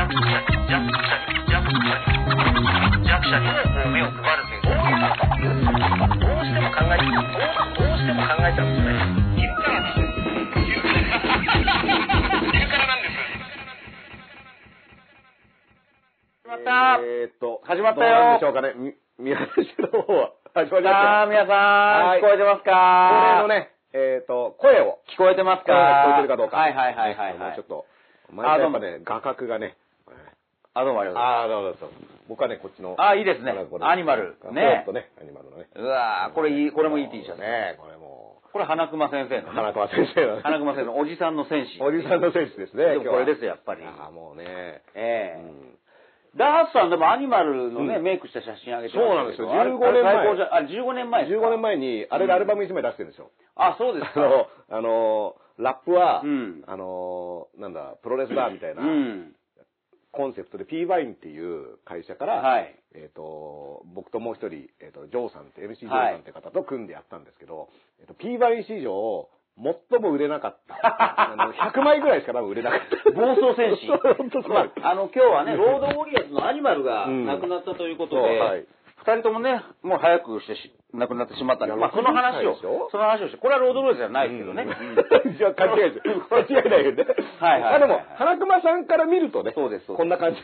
弱者に、弱者にもこう目を配るという、どうしても考えて、どうしても考えちゃうんですよね。昼からです。昼からなんです。始まったえーっと、始まったよどうなんでしょうかね。み、宮崎の方は始まりましたさあ、皆さん、はい聞こえてますえーっと、声を。聞こえてますか？聞こえてるかどうか。はいはいはいはい、はいちょっ。と、毎回やっぱね、画角がね、あ、どうもありがとうございああ、どうぞどうぞ。僕はね、こっちの。あいいですねアニマルねちょっとね、アニマルのね。ます。うわーこれいい、これもいい T シャツ。ねこれもこれ花熊先生の。花川先生のね。花熊先生のおじさんの戦士。おじさんの選手ですね、でもこれですよ、やっぱり。ああ、もうね。ええうんダースさんでもアニマルのね、うんメイクした写真あげてそうなんですよあれ15年前あれ最高じゃあ、15年前ですか？15年前に、あれでアルバム1枚出してるんですよ。あ、そうですか。あの、あの、ラップは、うんあの、なんだ、プロレスだみたいな、うん。コンセプトで P ワインっていう会社から、はい。えっ、と、僕ともう一人、えっ、と、ジョーさんって、MC ジョーさんって方と組んでやったんですけど、えっ、と、P ワイン史上、最も売れなかった。あの 100枚ぐらいしか多分売れなかった。暴走戦士。本当そう。まあ、あの、今日はね、ロードウォリアーズのアニマルがうん亡くなったということそうで、はい二人ともね、もう早くしてし亡くなってしまったんで、まあ、その話を、60歳でしょ？その話をして、これはロードウォリアーズじゃないですけどね。うん。じゃあ、勘違いです。間違いないよね。はいはいはいあでも、花熊さんから見るとね、そうですこんな感じ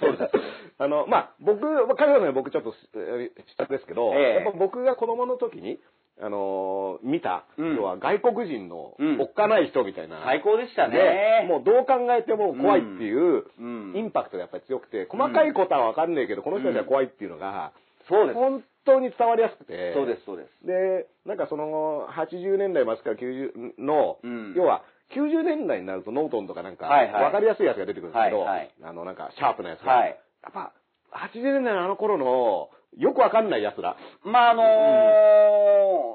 そうです。あの、まあ、僕、まあ彼らの僕ちょっとえー下ですけど、ええ。やっぱ僕が子供の時に、あのー見た、うん。要は外国人のうん。おっかない人みたいな。最高でしたでね。もうどう考えても怖いっていう、うん。インパクトがやっぱり強くて、細かいことはわかんないけど、この人たちは怖いっていうのが、そうです。本当に伝わりやすくて。そうです、そうです。で、なんかその、80年代末から90の、うん要は、90年代になるとノートンとかなんか、わかりやすいやつが出てくるんですけど、はいはいあの、なんか、シャープなやつが。はいやっぱ、80年代のあの頃の、よくわかんない奴ら。まあ、あの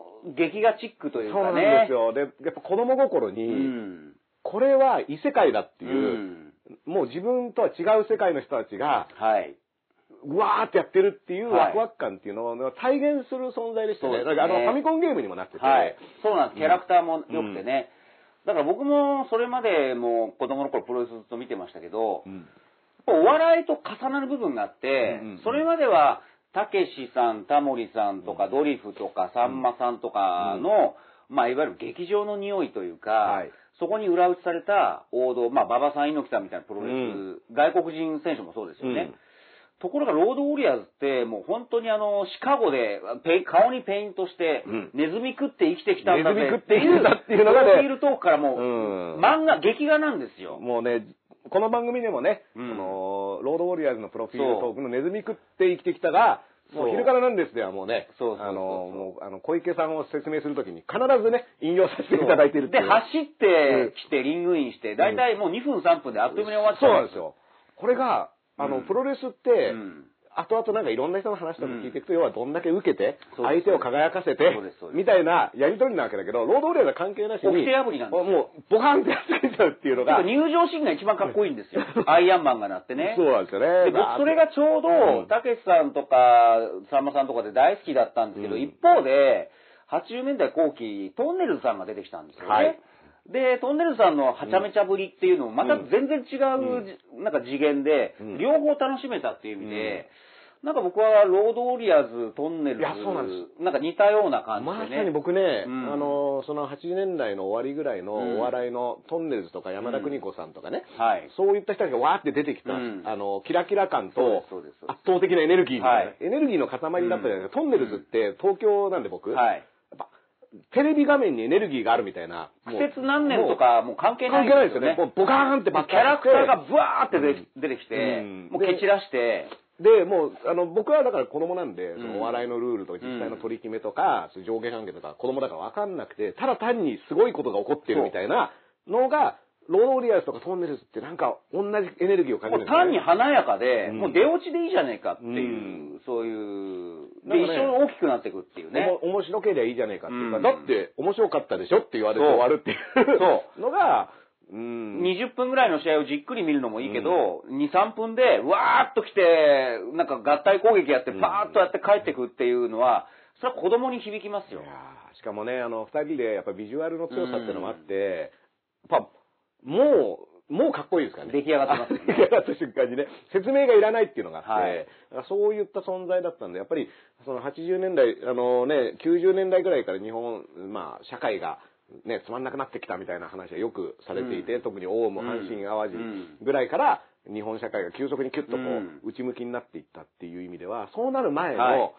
ー劇画チックというそうなんかね。ですよ。で、やっぱ子供心に、うん。これは異世界だってういう、ん。もう自分とは違う世界の人たちが、はい。うわーってやってるっていうはい。ワクワク感っていうのを体現する存在でしたね。ね。だからあの、ファミコンゲームにもなってて、はい。そうなんです。キャラクターも良くてね。だから僕もそれまでも子供の頃プロレスずっと見てましたけど、うん。お笑いと重なる部分があって、うんうんうん。それまでは、たけしさん、タモリさんとか、ドリフとか、さんまさんとかの、まあ、いわゆる劇場の匂いというか、はい。そこに裏打ちされた王道、まあ、馬場さん、猪木さんみたいなプロレス、うん。外国人選手もそうですよね。うんところが、ロードウォリアーズって、もう本当にあの、シカゴで、ペイ顔にペイントして、うん。ネズミ食って生きてきたんだぜ。ネズミ食って生きてたっていうのがねプロフィールトークからもう、うん。漫画、劇画なんですよ。もうね、この番組でもね、うん。そのロードウォリアーズのプロフィールトークのネズミ食って生きてきたが、もう昼からなんですではもうね、そうあの、もう、あの、小池さんを説明するときに必ずね、引用させていただいているってで、いう。走ってきて、リングインして、大体もう2分3分であっという間に終わっちゃそうなんですよ。これが、あの、うん。プロレスって、うん。後々なんかいろんな人の話とか聞いていくと、要はどんだけ受けて、相手を輝かせてみたいなやりとりなわけだけど、ロードウォリアーズは関係なしに、掟破りなんですよ。もう、ボカンってやってきちゃうっていうのが、入場シーンが一番かっこいいんですよ。アイアンマンがなってね。そうなんですよね。で僕それがちょううどん、たけしさんとか、さんまさんとかで大好きだったんですけど、うん。一方で、80年代後期、トンネルズさんが出てきたんですよね。はいで、とんねるずさんのはちゃめちゃぶりっていうのも、また全然違う、なんか次元で、うん。両方楽しめたっていう意味で、なんか僕はロードウォリアーズ、とんねるず、いやそうなんでなんか似たような感じでね。まさに僕ね、うん。あの、その80年代の終わりぐらいのうん。お笑いのとんねるずとか山田邦子さんとかね、はい。そういった人たちがわーって出てきた、うん。あの、キラキラ感と圧倒的なエネルギーみたいな、はい。エネルギーの塊だったじゃないですか。とんねるずって東京なんで僕、やはい。テレビ画面にエネルギーがあるみたいな。もう季節何年とかもう関係ない関係ないですよね。もうボカーンってまあ、爆キャラクターがブワーって出てきて、うん。もう蹴散らして、で、もう、あの、僕はだから子供なんで、んそのお笑いのルールとか実際の取り決めとか、そういう上下関係とか子供だから分かんなくて、ただ単にすごいことが起こってるみたいなのが、ロードリアーズとかトンネルズってなんか同じエネルギーを感じるね。もう単に華やかで、うん。もう出落ちでいいじゃねえかっていう、うそういう、で、一緒に大きくなっていくっていうね。おも面白ければいいじゃねえかっていうか、うん。だって面白かったでしょって言われて終わるっていう。そのが、うん。20分ぐらいの試合をじっくり見るのもいいけど、2、3分で、わーっと来て、なんか合体攻撃やって、うん。パーッとやって帰ってくっていうのは、それは子供に響きますよ。い。やーしかもね、あの、二人でやっぱビジュアルの強さっていうのもあって、やっぱ、ももうかっこいいですからね。出来上がってますよね。出来上がった瞬間にね、説明がいらないっていうのがあって、はい。そういった存在だったんで、やっぱり、その80年代、あのね、90年代ぐらいから日本、まあ、社会が、ね、つまんなくなってきたみたいな話はよくされていて、特にオウム、阪神、淡路うんぐらいから、日本社会が急速にキュッとこう、うん。内向きになっていったっていう意味では、そうなる前の、はい。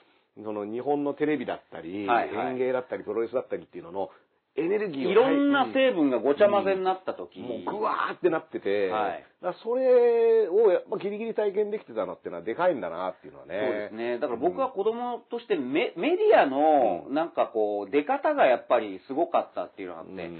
その日本のテレビだったり、はいはい。演芸だったり、プロレスだったりっていうのの、エネルギーをいろんな成分がごちゃ混ぜになった時、もうグワーってなってて、はい。だそれをやっぱギリギリ体験できてたのっていうのはでかいんだなっていうのはね。そうですね。だから僕は子供としてメメディアのなんかこう出方がやっぱりすごかったっていうのがあって、うん。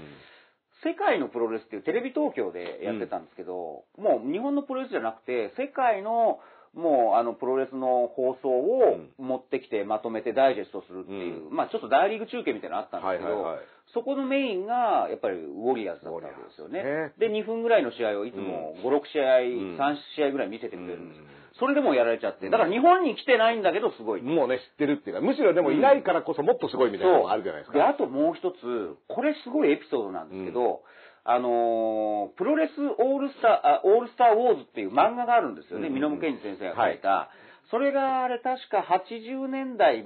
世界のプロレスっていうテレビ東京でやってたんですけど、もう日本のプロレスじゃなくて、世界のもうあのプロレスの放送を持ってきてまとめてダイジェストするっていう、うまあちょっと大リーグ中継みたいなのあったんですけど、はいはいはいそこのメインがやっぱりウォリアーズだったわけですよね。で、2分ぐらいの試合をいつも5、6試合、ん3試合ぐらい見せてくれるんです。うんそれでもやられちゃって。だから日本に来てないんだけどすごい。もうね、知ってるっていうか、むしろでもいないからこそもっとすごいみたいなのがあるじゃないですか。で、あともう一つ、これすごいエピソードなんですけど、あのープロレスオールスター、あオールスターウォーズっていう漫画があるんですよね。うんミノムケンジ先生が書いた。それがあれ確か80年代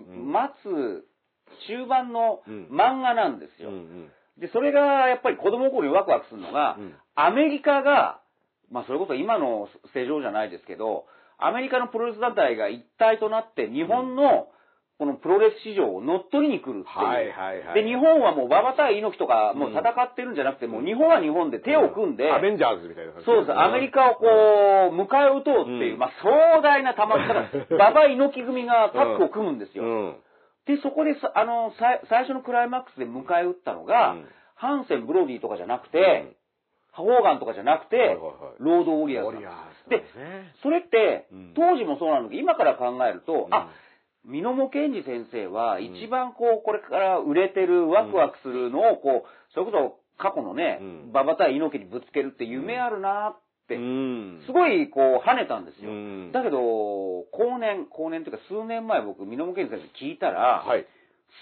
末、中盤の漫画なんですよ。うんうん。で、それがやっぱり子供の頃にワクワクするのが、うん。アメリカが、まあそれこそ今の世情じゃないですけど、アメリカのプロレス団体が一体となって日本のこのプロレス市場を乗っ取りに来るっていう。はいはいはい。で、日本はもう馬場対猪木とかもう戦ってるんじゃなくて、もう日本は日本で手を組んで、アベンジャーズみたいな感じ。そうです。アメリカをこう、迎え撃とうっていう、うん。まあ壮大な玉、だから、馬場猪木組がタッグを組むんですよ。うん。で、そこでさ、あの、さい最初のクライマックスで迎え撃ったのが、うん。ハンセン、ブロディとかじゃなくて、ハホーガンとかじゃなくて、ロードウォリアーズで。それって、うん。当時もそうなんだけど、今から考えると、うん。あ、ミノモケンジ先生は一番こう、これから売れてる、ワクワクするのを、こう、それこそ過去のねうん、馬場対猪木にぶつけるって夢あるなって、うん。すごいこう跳ねたんですよ。うん。だけど、後年、後年というか数年前僕、ミノモケンジ先生聞いたら、はい。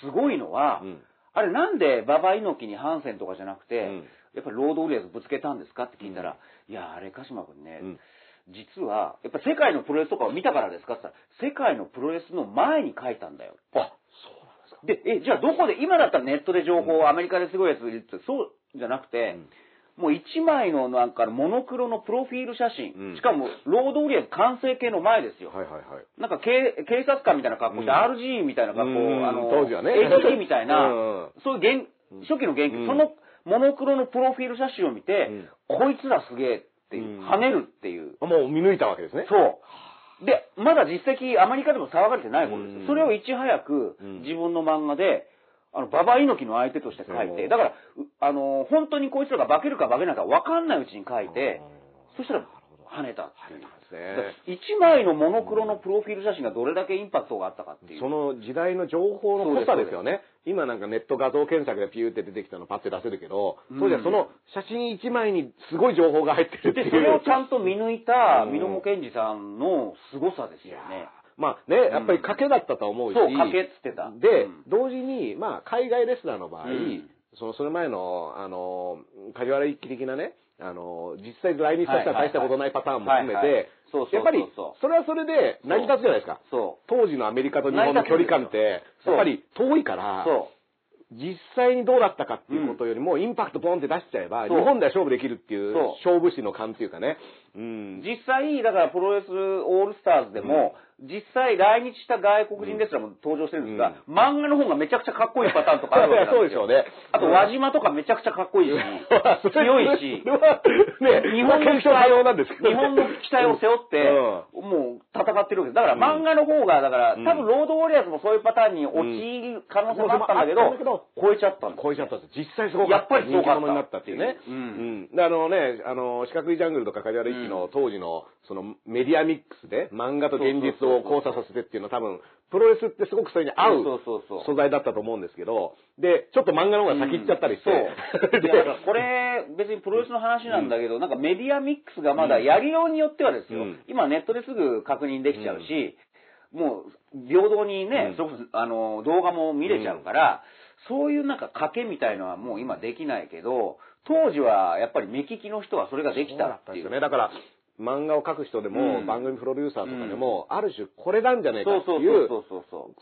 すごいのは、うん。あれなんで馬場猪木にハンセンとかじゃなくて、うん。やっぱりロードウォリアーズぶつけたんですかって聞いたら、いや、あれ、鹿島君ね、うん実は、やっぱ世界のプロレスとかを見たからですか？って言ったら、世界のプロレスの前に書いたんだよ。あ、そうなんですか？で、え、じゃあどこで、今だったらネットで情報、アメリカですごいやついるって、そうじゃなくて、もう一枚のなんかモノクロのプロフィール写真、うん。しかもロードウォリアーズ完成形の前ですよ。はいはいはい。なんか警警察官みたいな格好して、うん。RG みたいな格好、うん。あの、当時はね。AT みたいな、うん。そういう現初期の元気、うん。そのモノクロのプロフィール写真を見て、こいつらすげえっていう、うん跳ねるっていう。あもう見抜いたわけですね。そう。で、まだ実績、アメリカでも騒がれてない頃ですそれをいち早くうん自分の漫画で、あの、馬場猪木の相手として書いて、うんだから、うあの、本当にこいつらが化けるか化けないか分かんないうちに書いて、そしたら跳ねたっていう。ですだからね。一枚のモノクロのプロフィール写真がどれだけインパクトがあったかっていう。その時代の情報の濃さですよね。今なんかネット画像検索でピューって出てきたのパッて出せるけど、うん当時はその写真一枚にすごい情報が入ってるっていう。で、それをちゃんと見抜いた、うんミノモケンジさんの凄さですよね。まあね、やっぱり賭けだったと思うし。そう賭けっつってたで、うん同時に、まあ、海外レスラーの場合、うんその、それ前の、あの、梶原一騎的なね、あの、実際来日させたら大したことないパターンも含めはそうそうそう、やっぱりそれはそれで成り立つじゃないですか。そ当時のアメリカと日本の距離感って、やっぱり遠いかう。ら、そ実際にどうだったかっていうことよりも、インパクトボンって出しちゃえば、日本では勝負できるっていう勝負師の感っていうかね。うんう。。実際、だからプロレスオールスターズでも、実際来日した外国人レスラーも登場してるんですが、漫画の方がめちゃくちゃかっこいいパターンとかあるわけなんそうでしょうね。あと、輪島とかめちゃくちゃかっこいいし、強いし、ね、日本の検証可能なんですけど、日本の期待を背負って、もう戦ってるわけです。だから漫画の方が、だから、うん多分ロードウォリアーズもそういうパターンに陥る可能性もあったんだけどど、超えちゃったんです超えちゃったんです。実際すごかった。やっぱりすごかになったっていうね。うんうん。で、あのね、あの、四角いジャングルとか梶原一騎の当時の、そのメディアミックスで、漫画と現実を交差させてっていうのは多分、プロレスってすごくそれに合うそうそうそう素材だったと思うんですけど、で、ちょっと漫画の方が先行っちゃったりして、そう。でいやだからこれ、別にプロレスの話なんだけど、なんかメディアミックスがまだやりようによってはですよ、うん。今ネットですぐ確認できちゃうし、もう平等にね、あの動画も見れちゃうから、そういうなんか賭けみたいのはもう今できないけど、当時はやっぱり目利きの人はそれができたっていう。そうだったんですよね。だから、漫画を描く人でも、うん。番組プロデューサーとかでも、ある種これなんじゃないかっていう、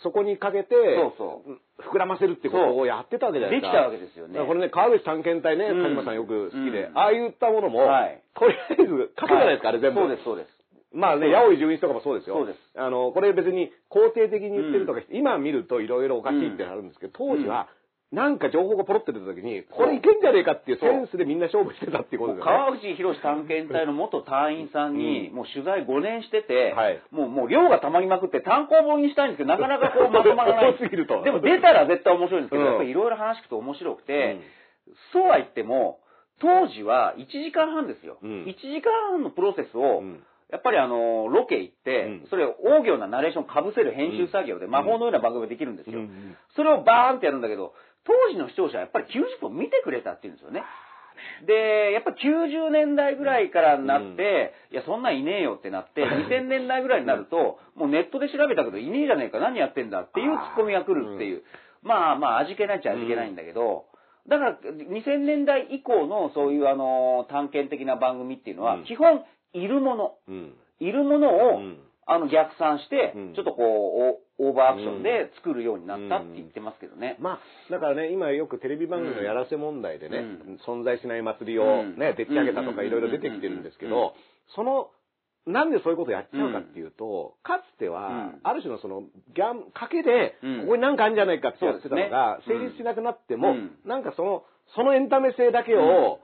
そこにかけて、そう膨らませるってことをやってたわけじゃないですか。できたわけですよね。これね、川口探検隊ね、うん田島さんよく好きで、うん。ああいったものも、はい。とりあえず書くじゃないですか、あれ全部。そうです、そうです。まあね、八百井純一とかもそうですよ。そうです。あの、これ別に肯定的に言ってるとか、今見るといろいろおかしいってなるんですけど、当時は、なんか情報がポロって出た時に、これいけんじゃねえかっていうセンスでみんな勝負してたっていうことですよね。川口博探検隊の元隊員さんに、もう取材5年してて、はい。もう、もう量が溜まりまくって単行本にしたいんですけど、なかなかこう まとまらない。多すぎると。でも出たら絶対面白いんですけど、うん。やっぱりいろいろ話聞くと面白くて、そうは言っても、当時は1時間半ですよ。うん。1時間半のプロセスを、うん。やっぱりあの、ロケ行って、うん。それを大行なナレーション被せる編集作業で、魔法のような番組ができるんですよ。うんうん。それをバーンってやるんだけど、当時の視聴者はやっぱり90分見てくれたっていうんですよね。で、やっぱ90年代ぐらいからになって、いや、そんなんいねえよってなって、2000年代ぐらいになると、もうネットで調べたけど、いねえじゃねえか、何やってんだっていうツッコミが来るっていう。まあまあ、味気ないっちゃ味気ないんだけど、だから、2000年代以降のそういうあの、探検的な番組っていうのはうん、基本、いるもの。うん。いるものを、うんあの、逆算して、うん。ちょっとこう、オオーバーアクションで作るようになったって言ってますけどね。まあ、だからね、今よくテレビ番組のやらせ問題でね、うん。存在しない祭りをね、うん。でっち上げたとかうん。いろいろ出てきてるんですけうん。ど、その、なんでそういうことやっちゃうかっていうと、かつてはうん、ある種のその、ギャン、賭けでうん、ここになんかあるんじゃないかってやってたのが、成立しなくなってもうん、なんかその、そのエンタメ性だけを、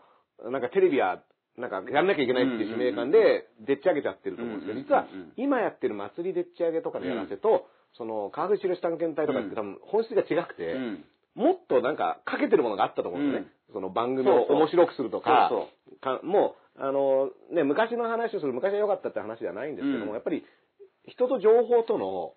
なんかテレビや、なんかやんなきゃいけないっていう使命感で、でっち上げちゃってると思うんですけ実は今やってる祭りでっち上げとかのやらせと、その、川口博探検隊とかって多分本質が違くて、うん。もっとなんかかけてるものがあったと思うんですよね。その番組を面白くするとか、もう、あの、ね、昔の話をする、昔は良かったって話じゃないんですけども、うん。やっぱり人と情報との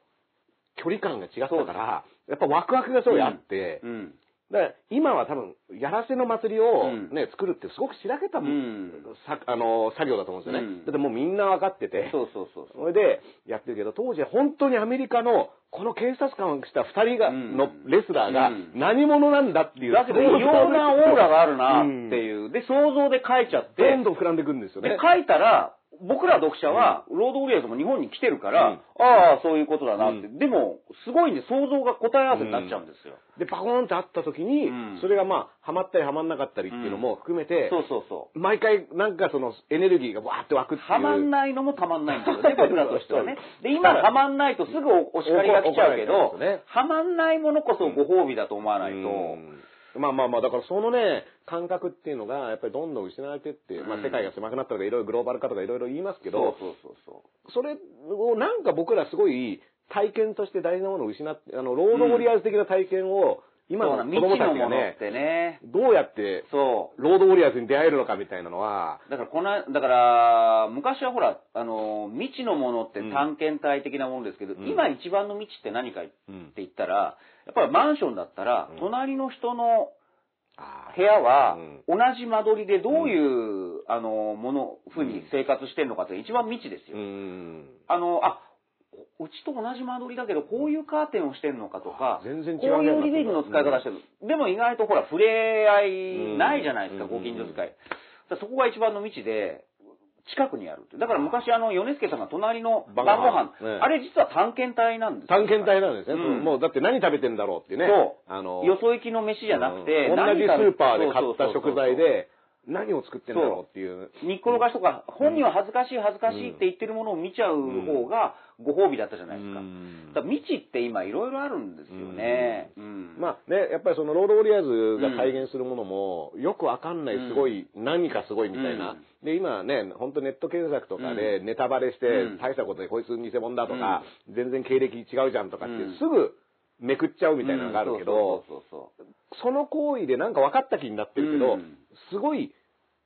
距離感が違ったから、やっぱワクワクがすごいあって、うん。だから今は多分、やらせの祭りをうん。ね、作るってすごくしらけたうん。さあの作業だと思うんですよね。うん。だってもうみんな分かってて、そうそうそうそれでやってるけど、当時は本当にアメリカのこの警察官をした二人が、うん。のレスラーがうん。何者なんだっていう。だけど、異様なオーラがあるなっていう。で、想像で書いちゃって、どんどん膨らんでいくんですよね。で書いたら、僕ら読者は、ロードウォリアーズも日本に来てるから、ああ、そういうことだなって。うでも、すごいんで、想像が答え合わせになっちゃうんですよ。で、パコーンってあった時に、うんそれがまあ、ハマったりハマんなかったりっていうのも含めて、そうそうそう。毎回なんかそのエネルギーがわーって湧くっていう。はまんないのもたまんないんですよね、僕らとしてはね。で、今はまんないとすぐおお叱りが来ちゃうけどちゃうんですよね、んないものこそご褒美だと思わないと。うんまあまあまあ、だからそのね、感覚っていうのが、やっぱりどんどん失われてって、まあうん世界が狭くなったとか、いろいろグローバル化とかいろいろ言いますけど、そうそうそうそれをなんか僕らすごい体験として大事なものを失って、あの、ロードウォリアーズ的な体験を、今そう。の子供たちがのものっね、てね。どうやってそう。ロードウォリアーズに出会えるのかみたいなのは、だからこの、だから、昔はほら、あの、未知のものって探検隊的なものですけど、うん今一番の未知って何かってうん言ったら、やっぱりマンションだったら、うん隣の人のあ部屋はうん、同じ間取りでどういう、あの、もの、ふうに生活してるのかって一番未知ですよ。うん。あの、あ、うちと同じ間取りだけど、こういうカーテンをしてるのかとか、全然違うね。こういうリビングの使い方してる。でも意外とほら、触れ合いないじゃないですか、うん。ご近所使い。そこが一番の未知で、近くにある。だから昔あの、米助さんが隣の晩晩ごご飯。飯、ねあれ実は探検隊なんですよ。探検隊なんですね。うん。もうだって何食べてんだろうってね。そう。あの、よそ行きの飯じゃなくて、うん。同じスーパーで買った食材で、で何を作ってんだろうっていう。煮っころがしとか、本人は恥ずかしい恥ずかしいって言ってるものを見ちゃう方がご褒美だったじゃないですか。うん。だから未知って今いろいろあるんですよね。うん。まあね、やっぱりそのロードウォリアーズが体現するものも、よくわかんないすごい、何かすごいみたいな。うん。で、今ね、本当ネット検索とかでネタバレして、うん。大したことでこいつ偽物だとか、全然経歴違うじゃんとかって、うん。すぐめくっちゃうみたいなのがあるけど、その行為でなんか分かった気になってるけど、うんすごい、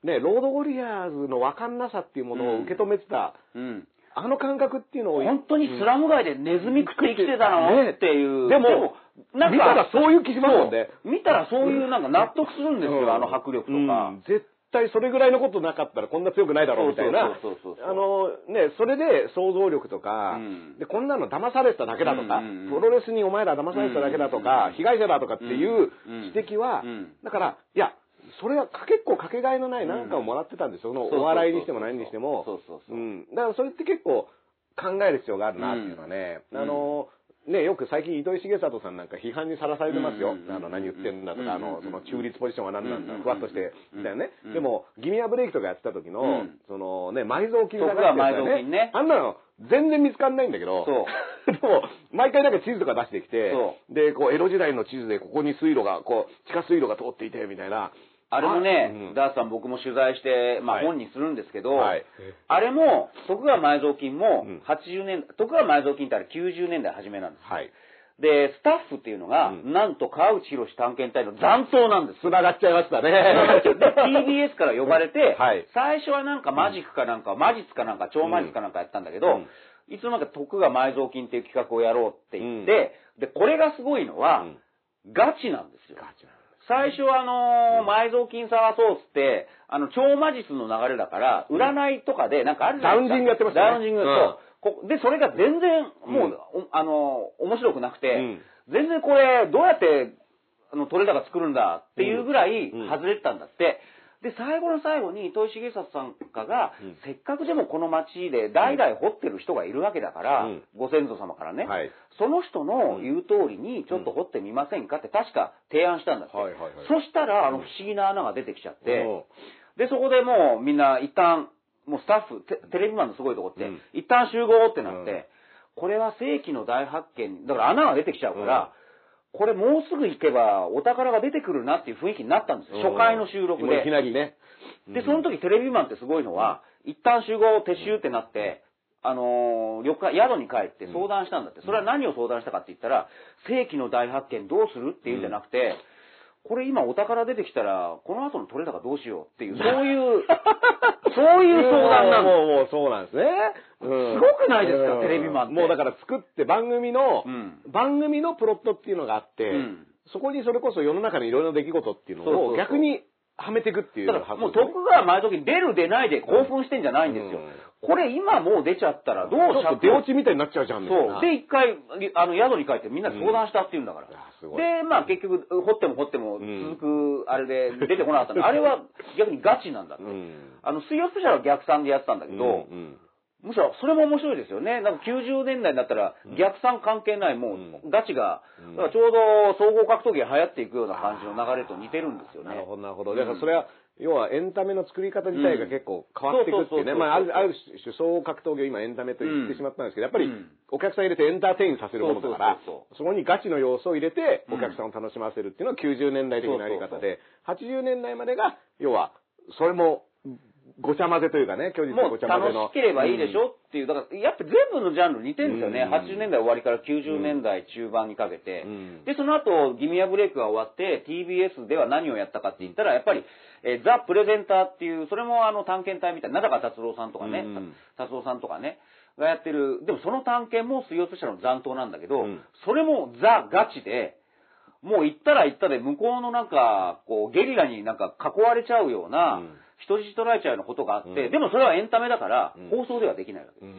ね、ロードウォリアーズの分かんなさっていうものを受け止めてた、そう。うん。あの感覚っていうのを、本当にスラム街でネズミ食って生きてたの、ねっていう。でもなんか、見たらそういう気しますもんね。見たらそういうなんか納得するんですよ、うんあの迫力とか。うん絶対それぐらいのことなかったらこんな強くないだろうみたいな。そうそうそうあのね、それで想像力とか、うんで、こんなの騙されてただけだとか、プロレスにお前ら騙されてただけだとか、うん被害者だとかっていううん指摘は、うんだから、いや、それは結構かけがえのないなんかをもらってたんですよ。そのお笑いにしても何にしても。そうそうそう。うん。だからそれって結構考える必要があるなっていうのはね、あの、ね、よく最近糸井重里さんなんか批判にさらされてますよ。あの、何言ってんだとか、あの、その中立ポジションは何なんだ、ふわっとして、みたいなね。でも、ギミアブレイクとかやってた時の、そのね、埋蔵金が埋蔵金ね。あんなの、全然見つかんないんだけど、そう。でも、毎回なんか地図とか出してきて、で、こう、江戸時代の地図でここに水路が、こう、地下水路が通っていて、みたいな、あれもね、うん、ダースさん僕も取材して、まあ本にするんですけど、はい、あれも、徳川埋蔵金も80年、うん、徳川埋蔵金ってあれ90年代初めなんです。はい。で、スタッフっていうのが、うん、なんと川内博探検隊の残党なんです。繋がっちゃいましたね。で、TBS から呼ばれて、はい、最初はなんかマジックかなんか、マジックかなんか、超マジックかなんかやったんだけど、いつの間にか徳川埋蔵金っていう企画をやろうって言って、で、これがすごいのは、ガチなんですよ。ガチなん最初はあのー、埋蔵金探そうっつって、あの、超魔術の流れだから、占いとかで、なんかあるじゃないですか。ダウンジングやってましたね。ダウンジング。と、で、それが全然、もう、あのー、面白くなくて、全然これ、どうやって、あの、取れ高作るんだっていうぐらい外れてたんだって。で、最後の最後に糸井重里さんかが、うん、せっかくでもこの町で代々掘ってる人がいるわけだから、うん、ご先祖様からね、はい、その人の言う通りにちょっと掘ってみませんかって確か提案したんだって。はいはいはい、そしたら、あの不思議な穴が出てきちゃって、で、そこでもうみんな一旦、もうスタッフ、テレビマンのすごいとこって、一旦集合ってなって、これは世紀の大発見、だから穴が出てきちゃうから、これもうすぐ行けばお宝が出てくるなっていう雰囲気になったんですよ。初回の収録で。いきなりね。で、その時テレビマンってすごいのは、一旦集合、撤収ってなって、あのー、旅館、宿に帰って相談したんだって。それは何を相談したかって言ったら、世紀の大発見どうするっていうんじゃなくて、これ今お宝出てきたら、この後の取れ高どうしようっていう、そういう、そういう相談なんです。もう、もうそうなんですね。うん、すごくないですか、うん、テレビマンって。もうだから作って番組の、うん、番組のプロットっていうのがあって、そこにそれこそ世の中のいろいろな出来事っていうのを逆にはめていくっていう。だからもう徳川前時に出る出ないで興奮してんじゃないんですよ。これ今もう出ちゃったらどうしゃ出落ちみたいになっちゃうじゃんそう。で、一回、あの、宿に帰ってみんな相談したって言うんだから。で、まあ結局、掘っても掘っても続く、あれで出てこなかったんで、あれは逆にガチなんだって。あの、水曜スペシャルは逆算でやってたんだけど、むしろそれも面白いですよね。なんか90年代になったら逆算関係ない、もうガチが、だからちょうど総合格闘技が流行っていくような感じの流れと似てるんですよね。なるほど、なるほど。だからそれは、要はエンタメの作り方自体が結構変わっていくっていうね。まあ、ある、ある種総合格闘技を今エンタメと言ってしまったんですけど、やっぱりお客さん入れてエンターテインさせるものだから、そこにガチの要素を入れてお客さんを楽しませるっていうのは90年代的なやり方で、80年代までが、要は、それもごちゃ混ぜというかね、今日実ごちゃ混ぜの。楽しければいいでしょっていう、だからやっぱ全部のジャンル似てるんですよね。うん、80年代終わりから90年代中盤にかけて。うん、で、その後、ギミアブレイクが終わって、TBS では何をやったかって言ったら、やっぱり、えー、ザ・プレゼンターっていう、それもあの探検隊みたいな、中達郎さんとかね、うん、達郎さんとかね、がやってる、でもその探検も水曜スペシャルの残党なんだけど、それもザ・ガチで、もう行ったら行ったで向こうのなんか、こう、ゲリラになんか囲われちゃうような、人質取られちゃうようなことがあって、うん、でもそれはエンタメだから、放送ではできないわけ。です。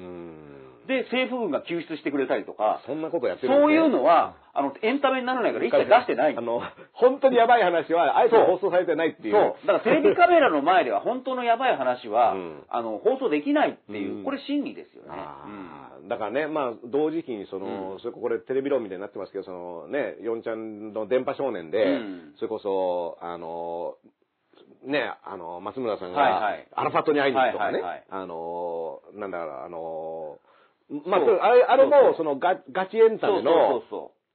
で、政府軍が救出してくれたりとか、そんなことやってる、ね、そういうのは、あの、エンタメにならないから一切出してない。あの、本当にやばい話は、あえて放送されてないっていう。そう。だからテレビカメラの前では本当のやばい話は、うん、あの、放送できないっていう、これ真理ですよね。うん、だからね、まあ、同時期にその、うん、それこれテレビ論みたいになってますけど、そのね、4ちゃんの電波少年で、それこそ、あの、ね、あの、松村さんが、アラファットに会いに行くとかね、あの、なんだろう、あの、まあ、あれ、あれも、そのガ、ガチエンタメの、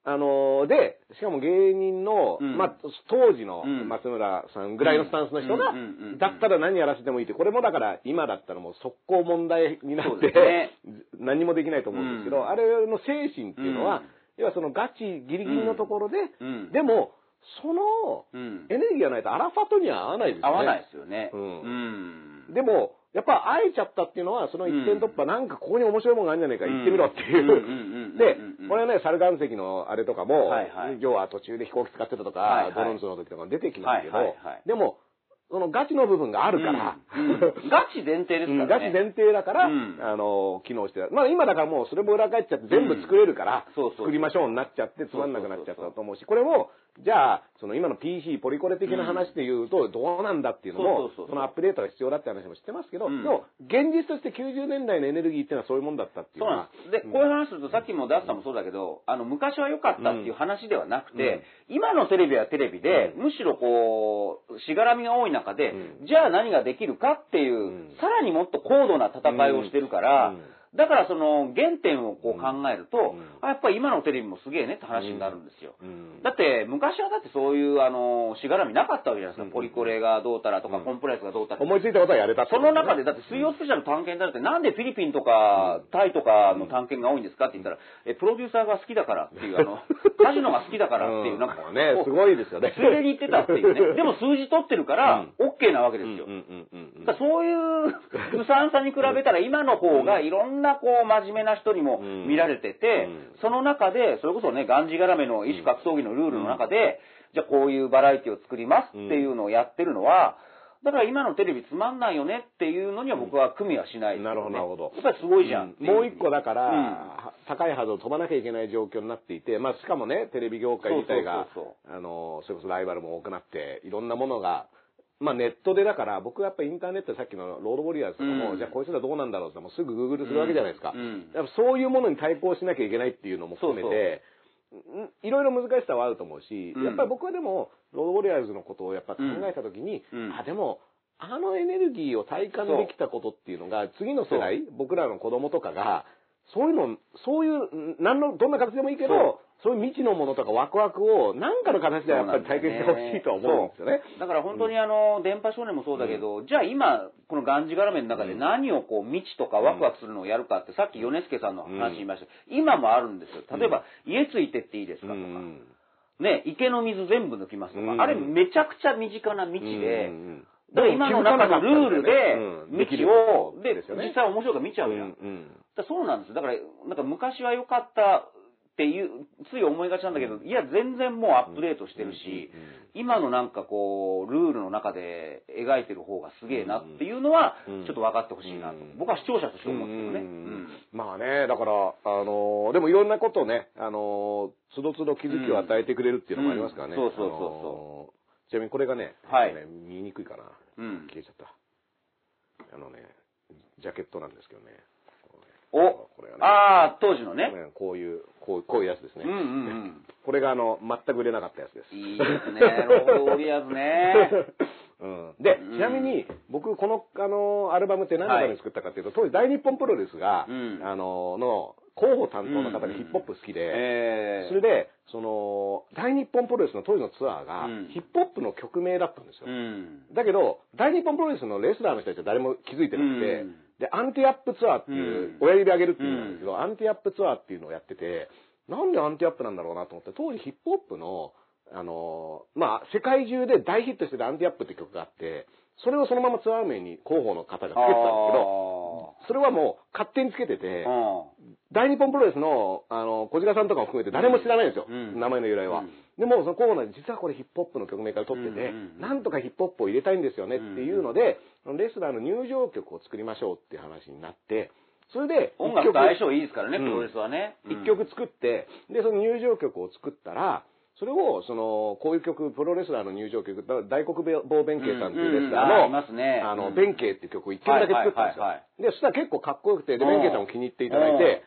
あの、で、しかも芸人の、うん、まあ、当時の松村さんぐらいのスタンスの人が、だったら何やらせてもいいって、これもだから今だったらもう速攻問題になって、ね、何もできないと思うんですけど、うん、あれの精神っていうのは、要はそのガチギリギリのところで、でも、そのエネルギーがないとアラファトには合わないですよね。合わないですよね。うん。でも、やっぱ会えちゃったっていうのは、その一点突破、なんかここに面白いものがあるんじゃないか、行ってみろっていう。で、これはね、サル岩石のあれとかも、要は途中で飛行機使ってたとか、ドロンズの時とか出てきますけど、でも、そのガチの部分があるから、ガチ前提ですからね。ガチ前提だから、あの、機能してまあ今だからもうそれも裏返っちゃって全部作れるから、作りましょうになっちゃってつまんなくなっちゃったと思うし、これも、じゃあ、その今の PC、ポリコレ的な話で言うと、どうなんだっていうのも、そのアップデートが必要だって話も知ってますけど、うん。でも、現実として90年代のエネルギーっていうのはそういうもんだったっていうそうなんです。で、こういう話すると、さっきもダッサンもそうだけど、あの、昔は良かったっていう話ではなくて、今のテレビはテレビで、むしろこう、しがらみが多い中で、うじゃあ何ができるかっていう、うん。さらにもっと高度な戦いをしてるから、うんだからその原点をこう考えると、うんあやっぱり今のテレビもすげえねって話になるんですよ。うんだって、昔はだってそういう、あの、しがらみなかったわけじゃないですか。うんポリコレがどうたらとか、うんコンプライアンスがどうたら思いついたことはやれたその中で、だって水曜スペシャル探検隊だって、なんでフィリピンとか、タイとかの探検が多いんですかって言ったら、え、プロデューサーが好きだからっていう、あの、カジノが好きだからっていう、なんか、ね、すごいですよね。ついでに言ってたっていうね。でも数字取ってるから、OK なわけですよ。そういう、ずさんさに比べたら今の方がいろんなこう真面目な人にも見られてて、うん。その中で、それこそね、がんじがらめの異種格闘技のルールの中で、じゃあこういうバラエティを作りますっていうのをやってるのは、だから今のテレビつまんないよねっていうのには僕は組みはしないですよね、なるほどなるほど。やっぱりすごいじゃん。っていもう一個だから、うん。は高い波動を飛ばなきゃいけない状況になっていて、まあしかもね、テレビ業界自体があの、それこそライバルも多くなって、いろんなものが、まあネットでだから、僕はやっぱりインターネットでさっきのロードウォリアーズとかも、うん。じゃあこいつらどうなんだろうってもうすぐグーグルするわけじゃないですか。うん。やっぱそういうものに対抗しなきゃいけないっていうのも含めて、んいろいろ難しさはあると思うし、うん。やっぱり僕はでも、ロードウォリアーズのことをやっぱ考えたときに、あ、でも、あのエネルギーを体感できたことっていうのが、次の世代、僕らの子供とかが、そういうの、そういう、なんの、どんな形でもいいけど、そういう未知のものとかワクワクを、何かの形でやっぱり体験してほしいとは思うんですよね。だから本当にあの、電波少年もそうだけど、じゃあ今、このがんじがらめの中で何をこう、未知とかワクワクするのをやるかって、さっき米助さんの話言いました。今もあるんですよ。例えば、家ついてっていいですかとか。うんね、池の水全部抜きますとか。うんあれめちゃくちゃ身近な未知で、うんだから今の中のルールでうん、未知を、で、実際面白いから見ちゃうやん。うんうんだそうなんですよ。だから、なんか昔は良かったっていう、つい思いがちなんだけど、いや、全然もうアップデートしてるし、今のなんかこう、ルールの中で描いてる方がすげえなっていうのはうん、ちょっと分かってほしいなとうん。僕は視聴者として思ってるね。まあね、だから、あのーでもいろんなことをね、あのーつどつど気づきを与えてくれるっていうのもありますからね。うんそうそうそうそうあのーちなみにこれがね、はい見にくいかな。うん消えちゃった。あのね、ジャケットなんですけどね。おこれがねああ、当時のね。ねこういう、こうこういうやつですね。うんうんうん。これがあの、全く売れなかったやつです。いいですね。ロードウォリアーズね。うん、で、うんちなみに、僕、この、あの、アルバムって何のために作ったかっていうと、当時、大日本プロレスが、うんあの、の、広報担当の方がうんヒップホップ好きで、ええそれで、その、大日本プロレスの当時のツアーが、うんヒップホップの曲名だったんですよ。うん。だけど、大日本プロレスのレスラーの人たちは誰も気づいてなくて、うんで、アンティアップツアーっていう、うん。親指上げるっていうんですけど、アンティアップツアーっていうのをやってて、なんでアンティアップなんだろうなと思って、当時ヒップホップの、あの、まあ、世界中で大ヒットしてたアンティアップって曲があって、それをそのままツアー名に広報の方がつけてたんですけど、それはもう勝手につけてて、あ大日本プロレスの、あの、小鹿さんとかも含めて誰も知らないんですよ。うん。名前の由来は。うんでも、そのコーナーで実はこれヒップホップの曲名から取ってて、なんとかヒップホップを入れたいんですよねっていうので、レスラーの入場曲を作りましょうっていう話になって、それで、音楽と相性いいですからね、うん。プロレスはね。一曲作って、で、その入場曲を作ったら、それを、その、こういう曲、プロレスラーの入場曲、だ大黒坊弁慶さんっていうレスラーの、あの、うん弁慶っていう曲を一曲だけ作ったんですよ。で、そしたら結構かっこよくて、で、うん弁慶さんも気に入っていただいて、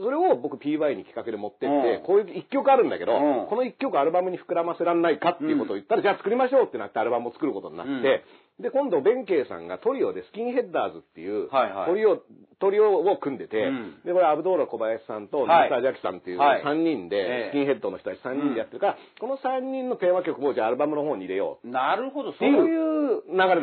それを僕 PY に企画で持ってって、うん。こういう一曲あるんだけど、うん。この一曲アルバムに膨らませらんないかっていうことを言ったら、じゃあ作りましょうってなってアルバムを作ることになって、で、今度、弁慶さんがトリオでスキンヘッダーズっていう、はいはい。トリオ、トリオを組んでて、うん。で、これアブドーラ小林さんと、はい。ミスタージャキさんっていうはい。3人えで、えスキンヘッドの人たち3人でやってるから、この3人のテーマ曲をじゃあアルバムの方に入れよう。なるほど、そう。いういう流れだったんで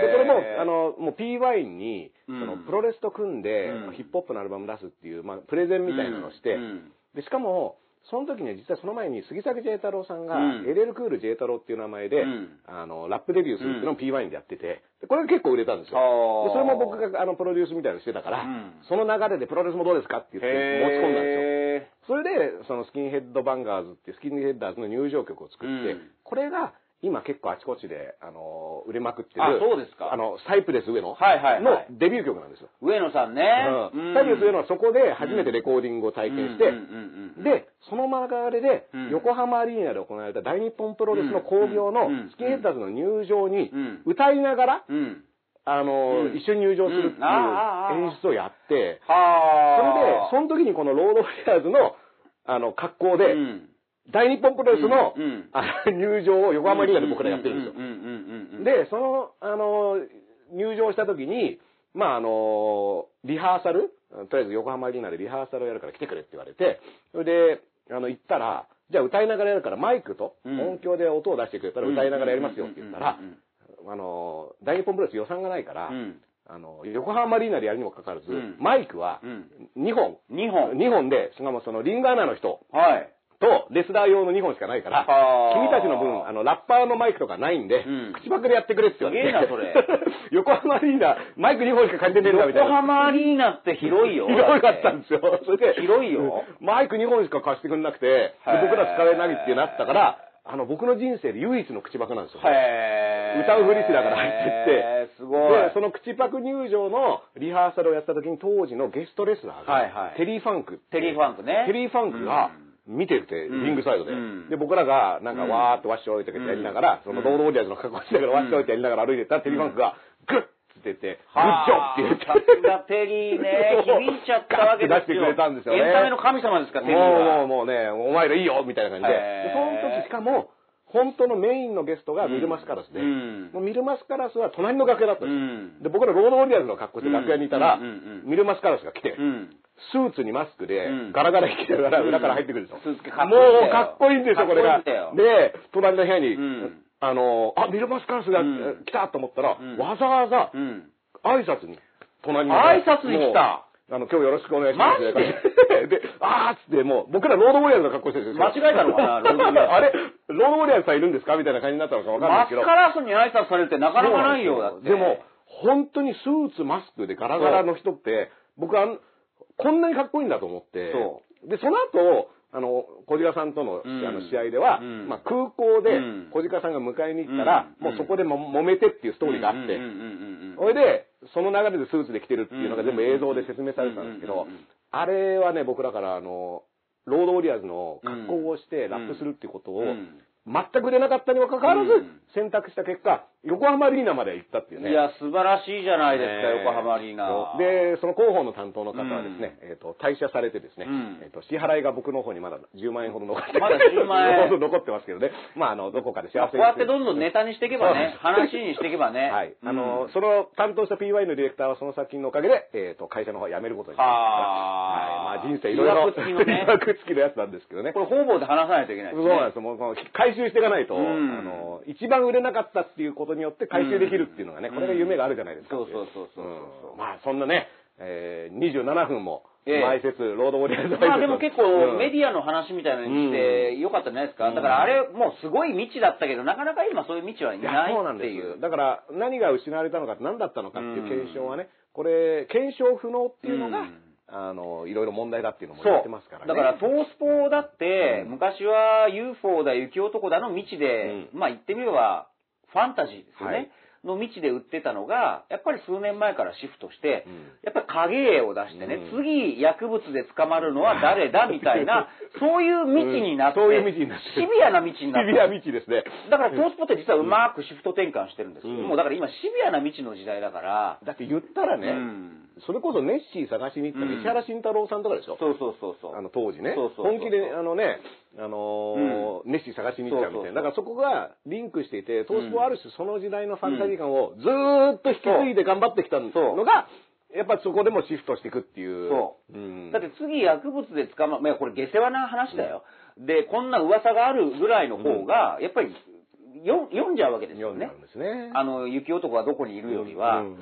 すよ。で、これも、あの、の、もう PY に、そうん。の、プロレスと組んで、うん。ヒップホップのアルバム出すっていう、まあ、プレゼンみたいなのをして、うん。で、しかも、その時には実はその前に杉崎 J 太郎さんが、うん。LL クール J 太郎っていう名前で、うん。あの、ラップデビューするっていうのを P1 でやってて、でこれが結構売れたんですよ。でそれも僕があのプロデュースみたいなのしてたから、うん。その流れでプロレスもどうですかって言って持ち込んだんですよ。へそれで、そのスキンヘッドバンガーズっていうスキンヘッダーズの入場曲を作って、うん。これが今結構あちこちで、あの、売れまくってる。あそうですか。あの、サイプレス上野はいはいはい。のデビュー曲なんですよ。上野さんね。うん。サイプレス上野はそこで初めてレコーディングを体験して、うんうんうんうん。で、その流れでうん、横浜アリーナで行われた大日本プロレスの興行のうん。スキンヘッダーズの入場にうん、歌いながら、うん。あの、うん。一緒に入場するっていう演出をやって、それでは、あ。その時にこのロードフリアーズの、あの、格好で、うん大日本プロレスのうん入場を横浜アリーナで僕らやってるんですよ。で、その、あの、入場した時に、まあ、あの、リハーサル、とりあえず横浜アリーナでリハーサルをやるから来てくれって言われて、それで、あの、行ったら、じゃあ歌いながらやるからマイクとうん。音響で音を出してくれたら歌いながらやりますよって言ったらあの、大日本プロレス予算がないからう、ん。あの、横浜アリーナでやるにもかかわらずうん、マイクはうん。2本、二本。2本で、しかもそのリングアナの人。はい。とレスラー用の2本しかないから、はあ君たちの分、あの、ラッパーのマイクとかないんで、うん口パクでやってくれって言われて。なそれ 横浜アリーナ、マイク2本しか借りてねえんだみたい横な。浜アリーナって広いよ。広かったんですよ。それで、広いよマイク2本しか貸してくれなくて、僕ら使えないってなったから、あの、僕の人生で唯一の口パクなんですよ。へー歌うふりしながら入ってってすごい。で、その口パク入場のリハーサルをやった時に当時のゲストレスラーが、はいはいテリー・ファンクテリーファンクねテリー・ファンクが見てて、うん。リングサイドで。うん。で、僕らがなんかわーっとワッショイとかやりながら、そのロードウォリアーズの格好しながらワッショイってやりながら歩いてたら、テリー・ファンクが、グッって言って、グッジョブって言って。さすがテリーね、響いちゃったわけですよ。出してくれたんですよね。エンタメの神様ですか、テリーもう、もう、は。もうね、お前らいいよみたいな感じで。でその時しかも、本当のメインのゲストがミルマスカラスで、うん。もうミルマスカラスは隣の楽屋だったんですよ。うん。で、僕らロードウォリアーズの格好して楽屋にいたら、ミルマスカラスが来て、うん。スーツにマスクでうん、ガラガラ引きながら裏から入ってくるんですよ。スーツ着かっこいいんもうかっこいいんですよ、これが。で、隣の部屋に、うん。あの、あ、ミルマスカラスがうん。来たと思ったら、うん。わざわざうん。挨拶に、隣に。挨拶に来たあの、今日よろしくお願いします。でで、あーっつって、もう、僕らロードウォリアーズの格好してるんですよ。間違えたのかなロードウォリアーズ あれ、ロードウォリアーズさんいるんですか？みたいな感じになったのかわかんないですけど。マスカラスに挨拶されるってなかなかないよ、だって。でも、本当にスーツ、マスクでガラガラの人って、僕は、こんなにかっこいいんだと思って、そで、その後、あの、小鹿さんとの,、うん。あの試合では、うん。まあ、空港でうん。小鹿さんが迎えに行ったら、うん。もうそこでも揉めてっていうストーリーがあって、それで、その流れでスーツで着てるっていうのが全部映像で説明されてたんですけどあれはね、僕らから、あの、ロードウォリアーズの格好をしてラップするっていうことを、うん。全く売れなかったにもかかわらずうん、選択した結果、横浜アリーナまで行ったっていうね。いや、素晴らしいじゃないですか、ね横浜アリーナ。で、その広報の担当の方はですね、えっ、と、退社されてですね、うんえっ、と、支払いが僕の方にまだ10万円ほど残ってまだ10万円 ほど残ってますけどね。まあ、あの、どこかで幸せにまあこうやってどんどんネタにしていけばね、話にしていけばね。はい。あの、うんその担当した PY のディレクターはその作品のおかげで、えっ、と、会社の方を辞めることになりました。はあはい。まあ、人生いろいろ、付きのね 付きのやつなんですけどね。これ方々で話さないといけないですね。そうなんですよ。もう回収していかないと、うんあの、一番売れなかったっていうことによって回収できるっていうのがね、うん。これが夢があるじゃないですか。そうそうそうそうまあ、そんなね、えー、27分も、ええ。前説、ロードウォリアーズまあでも結構メィディアの話みたいなのにしてよかったんじゃないですか。うん。だからあれもうすごい未知だったけど、なかなか今そういう未知はいないっていう。だから、何が失われたのか、何だったのかっていう検証はね、これ、検証不能っていうのが、うん。あの、いろいろ問題だっていうのも言ってますからね。だから、トースポだって、うん。昔は UFO だ、雪男だの未知で、うまあ言ってみれば、ファンタジーですよね。はい。の未知で売ってたのが、やっぱり数年前からシフトして、うん。やっぱり影絵を出してね、うん。次薬物で捕まるのは誰だみたいな、そういう未知になって、うん。そういう未知になってシビアな未知になってシビア未知ですね。だからトースポって実はうまくシフト転換してるんですもうだから今シビアな未知の時代だから、だって言ったらね、うんそれこそネッシー探しに行ったうん。石原慎太郎さんとかでしょ、そうそうそうそう。あの当時ね。そうそう本気であのね、あのーネッシー探しに行っちゃうみたいな。だからそこがリンクしていて、トースポはある種その時代のファンタジー感をずーっと引き継いで頑張ってきたのが、やっぱそこでもシフトしていくっていう。そう。うん。だって次薬物で捕まる、まあこれ下世話な話だよ。で、こんな噂があるぐらいの方が、やっぱりよ読んじゃうわけですよねですね。あの、雪男がどこにいるよりは。うん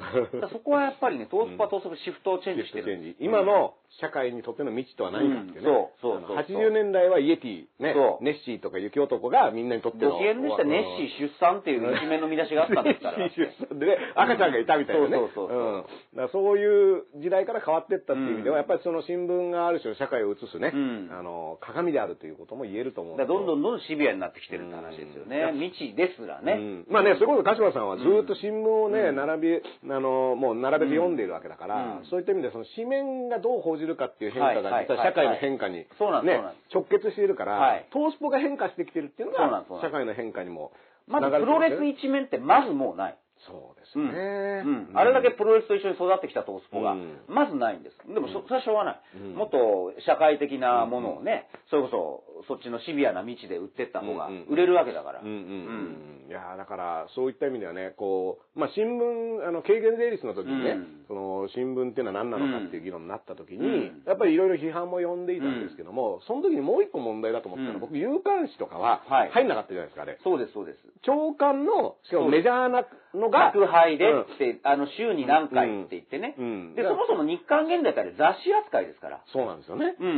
そこはやっぱりね、トースポはトースポでシフトをチェンジしてる。今の社会にとっての未知とは何かっていうね。うんそうそうそうあの80年代はイエティ、ねネッシーとか雪男がみんなにとっての。ご機嫌でしたネッシー出産っていう一面の見出しがあったんですから。ネッシー出産でね、赤ちゃんがいたみたいなね。そうそうそうそうう。ん。だからそういう時代から変わってったっていう意味では、うん。やっぱりその新聞がある種社会を映すね、うん。あの、鏡であるということも言えると思うど。んどんんどんどんシビアになってきてるって話ですよね。未知時ですらね。うん。まあね、それこそ鹿島さんはずっと新聞をね、並び、あの、もう並べて読んでいるわけだから、うん。そういった意味でその紙面がどう報じるかっていう変化がはい実は社会の変化に、ね直結しているから、はい。トースポが変化してきてるっていうのが社会の変化にもまずプロレス一面ってまずもうない。そうですうんね。うんあれだけプロレスと一緒に育ってきたトースポがうん、まずないんです。でもそ、それはしょうがない。うんもっと社会的なものをね、それこそ、そっちのシビアな道で売ってった方が売れるわけだから。うんうんうん。いやーだから、そういった意味ではね、こう、まあ、新聞、あの、軽減税率の時にね、うんその、新聞っていうのは何なのかっていう議論になった時に、うんやっぱりいろいろ批判も呼んでいたんですけども、その時にもう一個問題だと思ったのは、うん僕、有刊誌とかははい入んなかったじゃないですか、あれ。そうです、そうです。長官の、しかもメジャーなのが、宅配でうん。って、あの、週に何回って言ってね。うん。で、そもそも日刊現代ってあれ雑誌扱いですから。そうなんですよね。うん。う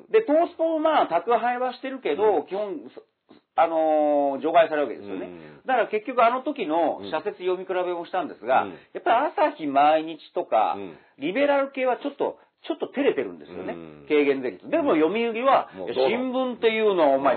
ん。で、トースポもまあ、宅配はしてるけど、基本、そあのー除外されるわけですよね。うん。だから結局あの時の社説読み比べもしたんですが、うん。やっぱり朝日毎日とか、うん。リベラル系はちょっと、ちょっと照れてるんですよね。うん。軽減税率。でも読売は、新聞っていうのはお前、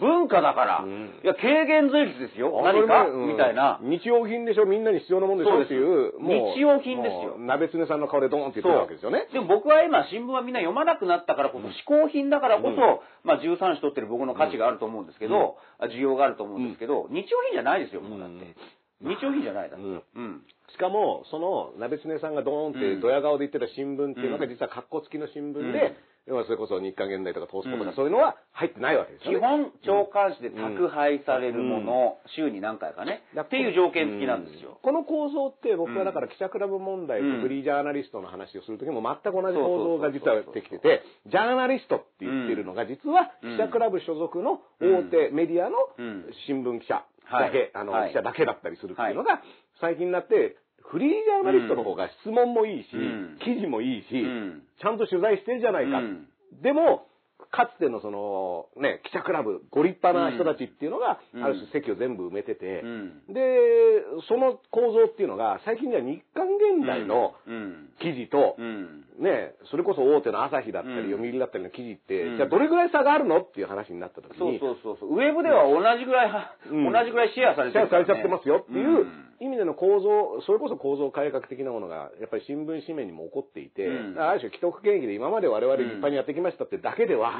文化だから、うん。いや、軽減税率ですよ。あ何か、みたいな。日用品でしょ？みんなに必要なもんでしょ？っていう。日用品ですよ。鍋つねさんの顔でドーンって言ってるわけですよね。でも僕は今新聞はみんな読まなくなったからこそ、嗜好品だからこそ、うん。まあ13紙取ってる僕の価値があると思うんですけど、需要があると思うんですけど、日用品じゃないですよ、もうだって。日用品じゃないだ。って。うん。うん。しかも、その、鍋つねさんがドーンってうん。ドヤ顔で言ってた新聞っていうのがうん。実は格好付きの新聞うん。で、要はそれこそ日刊現代とかトースポとうん。かそういうのは入ってないわけですよね。基本、長官紙で宅配されるもの、週に何回かね、っていう条件付きなんですよ。この構造って僕はだから記者クラブ問題うん。とフリージャーナリストの話をするときも全く同じ構造が実はできてて、ジャーナリストって言ってるのが実は記者クラブ所属の大手メディアのうん。新聞記者だけ、あの、はい。記者だけだったりするっていうのが最近になって、フリージャーナリストの方が質問もいいし、うん。記事もいいし、うん。ちゃんと取材してるじゃないか。うん。でも、かつてのその、ね、記者クラブ、ご立派な人たちっていうのが、うんある種席を全部埋めてて、うんで、その構造っていうのが、最近では日刊現代のうん。記事と、うん。ね、それこそ大手の朝日だったり、うん読売だったりの記事って、うんじゃあどれぐらい差があるのっていう話になった時そうに、そうそうそう。ウェブでは同じぐらい同じぐらいシェアされて。シェアされちゃってますよっていううん意味での構造、それこそ構造改革的なものが、やっぱり新聞紙面にも起こっていて、うんある種既得権益で今まで我々立派にやってきましたってだけでは、うん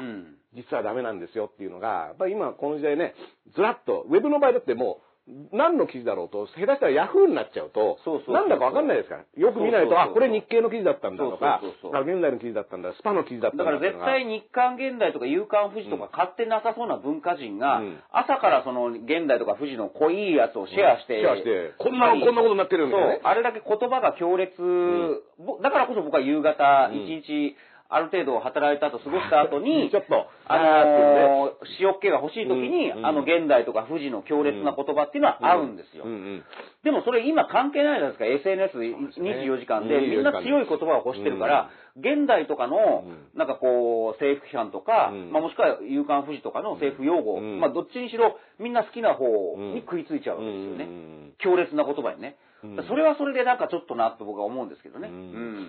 実はダメなんですよっていうのが、やっぱり今この時代ね、ずらっと、ウェブの場合だってもう、何の記事だろうと、下手したらヤフーになっちゃうと、そうそうそうなんだかわかんないですから。よく見ないと、そうそうそうあ、これ日経の記事だったんだとか現代の記事だったんだ、スパの記事だったんだだから絶対日刊現代とか夕刊富士とか買ってなさそうな文化人が、うん。朝からその現代とか富士の濃いやつをシェアして、シェアして、こんな、こんなことになってるみそうたいなね。あれだけ言葉が強烈、ぼだからこそ僕は夕方うん。一日ある程度働いた後過ごした後に、ちょっと、あのー塩っ気が欲しい時に、うんあの現代とか富士の強烈な言葉っていうのは合うんですよ。うんうん。でもそれ今関係ないじゃないですか。SNS24 時間で、24みんな強い言葉を欲してるから、現代とかのう、なんかこう、政府批判とか、うん。まあもしくは夕刊富士とかの政府用語、うん。まあどっちにしろみんな好きな方に食いついちゃうわけですよね。うん。強烈な言葉にね。うん。それはそれでなんかちょっとなと僕は思うんですけどね。うん。う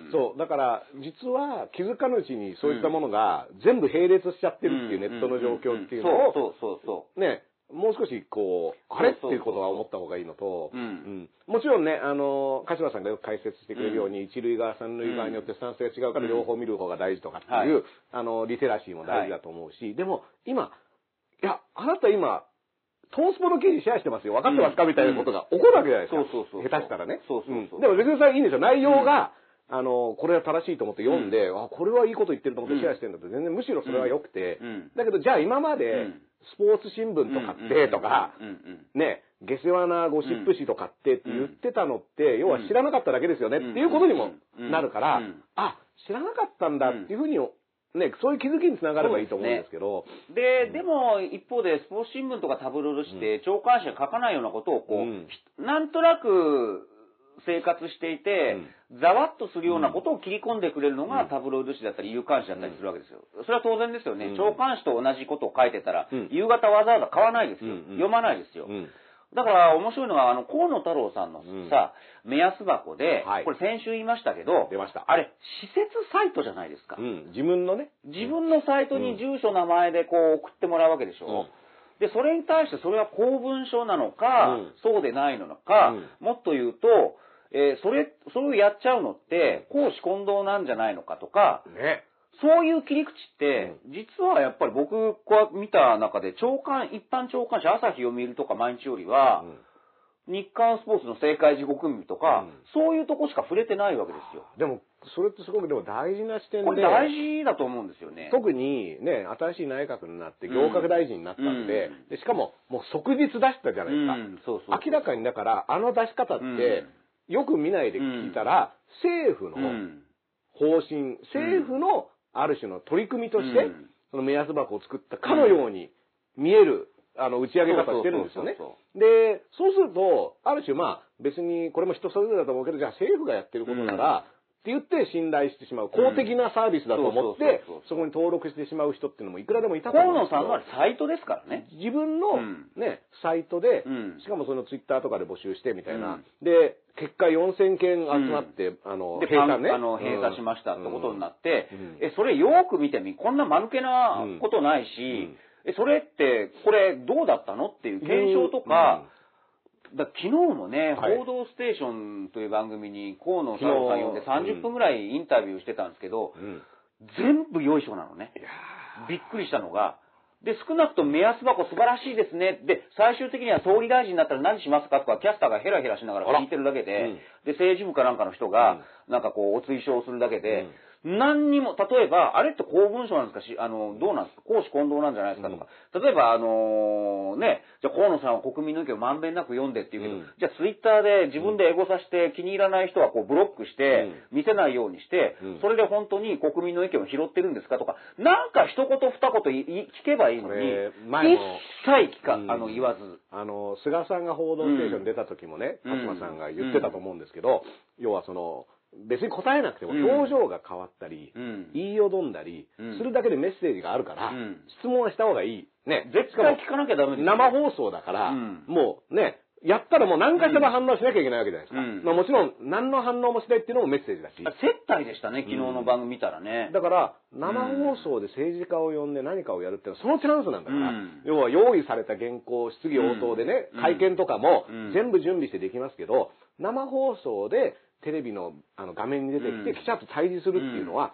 ん。そう、だから、実は気づかぬうちにそういったものが全部並列しちゃってるっていうネットの状況っていうのを、そうそうそうそね、もう少しこう、あれ？っていうことは思った方がいいのと、もちろんね、あの、鹿島さんがよく解説してくれるように、一塁側、三塁側によってスタンスが違うからうん。両方見る方が大事とかっていう、はい。あの、リテラシーも大事だと思うし、でも今、いや、あなた今、トースポの記事シェアしてますよ。分かってますか、うんみたいなことが起こるわけじゃないですか。そうそうそう下手したらね。そうそうそう。ん。でも別にそれはいいんですよ。内容が、あの、これは正しいと思って読んで、あ、これはいいこと言ってると思ってシェアしてるんだって、全然むしろそれは良くて、うん。だけど、じゃあ今までうん、スポーツ新聞とかってとか、ね、下世話なゴシップ誌とかってって言ってたのって、要は知らなかっただけですよねっていうことにもなるからあ、知らなかったんだっていうふうに、ね、そういう気づきにつながればいいと思うんですけど、で、でも一方でスポーツ新聞とかタブロイド紙って長官紙が書かないようなことをこう、うん。なんとなく生活していて、ざわっとするようなことを切り込んでくれるのがタブロイド紙だったり夕刊紙だったりするわけですよ。それは当然ですよね。うん。長官紙と同じことを書いてたら、うん。夕方わざわざ買わないですよ。読まないですよ。うん。だから面白いのが、あの、河野太郎さんのうん。さ、目安箱で、はい。これ先週言いましたけど、出ました。あれ、施設サイトじゃないですか。うん、自分のね、自分のサイトに住所、名前でこう送ってもらうわけでしょ。うんで、それに対してそれは公文書なのか、うん。そうでないのか、もっと言うと、えーそれ、それをやっちゃうのって、公私混同なんじゃないのかとか、ね。そういう切り口って、実はやっぱり僕こう見た中で、長官、一般長官紙、朝日読売とか毎日よりは、日刊スポーツの正解時刻組とか、うん。そういうとこしか触れてないわけですよ。でも、それってすごくでも大事な視点で。これ大事だと思うんですよね。特にね、新しい内閣になって行革大臣になったんで、うんでしかももう即日出したじゃないですか。うんそうそう明らかにだから、あの出し方って、うんよく見ないで聞いたら、政府うのん方針、政府のある種の取り組みとして、うんその目安箱を作ったかのように見える、あの、打ち上げ方してるんですよね。で、そうすると、ある種まあ、別にこれも人それぞれだと思うけど、じゃあ政府がやってることなら、って言って信頼してしまう、公的なサービスだと思ってそこに登録してしまう人っていうのもいくらでもいたと思河うんですけど野さんのはサイトですからね。自分のうん。ね、サイトでうん、しかもそのツイッターとかで募集してみたいな。うん。で、結果4000件集まって、あの、で、閉鎖ね。あの、閉鎖しましたってことになって、うん。え、それよく見てみ、こんな間抜けなことないし、うん。え、それって、これどうだったのっていう検証とか、だ昨日もね、はい報道ステーションという番組に河野さん昨日さん呼んで30分ぐらいインタビューしてたんですけど、うん。うん全部よいしょなのね。びっくりしたのが、で、少なくとも目安箱素晴らしいですね。で、最終的には総理大臣になったら何しますかとか、キャスターがヘラヘラしながら聞いてるだけで、で、政治部かなんかの人が、なんかこう、お追証するだけで、何にも、例えば、あれって公文書なんですか？し、あの、どうなんですか？公私混同なんじゃないですかとか、例えば、あのね、じゃあ河野さんは国民の意見をまんべんなく読んでっていうけど、うん。じゃあツイッターで自分でエゴさして気に入らない人はこうブロックして、見せないようにして、うん。それで本当に国民の意見を拾ってるんですかとか、なんか一言二言聞けばいいのに、一切聞か、うん。あの、言わず。あの、菅さんが報道ステーションに出た時もね、うん。勝間さんが言ってたと思うんですけど、要はその、別に答えなくてもうん。表情が変わったり、うん。言いよどんだりうん。するだけでメッセージがあるから、うん。質問はした方がいい。ね。絶対聞かなきゃダメですよ。生放送だから、うん。もうね、やったらもう何かしらの反応しなきゃいけないわけじゃないですか。うん。まあもちろん何の反応もしないっていうのもメッセージだし。あ接待でしたね、昨日の番組見たらね。だから、生放送で政治家を呼んで何かをやるっていうのはそのチャンスなんだから、うん。要は用意された原稿、質疑応答でね、うん。会見とかもうん全部準備してできますけど、生放送でテレビのあの画面に出てきてうん。記者と対峙するっていうのは、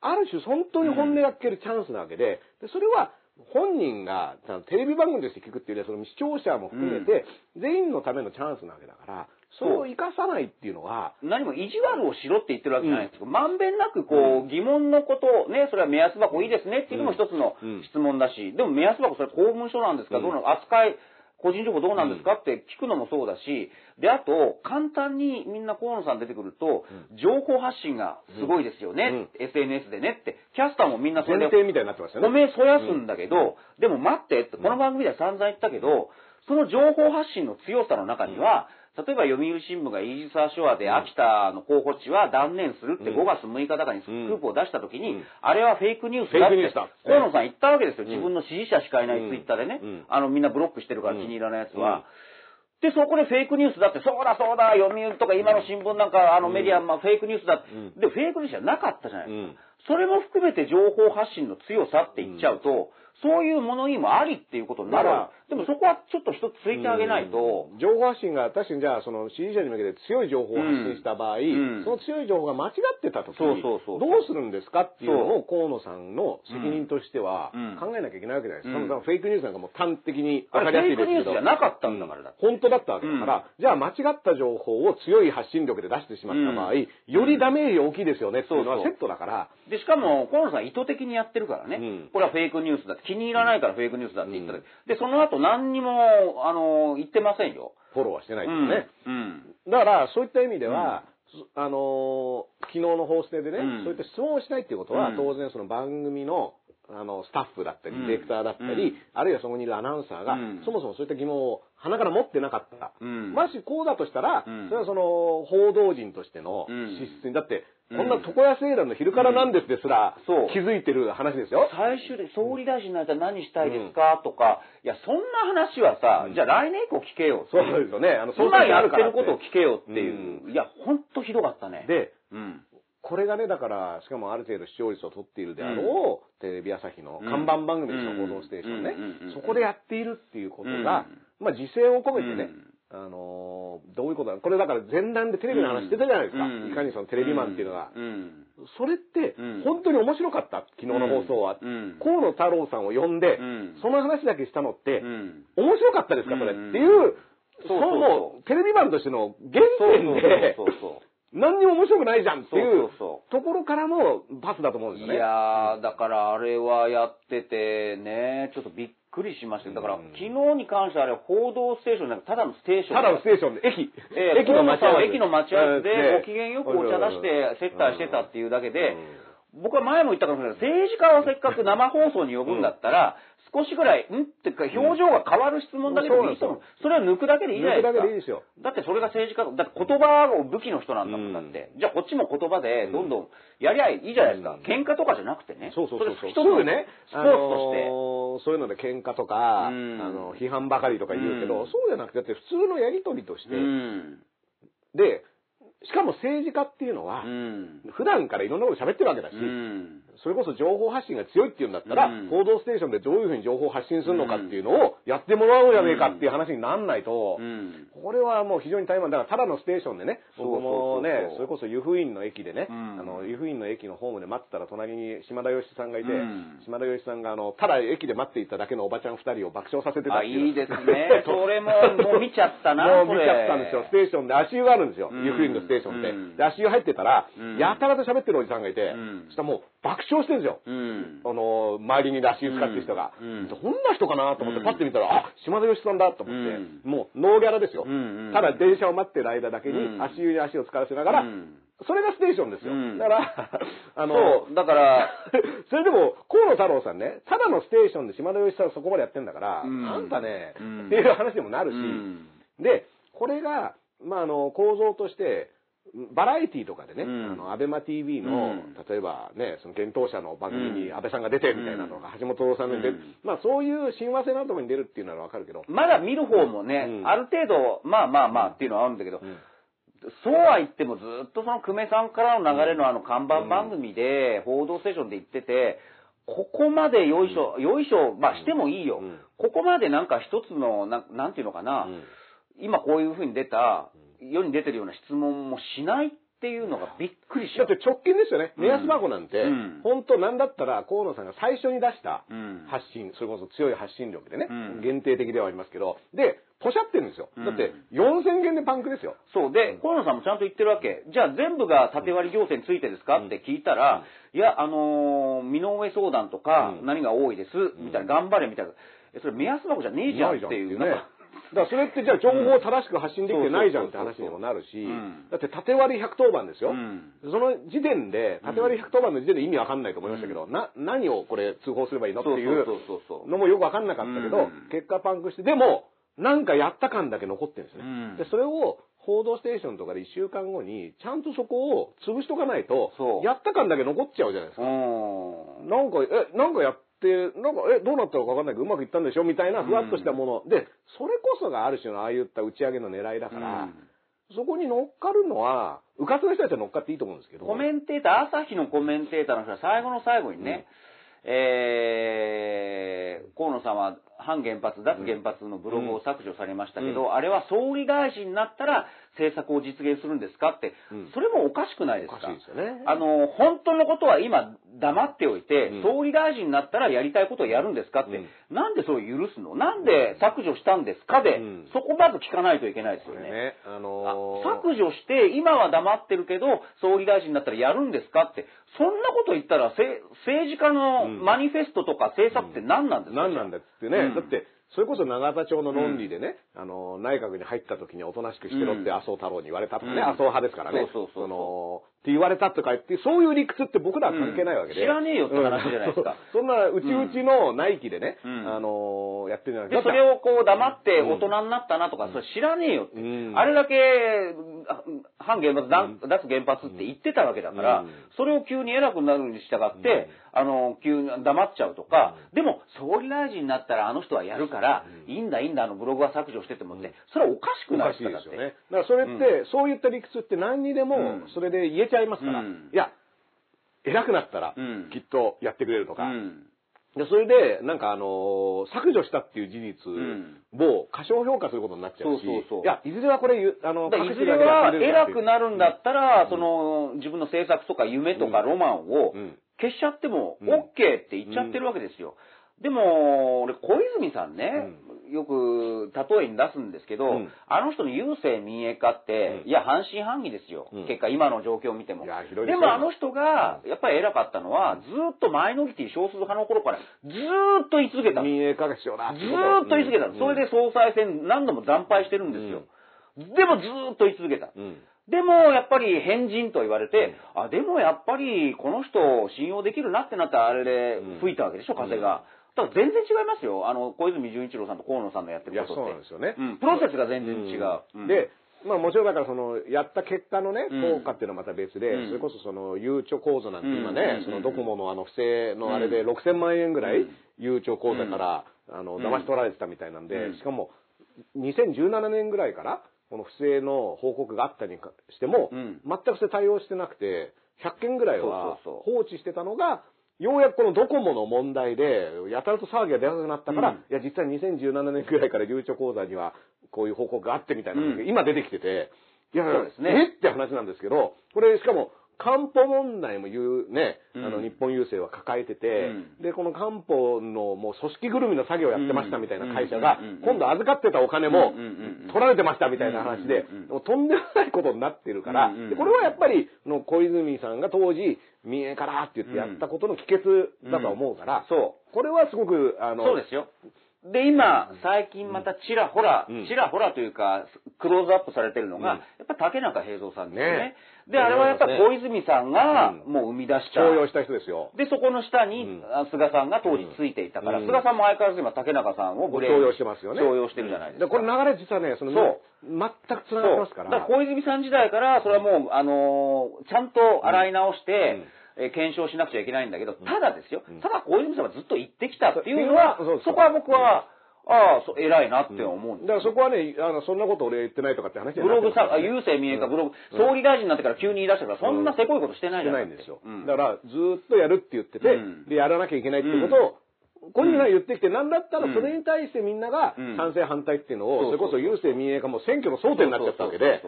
ある種本当に本音が聞けるチャンスなわけで、でそれは本人がテレビ番組として聞くっていうよりはその視聴者も含めて、全員のためのチャンスなわけだから、それを生かさないっていうのは、何も意地悪をしろって言ってるわけじゃないですか。まんべんなくこう、疑問のことをね、それは目安箱いいですねっていうのも一つのうん。質問だし、でも目安箱それ公文書なんですか、うん。どうなの？扱い、個人情報どうなんですか？って聞くのもそうだし、で、あと、簡単にみんな河野さん出てくると、情報発信がすごいですよね、SNS でね。って、キャスターもみんなそれで前提みたいになってましたよね。ごめんそやすんだけど、でも待ってって、この番組では散々言ったけど、その情報発信の強さの中には、例えば読売新聞がイージス・アショアで秋田の候補地は断念するってうん。5月6日だかにスクープを出した時に、うん。あれはフェイクニュースだって河野さん言ったわけですよ。うん。自分の支持者しかいないツイッターでね。うん。あの、みんなブロックしてるから気に入らないやつうん。は。で、そこでフェイクニュースだって、そうだそうだ、読売とか今の新聞なんか、あのメディア、まあフェイクニュースだ。うん。で、フェイクニュースじゃなかったじゃない。ですか。うん。それも含めて情報発信の強さって言っちゃうと、そういうものにもありっていうことになるだから。でもそこはちょっと一つついてあげないと、うん。情報発信が確かにじゃあその支持者に向けて強い情報を発信した場合、ん。その強い情報が間違ってた時そうにそうそう。どうするんですかっていうのを河野さんの責任としてはうん。考えなきゃいけないわけじゃないですか。うん。フェイクニュースなんかもう端的にあ分かりやすいですけど。れフェイクニュースじゃなかったんだからだ本当だったわけだから、じゃあ間違った情報を強い発信力で出してしまった場合、うん。よりダメージ大きいですよねっていうのはセットだから、で、しかも、河野さん意図的にやってるからね、うん。これはフェイクニュースだって、気に入らないからフェイクニュースだって言っただけ。で、その後何にも、あの、言ってませんよ。フォローはしてないですよね。うん。だから、そういった意味では、あのー昨日の放送でね、うん。そういった質問をしないっていうことは、うん。当然その番組の、あの、スタッフだったり、うん。ディレクターだったり、うん。あるいはそこにいるアナウンサーが、うん。そもそもそういった疑問を鼻から持ってなかった。うん。もしこうだとしたら、うん。それはその、報道陣としてのうん。資質に、だって、うんこん。な床屋製団の昼からなんですですら、気づいてる話ですよ。最終で総理大臣になったら何したいですか、とか、いや、そんな話はさ、じゃあ来年以降聞けよ。そいうですよね。あの、今やってることをて聞けよっていう。いや、ほんとひどかったね。で、うん。これがね、だから、しかもある程度視聴率を取っているであろう、テレビ朝日の看板番組ですよ、うん報道ステーションね。そこでやっているっていうことが、まあ、自制を込めてね、あのーどういうことだこれだから前段でテレビの話してたじゃないですか。うん。いかにそのテレビマンっていうのが。うん。それってうん、本当に面白かった、昨日の放送は。うん。河野太郎さんを呼んで、うん。その話だけしたのって、うん。面白かったですか、それ？うん。っていう、そうそうテレビマンとしての原点で、そうそうそう何にも面白くないじゃんっていうところからのパスだと思うんですいよね。やー、だからあれはやっててね、ちょっとびっくりしましたよ。だから、うん。昨日に関してはあれ、報道ステーションじゃなくて、ただのステーション。ただのステーションで、駅、ええ駅の待ち合わせ。駅の待ち合わせで、ご機うん。嫌よくお茶出して接待してたっていうだけで、僕は前も言ったかもしれない。けど、政治家をせっかく生放送に呼ぶんだったら、少しぐらい、ん？っていうか、表情が変わる質問だけでもいいと思う。それは抜くだけでいいじゃないですか。抜くだけでいいですよ。だってそれが政治家だだって言葉を武器の人なんだもん、うんだって。じゃあこっちも言葉でどんどんやりゃいいじゃないですか。うん喧嘩とかじゃなくてね。そうそうそうそう。れ一つね、スポーツとして。あのーそういうので喧嘩とか、うんあの、批判ばかりとか言うけど、うんそうじゃなくて、だって普通のやりとりとして、うん。で、しかも政治家っていうのはう、ん。普段からいろんなこと喋ってるわけだし、うん。それこそ情報発信が強いっていうんだったら、うん報道ステーションでどういうふうに情報を発信するのかっていうのをやってもらおうじゃねえかっていう話になんないと、うん。これはもう非常に大変だから、ただのステーションでね、僕もねそれこそ湯布院の駅でね、うんあの、湯布院の駅のホームで待ってたら隣に島田義さんがいて、うん島田義さんがあの、ただ駅で待っていただけのおばちゃん二人を爆笑させてたあ、っていう。いいですね。それも、もう見ちゃったな、もう見ちゃったんですよ。ステーションで足湯があるんですよ。うん湯布院のステーションって。うんで、足湯入ってたら、うんやたらと喋ってるおじさんがいて、したらもう爆笑してるんですよ。うん。あの、周りに足湯使ってる人が。うん。うん。どんな人かなと思ってうん。パッて見たら、あ、島田義さんだと思って、うん。もうノーギャラですよ。ただ電車を待ってる間だけにうん。足湯に足を使わせながら、うん。それがステーションですよ。うん。だから、あの、そう、だから、それでも、河野太郎さんね、ただのステーションで島田義さんそこまでやってんだから、うん。あんたね、うん。っていう話にもなるし、うん。で、これが、まあ、あの、構造として、バラエティとかでね、うん。あの、アベマ TV の、うん。例えばね、その幻冬者の番組に安倍さんが出てみたいなのとか、橋本さんが出る、うん。まあそういう親和性のあるところに出るっていうのはわかるけど、まだ見る方もね、うん。ある程度、まあまあまあっていうのはあるんだけど、うん。そうは言ってもずっとその久米さんからの流れのあの看板番組で、報道ステーションで言ってて、ここまでよいしょ、よいしょ、まあしてもいいよ。うん。ここまでなんか一つの、ななんていうのかな、うん。今こういうふうに出た、世に出てるような質問もしないっていうのがびっくりしちゃう。だって直近ですよね。うん目安箱なんて、うん本当なんだったら河野さんが最初に出したうん発信、それこそ強い発信力でね、うん限定的ではありますけど、で、ポシャってるんですよ。うんだって4000件でパンクですよ。そう。で、河野さんもちゃんと言ってるわけ。じゃあ全部が縦割り行政についてですかうんって聞いたら、いや、あのー身の上相談とかうん何が多いです、みたいな、頑張れみたいな。えそれ目安箱じゃねえじゃんっていう。ね。なんかだからそれってじゃあ情報を正しく発信できてないじゃんって話にもなるしうん、だって縦割り110番ですよ。うんその時点で、縦割り110番の時点で意味わかんないと思いましたけど、な、何をこれ通報すればいいのっていうのもよくわかんなかったけど、うん結果パンクして、でも、なんかやった感だけ残ってるんですね。うんで、それを、報道ステーションとかで1週間後に、ちゃんとそこを潰しとかないとやった感だけ残っちゃうじゃないですか。うん。なんか、え、なんかやって、なんか、え、どうなったのかわかんないけど、うまくいったんでしょ？みたいなふわっとしたもの。で、それこそがある種のああいった打ち上げの狙いだから、うん。そこに乗っかるのは、うかつの人たちは乗っかっていいと思うんですけど。コメンテーター、朝日のコメンテーターの人は最後の最後にね、えー、河野さんは反原発、脱原発のブログを削除されましたけど、うん。あれは総理大臣になったら政策を実現するんですかって、うん。それもおかしくないですか？おかしいですよね。あの、本当のことは今黙っておいて、うん。総理大臣になったらやりたいことをやるんですかって、うん。なんでそれを許すの？なんで削除したんですかで、うん。そこまず聞かないといけないですよね。ね、ああのー削除して、今は黙ってるけど、総理大臣になったらやるんですかって、そんなこと言ったら、せ政治家のうん。マニフェストとか政策って何なんですか、何なんだってね、うん。だって、それこそ永田町の論理でね、あの、内閣に入った時におとなしくしてろってうん。麻生太郎に言われたとかね、うん。麻生派ですからね。そうそうそうそう。の、って言われたとか言って、そういう理屈って僕らは関係ないわけで。うん。知らねえよって話じゃないですか。うん。そんな、うちうちの内規でね、うん。あの、やってるんじゃないで、それをこう黙って大人になったなとか、それ知らねえよって。うん。あれだけ、あ反原発、脱脱原発って言ってたわけだから、うん。それを急に偉くなるに従って、あの、急に黙っちゃうとか、でも、総理大臣になったらあの人はやるから、いいんだいいんだ、あのブログは削除してってもって、それはおかしくないですかいですよね。だからそれって、そういった理屈って何にでもうん。それで言えちゃいますから。うん。いや、偉くなったらうん、きっとやってくれるとか、うん。でそれで、なんかあのー削除したっていう事実を過小評価することになっちゃうし、そうそうそう。いや、いずれはこれゆ、あの、いずれは偉くなるんだったら、その、自分の制作とか夢とかロマンをうん。消しちゃってもうん。OK って言っちゃってるわけですよ。でも、俺、小泉さんね、よく例えに出すんですけど、うんあの人の郵政民営化って、うんいや、半信半疑ですよ。うん結果、今の状況を見ても。でよですも、あの人が、やっぱり偉かったのは、ずっとマイノリティ少数派の頃から、ずーっと言い続けたの。民営化が必要だずーっと言い続けたの。それで総裁選何度も惨敗してるんですよ。でもずーっと言い続けた。うん、でも、やっぱり変人と言われて、あ、でもやっぱりこの人を信用できるなってなったあれで吹いたわけでしょ、風が。だから全然違いますよ。あの、小泉純一郎さんと河野さんのやってることって。そうなんですよね。うん。プロセスが全然違う。うん。で、まあもちろんだからその、やった結果のね、うん。効果っていうのはまた別で、うん。それこそその、ゆうちょ口座なんて今うん。ね、そのドコモのあの不正のあれで6000万円ぐらいうん、ゆうちょ口座から、あの、うん。騙し取られてたみたいなんうん。で、しかも、2017年ぐらいから、この不正の報告があったにしても、うん。全くそれ対応してなくて、100件ぐらいは放置してたのが、ようやくこのドコモの問題で、やたらと騒ぎが出なくなったから、うん。いや、実は2017年ぐらいから流暢口座には、こういう報告があってみたいなうん今出てきてて、いや、そうですね。え？って話なんですけど、これしかも、漢方問題も言うね、うん。あの、日本郵政は抱えてて、うん。で、この漢方のもう組織ぐるみの作業をやってましたみたいな会社が今度預かってたお金も取られてましたみたいな話でとんでもないことになってるから、でこれはやっぱり、の小泉さんが当時、民営からって言ってやったことの帰結だと思うから、そう。これはすごく、あの、そうですよ。で、今、最近またちらほら、うん。ちらほらというか、クローズアップされてるのが、うん。やっぱ竹中平蔵さんですよね。ねで、あれはやっぱね小泉さんがうん。もう生み出した。重用した人ですよ。で、そこの下に、菅さんが当時ついていたから、うん。菅さんも相変わらず今竹中さんをブレー重用してますよね。重用してるじゃないですか。これ流れ実はね、その、そう。全く繋がってますから。だから小泉さん時代から、それはもう、あのーちゃんと洗い直して、うん。えー検証しなくちゃいけないんだけど、ただですよ、うん。ただ小泉さんはずっと言ってきたっていうのは、そこは僕は、ああ、そう偉いなって思うんですだからそこはね、あの、そんなこと俺言ってないとかって話じゃなくてブログさ、あ郵政民営化、ブログ、総理大臣になってから急に言い出したから、そんなせこいことしてないじゃない。んですよ。うん。だから、ずーっとやるって言ってて、うん。で、やらなきゃいけないっていうことを、小泉さんが言ってきて、なんだったらそれに対してみんながうん。賛成反対っていうのを、それこそ郵政民営化も選挙の争点になっちゃったわけで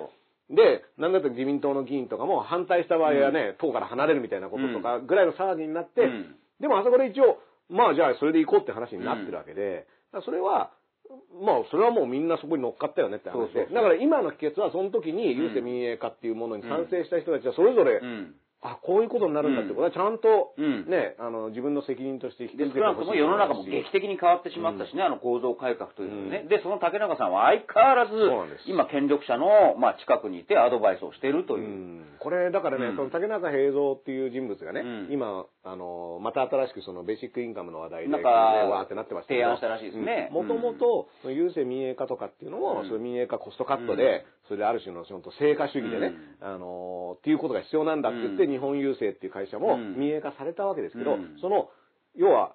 で、なんだったら自民党の議員とかも反対した場合はね、党から離れるみたいなこととかぐらいの騒ぎになって、うん。でもあそこで一応、まあじゃあそれで行こうって話になってるわけで、それは、まあそれはもうみんなそこに乗っかったよねって話で。だから今の秘訣はその時に郵政民営化っていうものに賛成した人たちはそれぞれ、うんあ、こういうことになるんだってことはちゃんと、うん。ね、あの、自分の責任として引きで、受けて少なくとも世の中も劇的に変わってしまったしね、あの構造改革というのね。で、その竹中さんは相変わらず今権力者の、まあ、近くにいてアドバイスをしているとういう。ん。これ、だからね、うん。その竹中平蔵っていう人物がね、うん。今、あの、また新しくそのベーシックインカムの話題で、なんかねわーってなってましたけど提案したらしいですね。もともと、郵政民営化とかっていうのも、うん。その民営化コストカットで、それである種のその成果主義でね、うん。あの、っていうことが必要なんだって言って、うん。日本郵政っていう会社もうん。民営化されたわけですけど、うん。その、要は、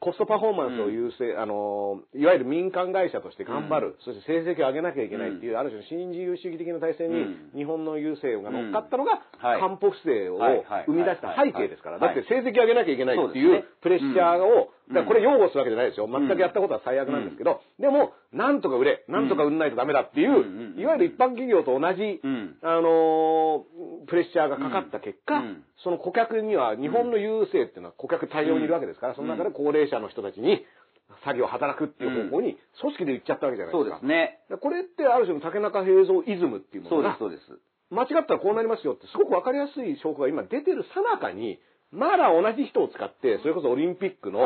コストパフォーマンスを優先、あの、いわゆる民間会社として頑張る、そして成績を上げなきゃいけないっていう、ある種の新自由主義的な体制に、うん。日本の郵政が乗っかったのが、はい。漢方不正を生み出した背景ですから、はい。だって成績上げなきゃいけないっていそうプレッシャーを、うんだからこれ擁護するわけじゃないですよ。全くやったことは最悪なんですけど、でも、なんとか売れ、なんとか売んないとダメだっていう、いわゆる一般企業と同じ、うん。あのープレッシャーがかかった結果、うん。その顧客には、日本の郵政っていうのは顧客対応にいるわけですから、その中で高齢者の人たちに、作業を働くっていう方向に、組織で行っちゃったわけじゃないそうでか。ですすね。これってある種の竹中平蔵イズムっていうものがそうです、、そうです。間違ったらこうなりますよってすごくわかりやすい証拠が今出てるさなかに、まだ同じ人を使って、それこそオリンピックの、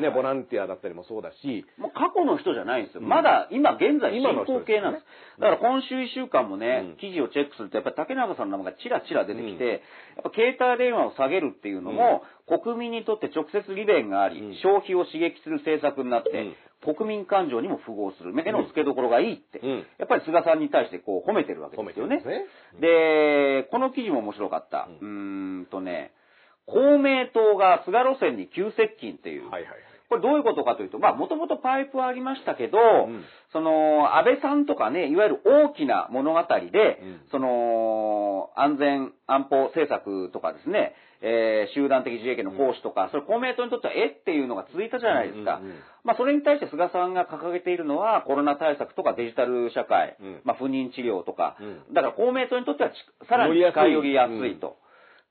ね、ボランティアだったりもそうだし、もう過去の人じゃないんですよ。うん。まだ、今現在進行形なんです。だから今週1週間もね、うん。記事をチェックすると、やっぱり竹中さんの名前がチラチラ出てきて、うん。やっぱ携帯電話を下げるっていうのも、国民にとって直接利便があり、うん。消費を刺激する政策になって、うん。国民感情にも符合する、目の付けどころがいいって、うん。やっぱり菅さんに対してこう褒めてるわけですよね。ですね。で、この記事も面白かった。うーんとね、公明党が菅路線に急接近っていう、はいはいはい。これどういうことかというと、まあ、もともとパイプはありましたけど、ん。その、安倍さんとかね、いわゆる大きな物語で、うん。その、安全安保政策とかですね、えー集団的自衛権の行使とか、それ公明党にとってはえっていうのが続いたじゃないですか。うんうんうん。まあ、それに対して菅さんが掲げているのは、コロナ対策とかデジタル社会、うん。まあ、不妊治療とか、うん。だから公明党にとってはちさらに乗りやすい使い寄りやすいと。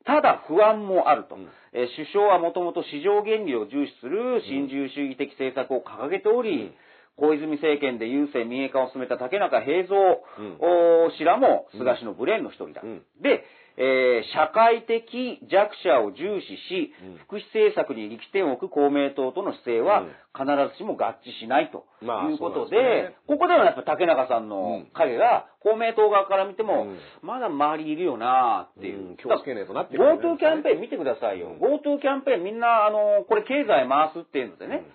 ただ不安もあると。うん。えー首相はもともと市場原理を重視する新自由主義的政策を掲げており、小泉政権で郵政民営化を進めた竹中平蔵、お氏らも菅氏のブレーンの一人だ。うん。で、えー社会的弱者を重視し、うん。福祉政策に力点を置く公明党との姿勢はうん。必ずしも合致しないとまあいうことそうなんですで、ここではやっぱ竹中さんの影が公明党側から見ても、うん。まだ周りいるよなっていう。うん。気をつけねえとなっていう感じ GoTo キャンペーン見てくださいよ。GoTo キャンペーンみんな、あの、これ経済回すっていうのでね、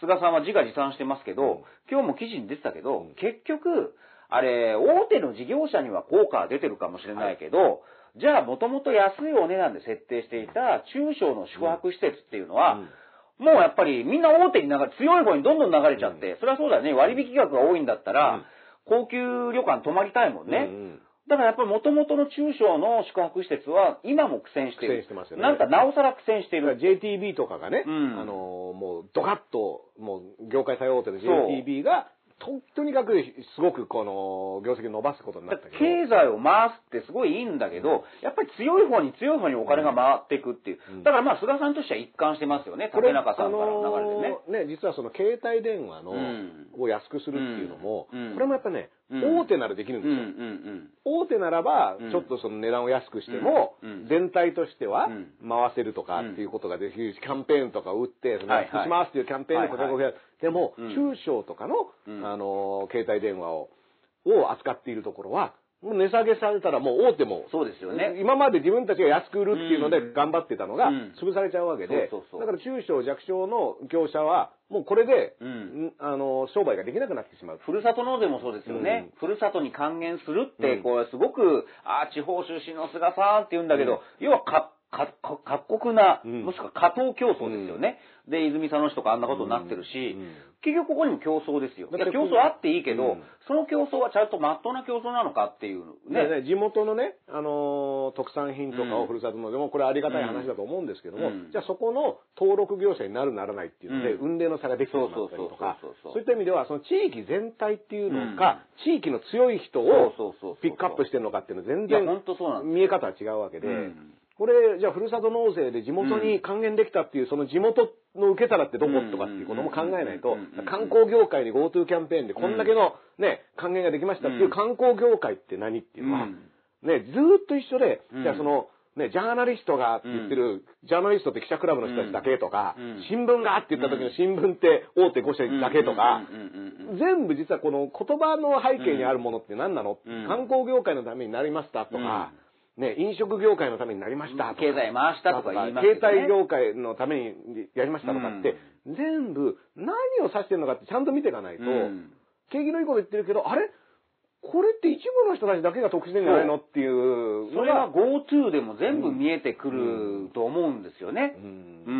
菅さんは自画自賛してますけど、うん。今日も記事に出てたけど、うん。結局、あれ、大手の事業者には効果が出てるかもしれないけど、じゃあ、もともと安いお値段で設定していた中小の宿泊施設っていうのは、もうやっぱりみんな大手に流れ、強い方にどんどん流れちゃって、それはそうだよね、割引額が多いんだったら、うん。高級旅館泊まりたいもんね。うんうん。だからやっぱり元々の中小の宿泊施設は今も苦戦している。苦戦してますよね。なんかなおさら苦戦していだからる。JTB とかがね、うん。あのーもうドカッと、もう業界最大手の JTB が、と、とにかくすごくこの業績を伸ばすことになだったけど。経済を回すってすごいいいんだけど、やっぱり強い方に強い方にお金が回っていくっていう。うん。だからまあ菅さんとしては一貫してますよね、竹中さんからの流れでね。あのーね、実はその携帯電話の、うん。を安くするっていうのも、うん。これもやっぱね、うん。大手ならできるんですよ。ん大手ならばうん、ちょっとその値段を安くしても全体としてはうん。回せるとかうんっていうことができるし、キャンペーンとかを打って、安くしますっていうキャンペーンではいはい。価格を増やす。でも、うん。中小とかのうん、あのー、携帯電話を、を扱っているところは、もう値下げされたらもう大手も、そうですよね。今まで自分たちが安く売るっていうのうん。で頑張ってたのがうん。潰されちゃうわけで、だから中小弱小の業者はもうこれで、うん。んあの商売ができなくなってしまう。ふるさと納税もそうですよね。ふるさとに還元するって、うん。こう、すごく、ああ、地方出身の菅さんって言うんだけど、要はか、か、か、過酷な、うん。もしくは過当競争ですよね。で、泉佐野市とかあんなことになってるし、うん。結局ここにも競争ですよ。だから競争あっていいけど、うん。その競争はちゃんと真っ当な競争なのかっていうね。でね、地元のね、あのー特産品とかうんをふるさと納税も、これありがたい話だと思うんですけども、うん。じゃあそこの登録業者になるならないっていうので、うん。運命の差ができてしまったりとかそういった意味では、その地域全体っていうのか、地域の強い人をピックアップしてるのかっていうのは全然見え方は違うわけで、うんこれ、じゃあ、ふるさと納税で地元に還元できたっていう、その地元の受け皿ってどことかっていうことも考えないと観光業界に GoTo キャンペーンでこんだけのね、還元ができましたっていう観光業界って何っていうのは、うん。ね、ずーっと一緒でうん、じゃあその、ね、ジャーナリストがって言ってる、ジャーナリストって記者クラブの人たちだけとかうん、新聞がって言った時の新聞って大手5社だけとか、全部実はこの言葉の背景にあるものって何なの、うん。観光業界のためになりましたとか、ね、飲食業界のためになりましたとか、経済回したとか言いますね。携帯業界のためにやりましたとかって、全部何を指してるのかってちゃんと見ていかないと、うん。景気のいいこと言ってるけど、あれ？これって一部の人たちだけが得してんじゃないのっていうのそれはが、GoTo でも全部見えてくると思うんですよね。うん。う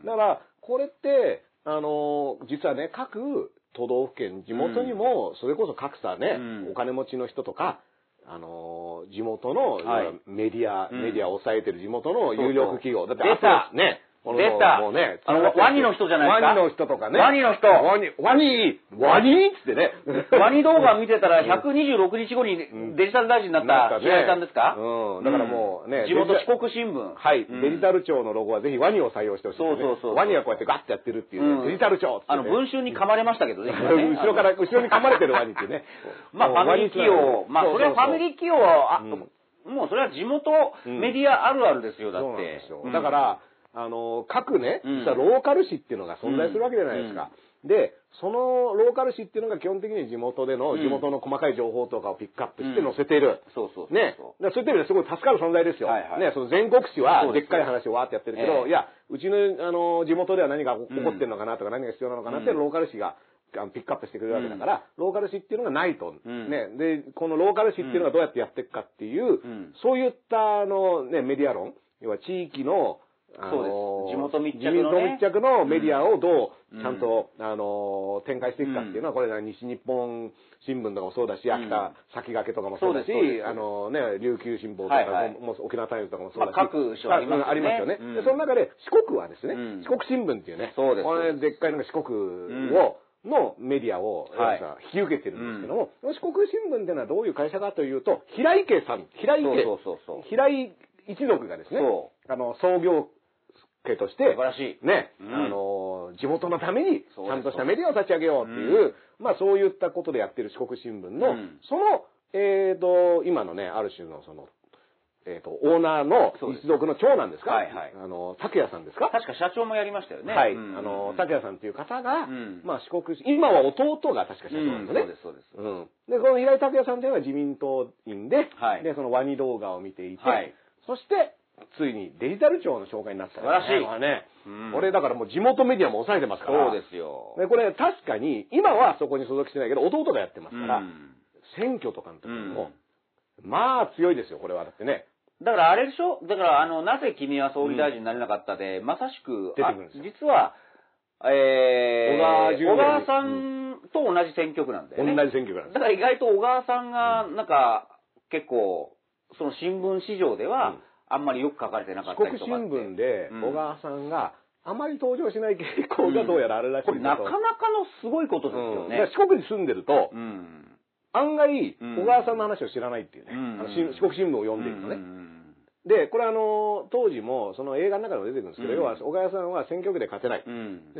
ん。だから、これって、あの、実はね、各都道府県、地元にも、それこそ格差ね、うん。お金持ちの人とか、あの、地元の、はい。メディア、うん。メディアを抑えてる地元の有力企業。だって、出たアトね、出た。もうね、あのワニの人じゃないですか。ワニの人とかね。ワニの人。ワニ、ワニ、ワニ？っつってね。ワニ動画見てたら126日後にデジタル大臣になった平井さんですか？うん。だからもうね、地元四国新聞。はい、うん。デジタル庁のロゴはぜひワニを採用してほしいそうそうそうワニがこうやってガッてやってるっていうデジタル庁あの、ね。文春に噛まれましたけどね。後ろから、後ろに噛まれてるワニってね。まあ、ファミリー企業、まあ、それはファミリー企業は、もうそれは地元メディアあるあるですよ、だって。だから、あの、各ね、うん。実はローカル紙っていうのが存在するわけじゃないですか。で、そのローカル紙っていうのが基本的に地元での、うん。地元の細かい情報とかをピックアップしてうん載せている。そうそうそう。ね。そういった意味ですごい助かる存在ですよ。はいはい。ね、その全国紙はでっかい話をわーってやってるけど、ええ。いや、うちの、あの、地元では何が起こってるのかなとか、何が必要なのかなってローカル紙が、ピックアップしてくれるわけだから、ローカル紙っていうのがないと、ん。ね。で、このローカル紙っていうのがどうやってやっていくかっていう、ん。そういった、あの、ね、メディア論、要は地域の、あそうのです。地元密着のね。地元密着のメディアをどううん。ちゃんと、あの、展開していくかっていうのは、これ、西日本新聞とかもそうだし、秋田先駆けとかもそうだし、あのね、琉球新報とか、はいはい。もう沖縄タイムズとかもそうだし、まあ各省ありますよね。ありますよね。うん。でその中で、四国はですね、うん。四国新聞っていうね、そうです。これ、でっかいのが四国を、のメディアを、はい。さ引き受けてるんですけども、四国新聞っていうのはどういう会社かというと、平井家さん、平井家、そうそうそうそう。平井一族がですねそ、あの、創業家として素晴、らしい。ね、うんあの、地元のために、ちゃんとしたメディアを立ち上げようっていう、まあそういったことでやってる四国新聞の、うんその、えっ、と、今のね、ある種のその、えっ、と、オーナーの一族の長男ですか？はいはいあの、拓也さんですか？確か社長もやりましたよね。はい。うんあの、拓也さんっていう方が、うんまあ四国、今は弟が確か社長なんですよね。うんそうです、そうです。うん。で、この平井拓也さんというのは自民党員で、はいで、そのワニ動画を見ていて、はいそして、ついにデジタル庁の紹介になった、素晴らしい。これはね、うん。これだからもう地元メディアも抑えてますから。そうですよ。で、これ確かに、今はそこに所属してないけど、弟がやってますから、うん。選挙とかの時にも、まあ強いですよ、これは。だってね。だからあれでしょ？だから、あの、なぜ君は総理大臣になれなかったで、まさしく、あ出てくるんですよ。実は、えー、小川淳小川さんと同じ選挙区なんだよね。同じ選挙区なんです。だから意外と小川さんが、なんか、結構、その新聞市場では、あんまりよく書かれてなかったりとかって。新聞でうん小川さんがあまり登場しない傾向がどうやらあるらしいんですよこれなかなかのすごいことですよね。四国に住んでると、うん。案外、うん小川さんの話を知らないっていうね。うんあのし四国新聞を読んでいるとね。うんで、これあの、当時も、その映画の中でも出てくるんですけど、うん要は、小川さんは選挙区で勝てない。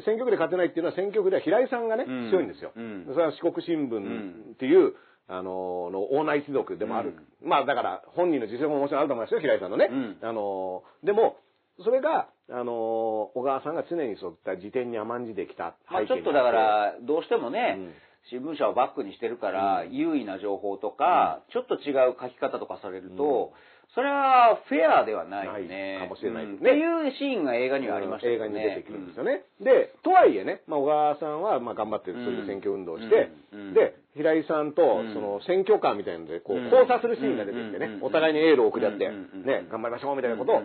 選挙区で勝てないっていうのは選挙区では平井さんがね、うん強いんですよ。うんそれは四国新聞っていう、あの、のオーナー一族でもある。まあだから、本人の実力ももちろんあると思いますよ、平井さんのね。うん。あの、でも、それが、あの、小川さんが常にそういった辞典に甘んじてきたまあちょっとだから、どうしてもね、うん。新聞社をバックにしてるから、うん。優位な情報とか、ちょっと違う書き方とかされると、それはフェアではないよね。かもしれないうん。ねっていうシーンが映画にはありましたね。画に出てくるんですよね。で、とはいえね、まあ、小川さんはまあ頑張ってそういう選挙運動をして、うん。うん。で、平井さんとうん。その選挙カーみたいなので、こう、うん。交差するシーンが出てきてね、うんお互いにエールを送り合って、ね、頑張りましょうみたいなことを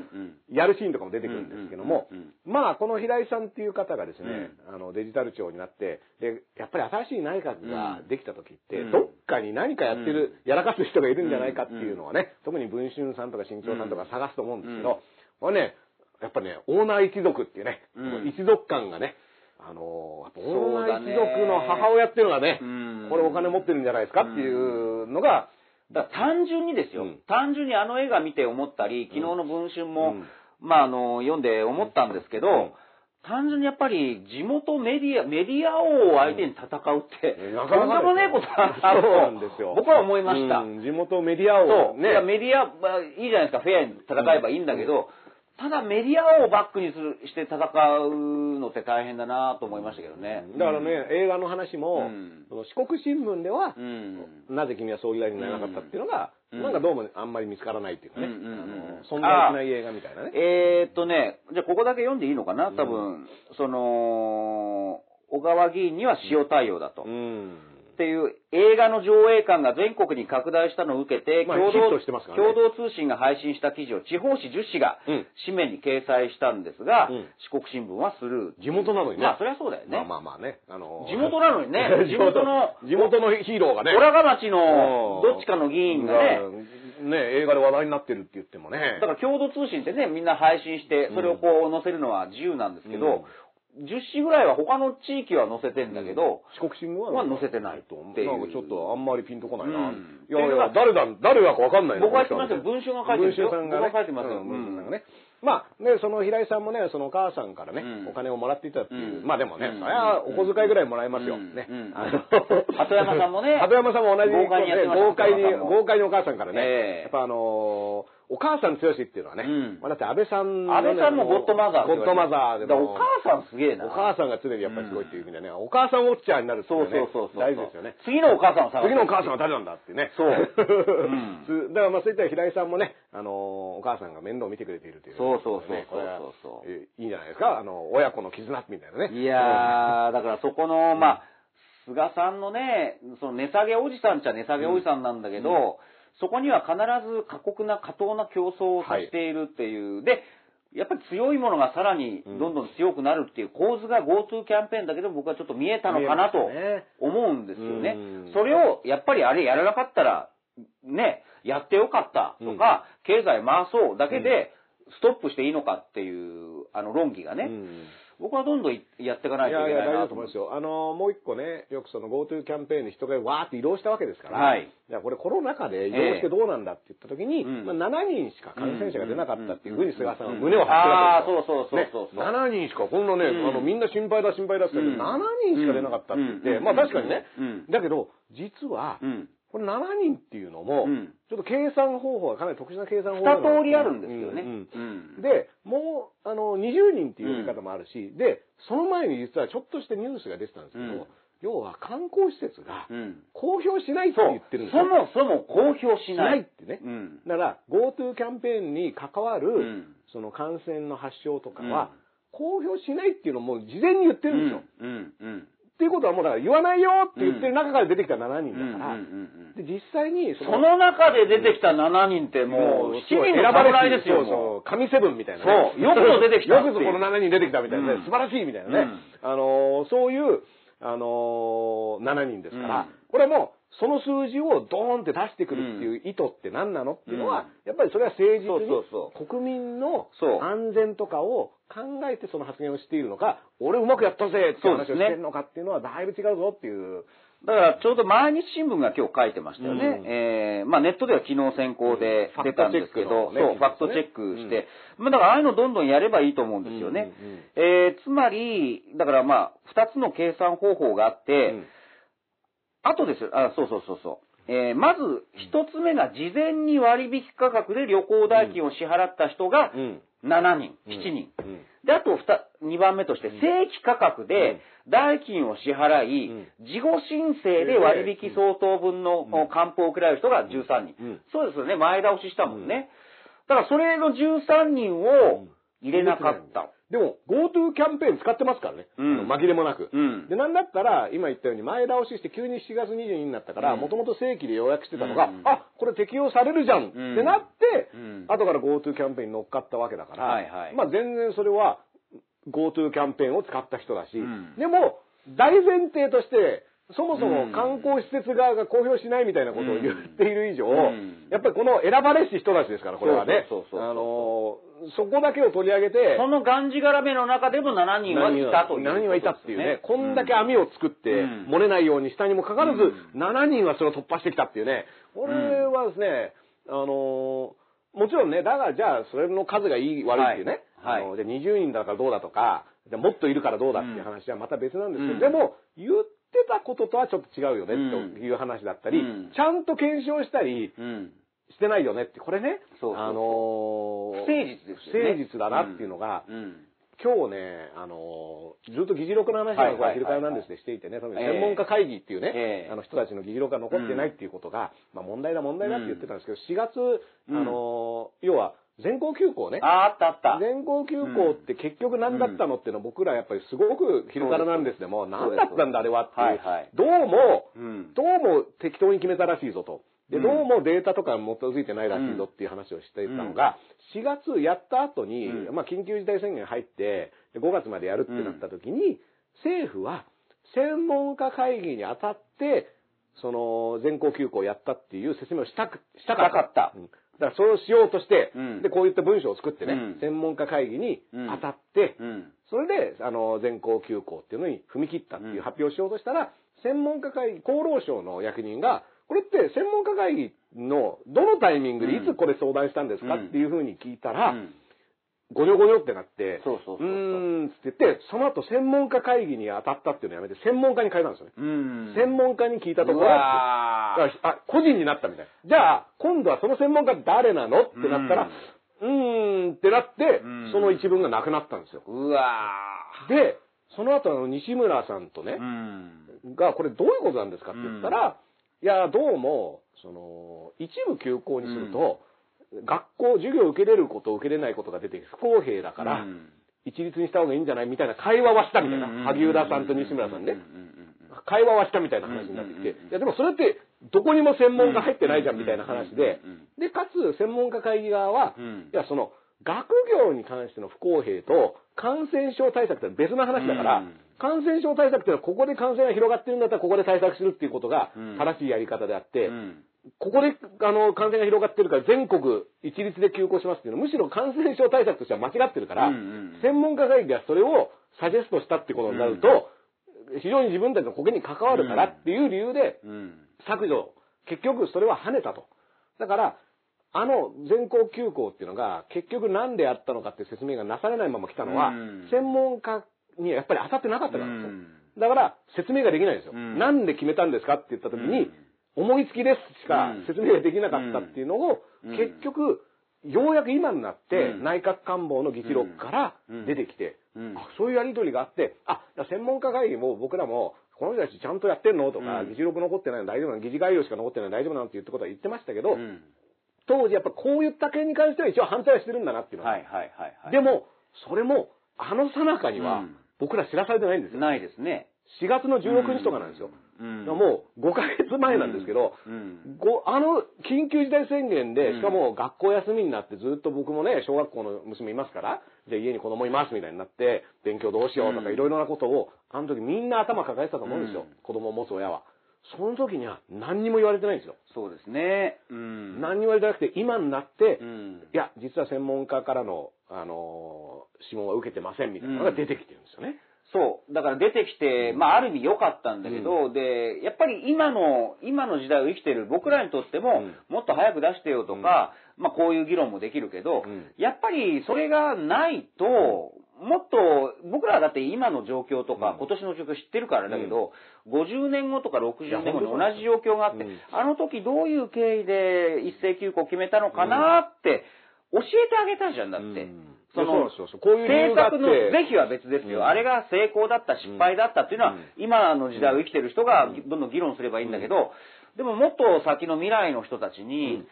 やるシーンとかも出てくるんですけどもまあ、この平井さんっていう方がですね、あの、デジタル庁になって、で、やっぱり新しい内閣ができた時って、うん。どっかに何かやってる、やらかす人がいるんじゃないかっていうのはね、特に文春さんとか新潮さんとか探すと思うんですけど、うん。これね、やっぱね、オーナー一族っていうね、うん。一族感がね、あのーやっぱオーナーそうだね。一族の母親っていうのがね、うん。これお金持ってるんじゃないですか？っていうのが、だ単純にですよ、うん。単純にあの映画見て思ったり、昨日の文春も、うん。まあ、あの、読んで思ったんですけど、うん。単純にやっぱり地元メディア、メディア王を相手に戦うって、なとんでもねえことだなとそうなんですよ。僕は思いました。うん。地元メディアをそう。いやね、メディア、まあ、いいじゃないですか、フェアに戦えばいいんだけど、ただメディアをバックにするして戦うのって大変だなと思いましたけどね。だからね、映画の話も、うんその四国新聞ではう、ん。なぜ君は総理大臣になれなかったっていうのが、うんなんかどうもあんまり見つからないっていうかね、存在しない映画みたいなね。えーっとね、じゃあここだけ読んでいいのかな？多分、その、小川議員には塩対応だと。うん。っていう映画の上映館が全国に拡大したのを受けて、まあ共同ヒットしてますからね共同通信が配信した記事を地方紙10紙がうん紙面に掲載したんですが、うん四国新聞はスルー。地元なのにね。まあそりゃそうだよね。まあまあまあね。あの地元なのにね 地元の地元のヒーローがね。小良賀町のうんどっちかの議員がね、ね、映画で話題になってるって言ってもね。だから共同通信ってね、みんな配信して、それをこう載せるのは自由なんですけど、10紙ぐらいは他の地域は載せてんだけど、四国新聞はは載せてないとってなんかちょっとあんまりピンとこないな。うん。いやいや、誰だ、誰だかわかんないな僕は言ってますよ文春が書いてる。んですよ文春さんがね。僕が書いてますようん。文春さんがね。まあ、ね、その平井さんもね、そのお母さんからね、うん。お金をもらっていたっていう。うん。まあでもね、うん。それはお小遣いぐらいもらえますよ。うん。ね。うん。あの 鳩山さんもね鳩山さんも同じ。豪快に豪快に、豪快にお母さんからね、ええ。やっぱあのーお母さん強しっていうのはね、うんまあだって安倍さんのね、安倍さんもゴッドマザーゴッドマザーでもお母さんすげえな。お母さんが常にやっぱりすごいっていう意味でね、お母さんウォッチャーになるっていそううねそうそうそう。大事ですよね。次のお母さんを探す次のお母さんは誰なんだってね。そう うんだからまあそういった平井さんもね、あのーお母さんが面倒を見てくれているという、そうそうそうそうそうそうえいいんじゃないですか。あの、親子の絆みたいなね。いやー、だからそこの、まあ、菅さんのね、その値下げおじさんっちゃ値下げおじさんなんだけど、そこには必ず過酷な過当な競争をさせているっていう。で、やっぱり強いものがさらにどんどん強くなるっていう構図が GoTo キャンペーンだけど僕はちょっと見えたのかなと思うんですよね。うん。それをやっぱりあれやらなかったら、ね、やってよかったとか、経済回そうだけでストップしていいのかっていうあの論議がね、うん僕はどんどんやっていかないいといけやいや、大丈ないなと思いますよ。あの、もう一個ね、よくその GoTo キャンペーンに人がわーって移動したわけですから、はい。じゃあこれコロナ禍で移動してどうなんだって言った時に、うんまあ、7人しか感染者が出なかったっていうふうに菅さんはうん胸を張ってるああー、わけですよ。そうそうそうそうそう。ね、7人しか、こんなね、うん。あの、みんな心配だ心配だって言って、うん。7人しか出なかったって言って、うん。まあ確かにね、うん。だけど、実は、うん。これ7人っていうのも、うんちょっと計算方法がかなり特殊な計算方法二通りあるんですよね。うんうんうんで、もう、あの、20人っていう呼び方もあるし、で、その前に実はちょっとしてニュースが出てたんですけど、うん要は観光施設がうん。公表しないって言ってるんですそよ。もそも公表ししな。ないいってね。うん。だから、GoTo キャンペーンに関わる、うんその感染の発症とかは、公表しないっていうのをもう事前に言ってるんですよ。うん。うん。っていうことはもうだから言わないよって言ってる中から出てきた7人だから、うんうんで、実際にその中で出てきた7人ってもう、7人の侍ですよ、そうそう、神セブンみたいな、そうよくぞ出てきたって。いうよくぞこの7人出てきたみたいなね、うん。素晴らしいみたいなね。あのーそういう、あのー7人ですから、うん。これはもう、その数字をドーンって出してくるっていう意図って何なのっていうのは、うん。やっぱりそれは誠実そうにそうそ国民の安全とかを考えてその発言をしているのか、俺うまくやったぜって話をしてるのかっていうのはだいぶ違うぞっていう。だからちょうど毎日新聞が今日書いてましたよね。うん。えーまあネットでは昨日先行でうん。出たんですけど、ファクトチェックのねそう、ファクトチェックして、まあだからああいうのどんどんやればいいと思うんですよね。うんうんうん。えーつまり、だからまあ、二つの計算方法があって、うんあとですよ、あ、そうそうそうそう。えーまず、一つ目が事前に割引価格で旅行代金を支払った人がうん。7人、うん。7人。うん。で、あと2番目として、正規価格で代金を支払い、うん。事後申請で割引相当分のうん。還付を受けられる人が13人。うん。そうですよね、前倒ししたもんね。だからそれの13人を入れなかった。でも、GoTo キャンペーン使ってますからね。うん。紛れもなく。うん。で、なんだったら、今言ったように前倒しして急に7月22日になったから、うん。もともと正規で予約してたのが、うん。あ、これ適用されるじゃん。ってなって、うん。後から GoTo キャンペーンに乗っかったわけだから、はいはい。まあ全然それは GoTo キャンペーンを使った人だし、うん。でも、大前提として、そもそも観光施設側が公表しないみたいなことを言っている以上、うん。やっぱりこの選ばれし人たちですから、これはね。そうそうそうそう。あのーそこだけを取り上げて、そのがんじがらめの中でも7人はいたという7人はいたっていうね、こんだけあ網を作って、うん。漏れないようにしたにもかかわらず、う7人はそれを突破してきたっていうね、これはですね、あのーもちろんね、だがじゃあそれの数がいい悪いっていうね、はい。はい。あのじゃあ20人だからどうだとか、じゃあもっといるからどうだっていう話はまた別なんですけど、うん。でも言ってたこととはちょっと違うよねうん。という話だったり、うん。ちゃんと検証したりうん。してないよねって、これね、そうそうあのー不誠実ですよね。不誠実だなっていうのが、うん。今日ね、あのーずっと議事録の話はいはいはいはい。が昼会なんですでしていてね、そのええ。専門家会議っていうね、ええ。あの人たちの議事録が残ってないっていうことが、まあ問題だ問題だって言ってたんですけど、4月、うんあのー要は全校休校ね。あ、あったあった。全校休校って結局何だったのっていうのは僕らやっぱりすごく昼からなんですでも、何だったんだあれはっていう、どうも、うん。どうも適当に決めたらしいぞと。で、うん。どうもデータとかに基づいてないらしいぞっていう話をしていたのが、4月やった後に、うん。まあ緊急事態宣言入って、で5月までやるってなった時に、政府は専門家会議にあたって、その全校休校をやったっていう説明をしたく、したかった。したかった。うんだからそれをしようとして、うん。で、こういった文章を作ってね、うん。専門家会議にあたって、うん。それで、あの、全校休校っていうのに踏み切ったっていう発表をしようとしたら、専門家会議、厚労省の役人が、これって専門家会議のどのタイミングでいつこれ相談したんですかうん。っていうふうに聞いたら、うんごにょごにょってなって、そうそうそうーんつって言って、その後専門家会議に当たったっていうのをやめて、専門家に変えたんですよね。うん。専門家に聞いたとこうろ、あ、個人になったみたいな。じゃあ、今度はその専門家誰なのってなったら、うーんってなってうん、その一文がなくなったんですよ。うわで、その後あの西村さんとね。が、これどういうことなんですかって言ったら、いや、どうも、その、一部休校にすると、学校、授業を受けれること、受けれないことが出て不公平だから、うん。一律にした方がいいんじゃないみたいな会話はしたみたいな。萩生田さんと西村さんね会話はしたみたいな話になってきて、いやでもそれってどこにも専門家入ってないじゃんみたいな話でで、かつ専門家会議側は、うん。いやその、学業に関しての不公平と感染症対策って別の話だから、うん。感染症対策っていうのはここで感染が広がってるんだったらここで対策するっていうことがうん。正しいやり方であって、うんここであの感染が広がってるから全国一律で休校しますっていうのはむしろ感染症対策としては間違ってるから、うんうん。専門家会議がそれをサジェストしたってことになると、非常に自分たちの保険に関わるからっていう理由でうん。削除、結局それは跳ねたと。だから、あの全校休校っていうのが結局何であったのかっていう説明がなされないまま来たのは、うん。専門家にやっぱり当たってなかったからなんですよ。うん。だから説明ができないんですよ。うん。なんで決めたんですかって言った時に、うん思いつきですしかうん。説明ができなかったっていうのを、うん。結局、ようやく今になって、うん。内閣官房の議事録からうん。出てきて、うん。あそういうやりとりがあって、あ、専門家会議も僕らも、この人たちちゃんとやってんの？とか、うん。議事録残ってないの？大丈夫なの？議事概要しか残ってないの？大丈夫なの？って言ったことは言ってましたけど、うん。当時やっぱこういった件に関しては一応反対はしてるんだなっていうのは、はいはいはいはい。でも、それも、あの最中にはうん、僕ら知らされてないんですよ。ないですね。4月の16日とかなんですよ。うんもう5ヶ月前なんですけど、あの緊急事態宣言で、うんしかも学校休みになってずっと僕もね、小学校の娘いますから、じゃあ家に子供いますみたいになって、勉強どうしようとかうんいろいろなことを、あの時みんな頭抱えてたと思うんですよ。うん子供を持つ親は。その時には何にも言われてないんですよ。そうですね。うん。何にも言われてなくて、今になって、うんいや、実は専門家からの、あのー諮問は受けてませんみたいなのが出てきてるんですよね。そう。だから出てきて、まあある意味良かったんだけど、で、やっぱり今の、今の時代を生きてる僕らにとっても、もっと早く出してよとか、まあこういう議論もできるけど、うん。やっぱりそれがないと、もっと、僕らはだって今の状況とか、うん。今年の状況知ってるからだけど、50年後とか60年後に同じ状況があって、うん。あの時どういう経緯で一斉休校を決めたのかなって、教えてあげたじゃんだって。うんそのそうそうそう。こういう理由政があって。策の是非は別ですよ、うん。あれが成功だった、失敗だったっていうのは、うん。今の時代を生きてる人がどんどん議論すればいいんだけど、でももっと先の未来の人たちに、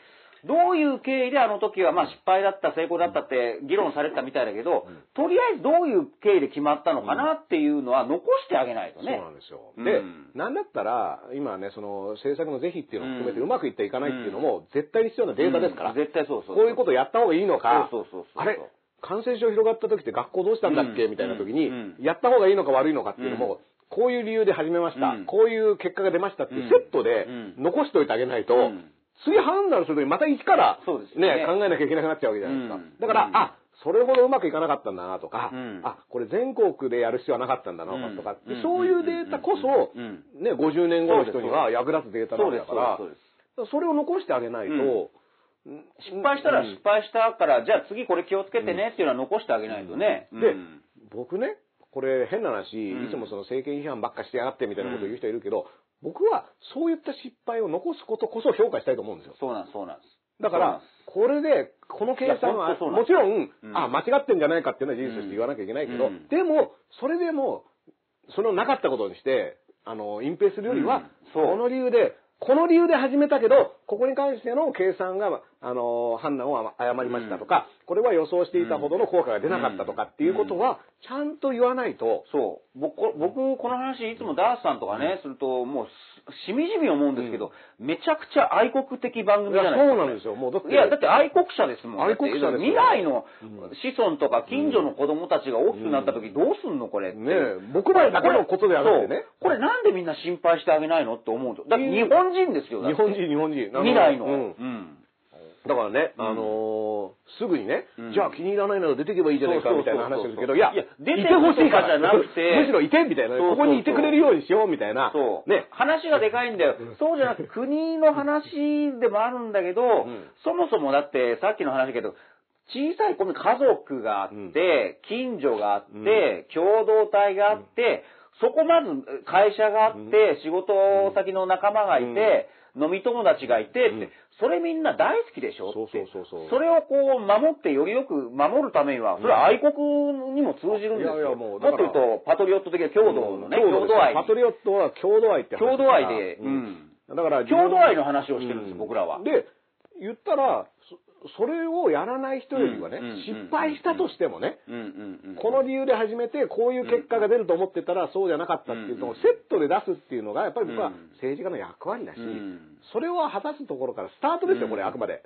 どういう経緯であの時はまあ失敗だった、成功だったって議論されてたみたいだけど、とりあえずどういう経緯で決まったのかなっていうのは残してあげないとね。そうなんですよ。うん。で、なんだったら、今ね、その政策の是非っていうのを含めてうまくいっていかないっていうのも絶対に必要なデータですから、うん。絶対そうそうこういうことやった方がいいのか、そうそうそう。あれ、感染症広がった時って学校どうしたんだっけ、うん。みたいな時に、うん。やった方がいいのか悪いのかっていうのも、こういう理由で始めました、うん。こういう結果が出ましたってセットでうん。残しておいてあげないと、うん。次判断する時にまた一からね。ね考えなきゃいけなくなっちゃうわけじゃないですか。うん。だから、うん。あ、それほどうまくいかなかったんだなとか、うん。あ、これ全国でやる必要はなかったんだなとか、うん。そういうデータこそ、うん。ね、50年後の人には役立つデータなんだからそれを残してあげないと、うん失敗したらうん。失敗したから、じゃあ次これ気をつけてねっていうのは残してあげないとね。でうん。僕ね、これ変な話、ん。いつもその政権批判ばっかしてやがってみたいなことを言う人いるけど、僕はそういった失敗を残すことこそ評価したいと思うんですよ。そうなんです、そうなんです。だから、これで、この計算は、もちろん、うん。あ、間違ってんじゃないかっていうのは事実として言わなきゃいけないけど、うん。でも、それでも、それをなかったことにして、あの、隠蔽するよりは、この理由で、この理由で始めたけど、ここに関しての計算が、あの、判断を誤りましたとか、これは予想していたほどの効果が出なかったとかっていうことは、ちゃんと言わないと、そう。僕、こ僕この話いつもダースさんとかね、すると、もうし、しみじみ思うんですけど、めちゃくちゃ愛国的番組じゃないですか。そうなんですよもうだっていや、だって愛国者ですもん。愛国者です未来の子孫とか近所の子供たちが大きくなった時どうすんのこれって。ねえ僕らだけのことであってね。そうこれなんでみんな心配してあげないのって思うと。だって日本人ですよ、日本人、日本人。あ未来の。うん。うん。だからね、うんあのーすぐにね、うん。じゃあ気に入らないなら出てけばいいじゃないかみたいな話をするけど、いや、出てほしいかじゃなくて むしろいてみたいな、ここにいてくれるようにしようみたいな。そう。ね。話がでかいんだよ。そうじゃなくて、国の話でもあるんだけど、ん。そもそもだって、さっきの話だけど、小さい子に家族があって、近所があって、共同体があって、そこまず会社があって、仕事先の仲間がいて、飲み友達がいてって、それみんな大好きでしょ？って。そうそうそうそうそれをこう守ってよりよく守るためには、それは愛国にも通じるんですよ。いやいやもっもうだからと言うと、パトリオット的な郷土のね、郷土ですよ郷土愛。パトリオットは郷土愛って話郷土愛で、ううんん。だから、郷土愛の話をしてるんです、うん僕らは。で、言ったら、そそれをやらない人よりはね、失敗したとしてもね。この理由で始めて、こういう結果が出ると思ってたら、そうじゃなかったっていうのをセットで出すっていうのが、やっぱり僕はうん。政治家の役割だし、うん。それを果たすところからスタートですよ、これ、あくまで。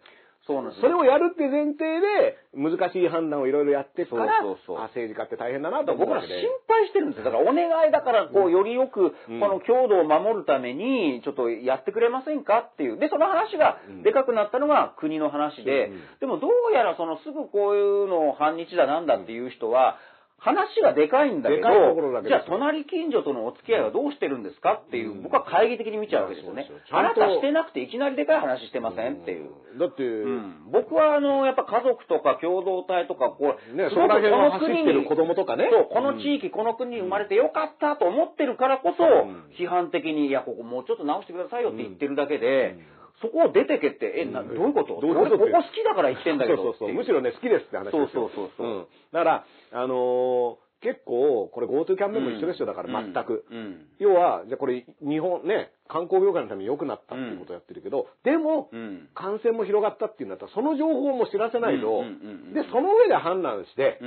そうなんですそれをやるって前提で、難しい判断をいろいろやってから、そうそうそうあ政治家って大変だなと僕ら心。配してるんですよ。だからお願いだから、こう、よりよく、こうんの強度を守るために、ちょっとやってくれませんかっていう。で、その話がうんでかくなったのが国の話でうん、でもどうやらそのすぐこういうのを反日だなんだっていう人は、話がでかいんだけどじゃあ隣近所とのお付き合いはどうしてるんですかっていうう、ん。僕は懐疑的に見ちゃうわけですよね。あなたしてなくていきなりでかい話してませんっていう。うんだって、うん。僕はあの、やっぱ家族とか共同体とか、こう、ね、そこの国に子供とかね。そう、この地域、この国に生まれてよかったと思ってるからこそ、ん。批判的に、いや、ここもうちょっと直してくださいよって言ってるだけで、うんそこを出てけって、え、なうん。どういうこと？どういうこと？俺ここ好きだから言ってんだけどそうそうそう。むしろね、好きですって話ですよ。そうそうそうそう。んだから、あのー結構、これ GoTo キャンペーンも一緒ですよ、だから全く。うん。要は、じゃあこれ、日本ね、観光業界のために良くなったっていうことをやってるけど、でも、うん。感染も広がったっていうんだったら、その情報も知らせないと、で、その上で判断して、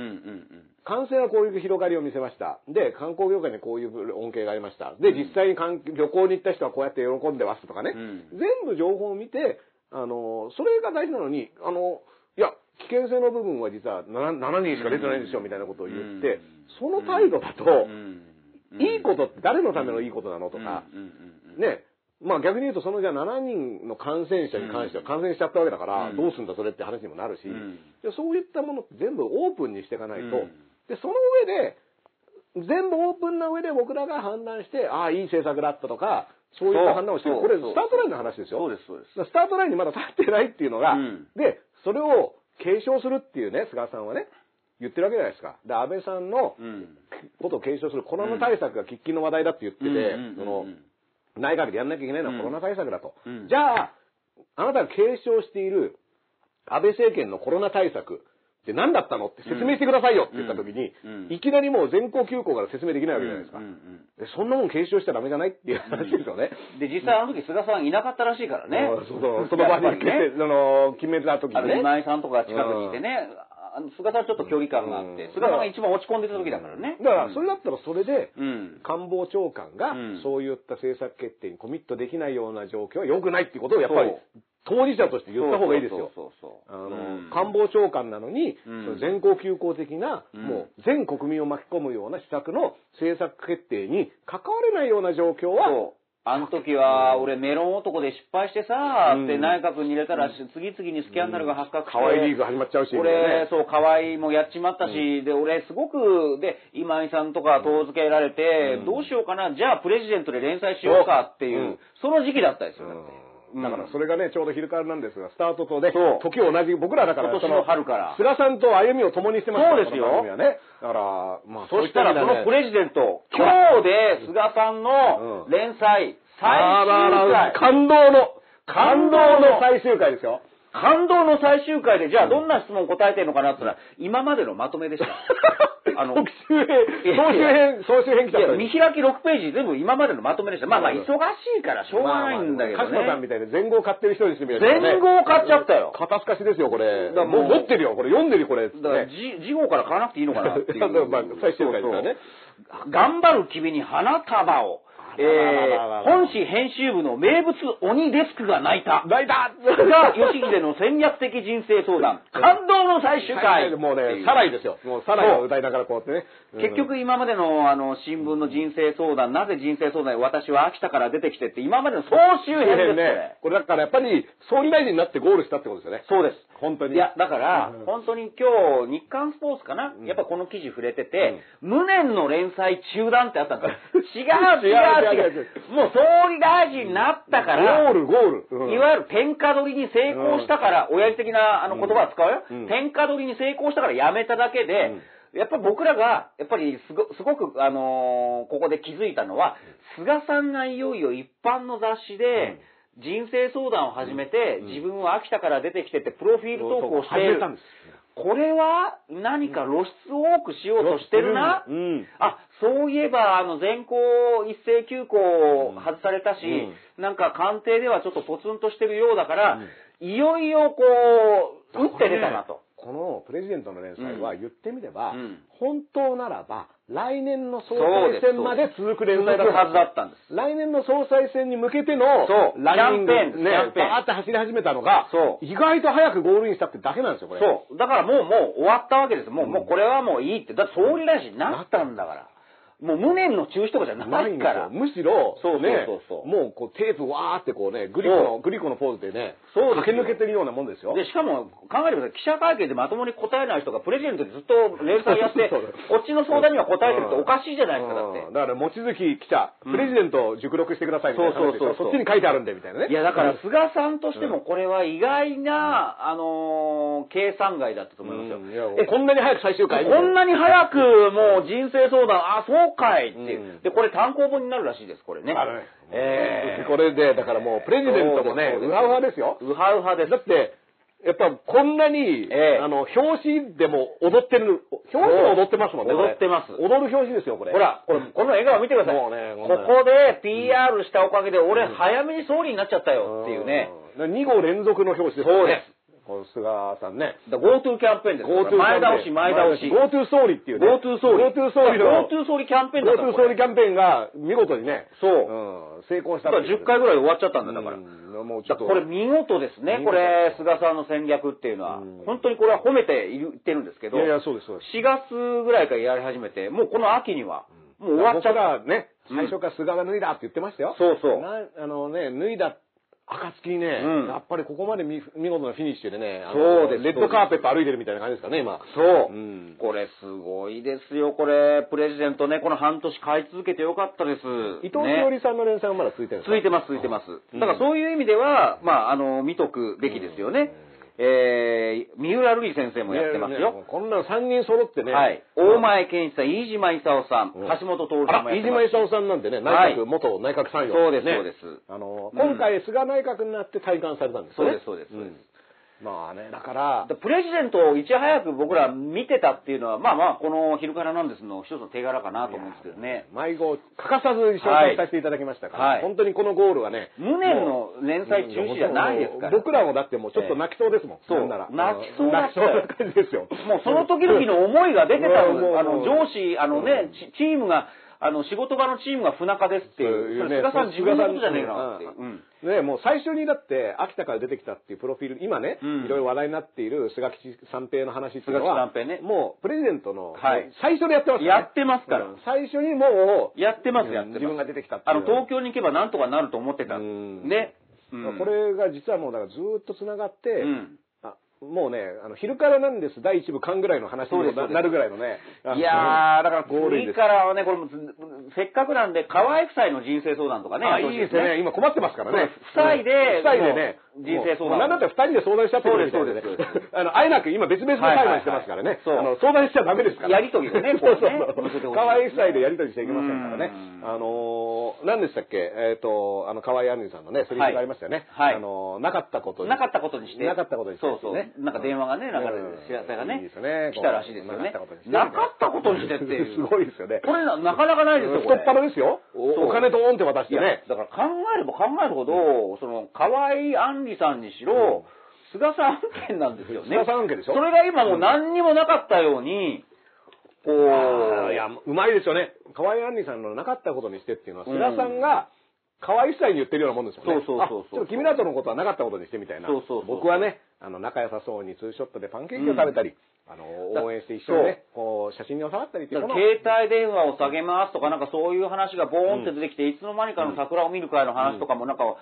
感染はこういう広がりを見せました。で、観光業界にこういう恩恵がありました。で、実際に観旅行に行った人はこうやって喜んでますとかね。うん全部情報を見て、あの、それが大事なのに、あの、いや、危険性の部分は実は 7, 7人しか出てないんですよ、みたいなことを言って、その態度だと。いいことって誰のためのいいことなのとか、ね、まあ逆に言うと、そのじゃあ7人の感染者に関しては感染しちゃったわけだから、うん。どうすんだそれって話にもなるし、そういったものって全部オープンにしていかないと、うん。で、その上で、全部オープンな上で僕らが判断して、ああ、いい政策だったとか、そういった判断をしてる。これ、スタートラインの話ですよ。そうです、そうです。スタートラインにまだ立ってないっていうのが、うん。で、それを継承するっていうね、菅さんはね、言ってるわけじゃないですか。で、安倍さんのうん。ことを継承するコロナ対策が喫緊の話題だって言ってて、その、内閣でやんなきゃいけないのはコロナ対策だと。うんじゃあ、あなたが継承している安倍政権のコロナ対策って何だったの？って説明してくださいよ。って言った時に、いきなりもう全校休校から説明できないわけじゃないですか。うんうんでそんなもん継承しちゃダメじゃない？っていう話ですよね。で、実際あの時菅さんいなかったらしいからね。そうそうその場にね その決めた時にね。今井さんとか近くにいてね、あの菅さんちょっと距離感があって、うん。菅さんが一番落ち込んでた時だからね。だから、それだったらそれで、うん。官房長官がうん。そういった政策決定にコミットできないような状況は良くないっていうことをやっぱり当事者として言った方がいいですよ。あの、官房長官なのに、うん。全校休校的な、うん。もう全国民を巻き込むような施策の政策決定に関われないような状況は。あの時は、俺メロン男で失敗してさ、うん。って内閣に入れたら、次々にスキャンダルが発覚して。可愛いリーグ始まっちゃうし、俺、そう、河合もやっちまったし、で、俺、すごく、で、今井さんとか遠付けられて、うん。どうしようかな、じゃあ、プレジデントで連載しようかっていう、うん。その時期だったですよ、だってうん。だからそれがね、ちょうど昼からなんですが、スタートとねそう、時を同じ、僕らだから、今年の春から。菅さんと歩みを共にしてますからそうですよ。この番組はね。だから、まあ、そしたら、そのプレレジデント、今日で菅さんのうん。連載、最あら終ら回、感動の、感感動の。動の最終回ですよ。感動の最終回で、じゃあどんな質問答えてるのかなって言ったら、今までのまとめでした。あの、特集編、総集編、総集編来ちゃいや、見開き6ページ全部今までのまとめでした。まあまあ、忙しいからしょうがないんだけど鹿島さんみね。たいで全豪買ってる人にしてみればね全豪買っちゃったよ肩透かしですよ、これ。だもう持ってるよ、これ。読んでるよ、これ。だから、ねじ事後から買わなくていいのかなっていう。まあ最終回ですからね頑張る君に花束を。えー、本誌編集部の名物鬼デスクが泣いた。泣いたが、吉秀の戦略的人生相談。感動の最終回。もうね、サライですよ。もうサライを歌いながらこうやってね。うん結局今までのあの新聞の人生相談、なぜ人生相談に私は秋田から出てきてって今までの総集編ですね。これだからやっぱり総理大臣になってゴールしたってことですよね。そうです。本当に。いや、だからうん、本当に今日、日刊スポーツかな、うんやっぱこの記事触れてて、無念の連載中断ってあったんですよ。違 う違う。もう総理大臣になったから、ゴール、ゴール。うん。いわゆる天下取りに成功したから、親父的なあの言葉は使うよ、うん。天下取りに成功したから辞めただけで、やっぱ僕らが、やっぱりすごすごく、あのーここで気づいたのは、菅さんがいよいよ一般の雑誌で、人生相談を始めて、うん。自分は秋田から出てきてって、プロフィール投稿して始めたんです。これは何か露出を多くしようとしてるな？うん。あ、そういえば、あの、全校一斉休校を外されたし、なんか官邸ではちょっとポツンとしてるようだから、いよいよこう、打って出たなと。このプレジデントの連載は言ってみれば、うん本当ならば、来年の総裁選まで続く連載だったはずだったんです。来年の総裁選に向けてのそうランキャンペーンね、バーって走り始めたのが、そう意外と早くゴールインしたってだけなんですよ、これ。そう。だからもう、もう終わったわけです。もう、もうこれはもういいって。だって総理大臣になったんだから。もう無念の中止とかじゃなないから。むしろ、そうそうねもうこうテープわーってこうね、グリコその、グリコのポーズでね、そう駆け抜けてるようなもんですよ。で、しかも、考えてください。記者会見でまともに答えない人がプレジデントでずっと連載やって、こっちの相談には答えてるっておかしいじゃないですか、だって。うん。だから、望月記者、うん。プレジデントを熟読してくださいみたいなそうそうそうそっちに書いてあるんで、みたいなね。いや、だから、菅さんとしてもこれは意外な、あのー計算外だったと思いますよ。こんなに早く最終回こんなに早くもう人生相談、あ、そうかいっていう。うんで、これ単行本になるらしいです、これね。ええこれで、だからもう、プレジデントもね、そうはうはですよ。ウハウハです。だって、やっぱこんなに、ええあの、表紙でも踊ってる、表紙も踊ってますもんね。踊ってます踊る表紙ですよ、これ。ほら、これ、この笑顔見てください。もうねここで PR したおかげで、俺、早めに総理になっちゃったよっていうね。うん。2号連続の表紙ですよね。そうですこの菅さんね。だ GoTo キャンペーンですよ。GoTo 前倒し、前倒し。GoTo 総理っていうね。GoTo 総理。GoTo 総理の。GoTo 総理キャンペーンだ GoTo 総理キャンペーンが見事にね。そううん。成功しただから10回ぐらい終わっちゃったんだ、だから。うんもうちょっと。これ見事ですね、これ、菅さんの戦略っていうのはうん。本当にこれは褒めて言ってるんですけど、いやいや、そうです、そうです。4月ぐらいからやり始めて、もうこの秋には、もう終わっちゃった。ね、うん最初から菅が脱いだって言ってましたよ。そうそうなあのね、脱いだ暁にね、うんやっぱりここまで見見事なフィニッシュでね、あのそうですレッドカーペット歩いてるみたいな感じですかね、今。そう。うんこれすごいですよ、これ。プレジデントね、この半年買い続けてよかったです。伊藤ね詩織さんの連載もまだ続いてるんですか？続いてます、続いてます。うんだからそういう意味では、まあ、あの、見とくべきですよね。えー、三浦瑠麗先生もやってますねよ。ねこんなの3人揃ってね。はい。大前健一さん、飯島勲さん、うん橋本徹さんもやってます。飯島勲さんなんてね、はい内閣、元内閣参与。そうですねそうですあの、うん今回菅内閣になって体感されたんですよね。そうですそうですそうんまあね、だから、プレジデントをいち早く僕ら見てたっていうのは、まあまあ、この昼からなんですの一つの手柄かなと思うんですけどね。迷子、欠かさず紹介させていただきましたから、はい本当にこのゴールはね、無念の連載中止じゃないですから。僕らもだってもうちょっと泣きそうですもん。そうなら。泣きそうだった泣きそうな感じですよ。もうその時々の思いが出てた。あの、上司、あのね、チチームが、あの、仕事場のチームが不仲ですっていう。それ菅さん自分のことじゃねえなっていう。うん。ね、もう最初にだって、秋田から出てきたっていうプロフィール、今ね、うん。いろいろ話題になっている菅吉三平の話っていうのは、菅吉三平ね。もうプレジデントの、はい。最初でやってますからね。やってますから。うん。最初にもう、やってます、やってます。自分が出てきたっていう。あの、東京に行けばなんとかなると思ってた。うん。ね。うんこれが実はもうだからずーっと繋がって、うん。あもうね、あの、昼からなんです、第一部間ぐらいの話にななるぐらいのね。いやー、だから、次。からはね、これも、せっかくなんで、河合夫妻の人生相談とかね、あ、いいですね。今困ってますからね。そう夫妻で夫妻でね。人生相談なんだったら二人で相談しちゃってそうですそうです あの、あえなく今別々の裁判してますからね。はいはいはいあの、相談しちゃダメですから。やりとりをね そうそう。河合夫妻でやりとりしちゃいけませんからねう。んあのー、何でしたっけ？えっと、あの、河合杏里さんのね、セリフがありましたよね。はいあのー、なかったことに。なかったことにして。なかったことにしてそうそう。ねなんか電話がね、流れうんて、知らせがね、来たらしいですよねなかったことにし。てなかっていう。すごいですよね。これな、なかなかないですよ、これ。太っ腹ですよ。おお金ドーンって渡してね。だから考えれば考えるほど、その、河合杏里さんにしろ、菅さん案件なんですよね。菅さん案件でしょそれが今もう何にもなかったように、こう、いや、うまいですよね。河合杏里さんのなかったことにしてっていうのは、うん菅さんが、河合夫妻に言ってるようなもんですよね。そうそうそうそうあちょっと君らとのことはなかったことにしてみたいな。そうそうそう僕はね、あの、仲良さそうにツーショットでパンケーキを食べたり、あの、だ応援して一緒にね、こう、写真に収まったりっていう携帯電話を下げますとか、なんかそういう話がボーンって出てきて、いつの間にかの桜を見る会の話とかもなんか、う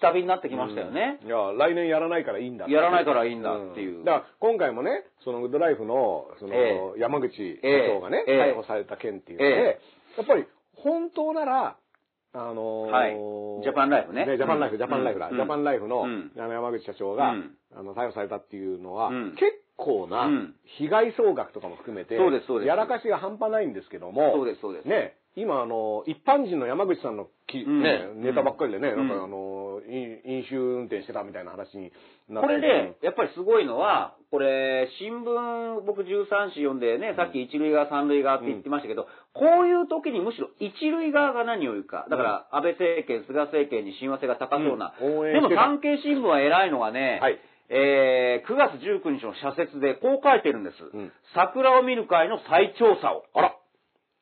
下火になってきましたよね。いや、来年やらないからいいんだやらないからいいんだっていう。ん。だから今回もね、そのウッドライフの、その、え山口社長がね、ええ。逮捕された件っていうので、え。やっぱり本当なら、あのーはい。ジャパンライフねジャパンライフ、うん。ジャパンライフだ。うん。ジャパンライフの、うん。あの山口社長が、うん。あの、逮捕されたっていうのは、うん。結構なうん。被害総額とかも含めて、そうですそうです。やらかしが半端ないんですけども、そうです、そうです。ね、今あの、一般人の山口さんのき、うん。ね、ネタばっかりでね、うん。なんかあの、飲飲酒運転してたみたいな話になってこれで、やっぱりすごいのは、これ、新聞、僕13紙読んでね、さっき一塁側、三塁側って言ってましたけど、こういう時にむしろ一塁側が何を言うか。だから、安倍政権、菅政権に親和性が高そうな。でも産経新聞は偉いのがね、はい。えー、9月19日の社説でこう書いてるんです。ん。桜を見る会の再調査を。あら、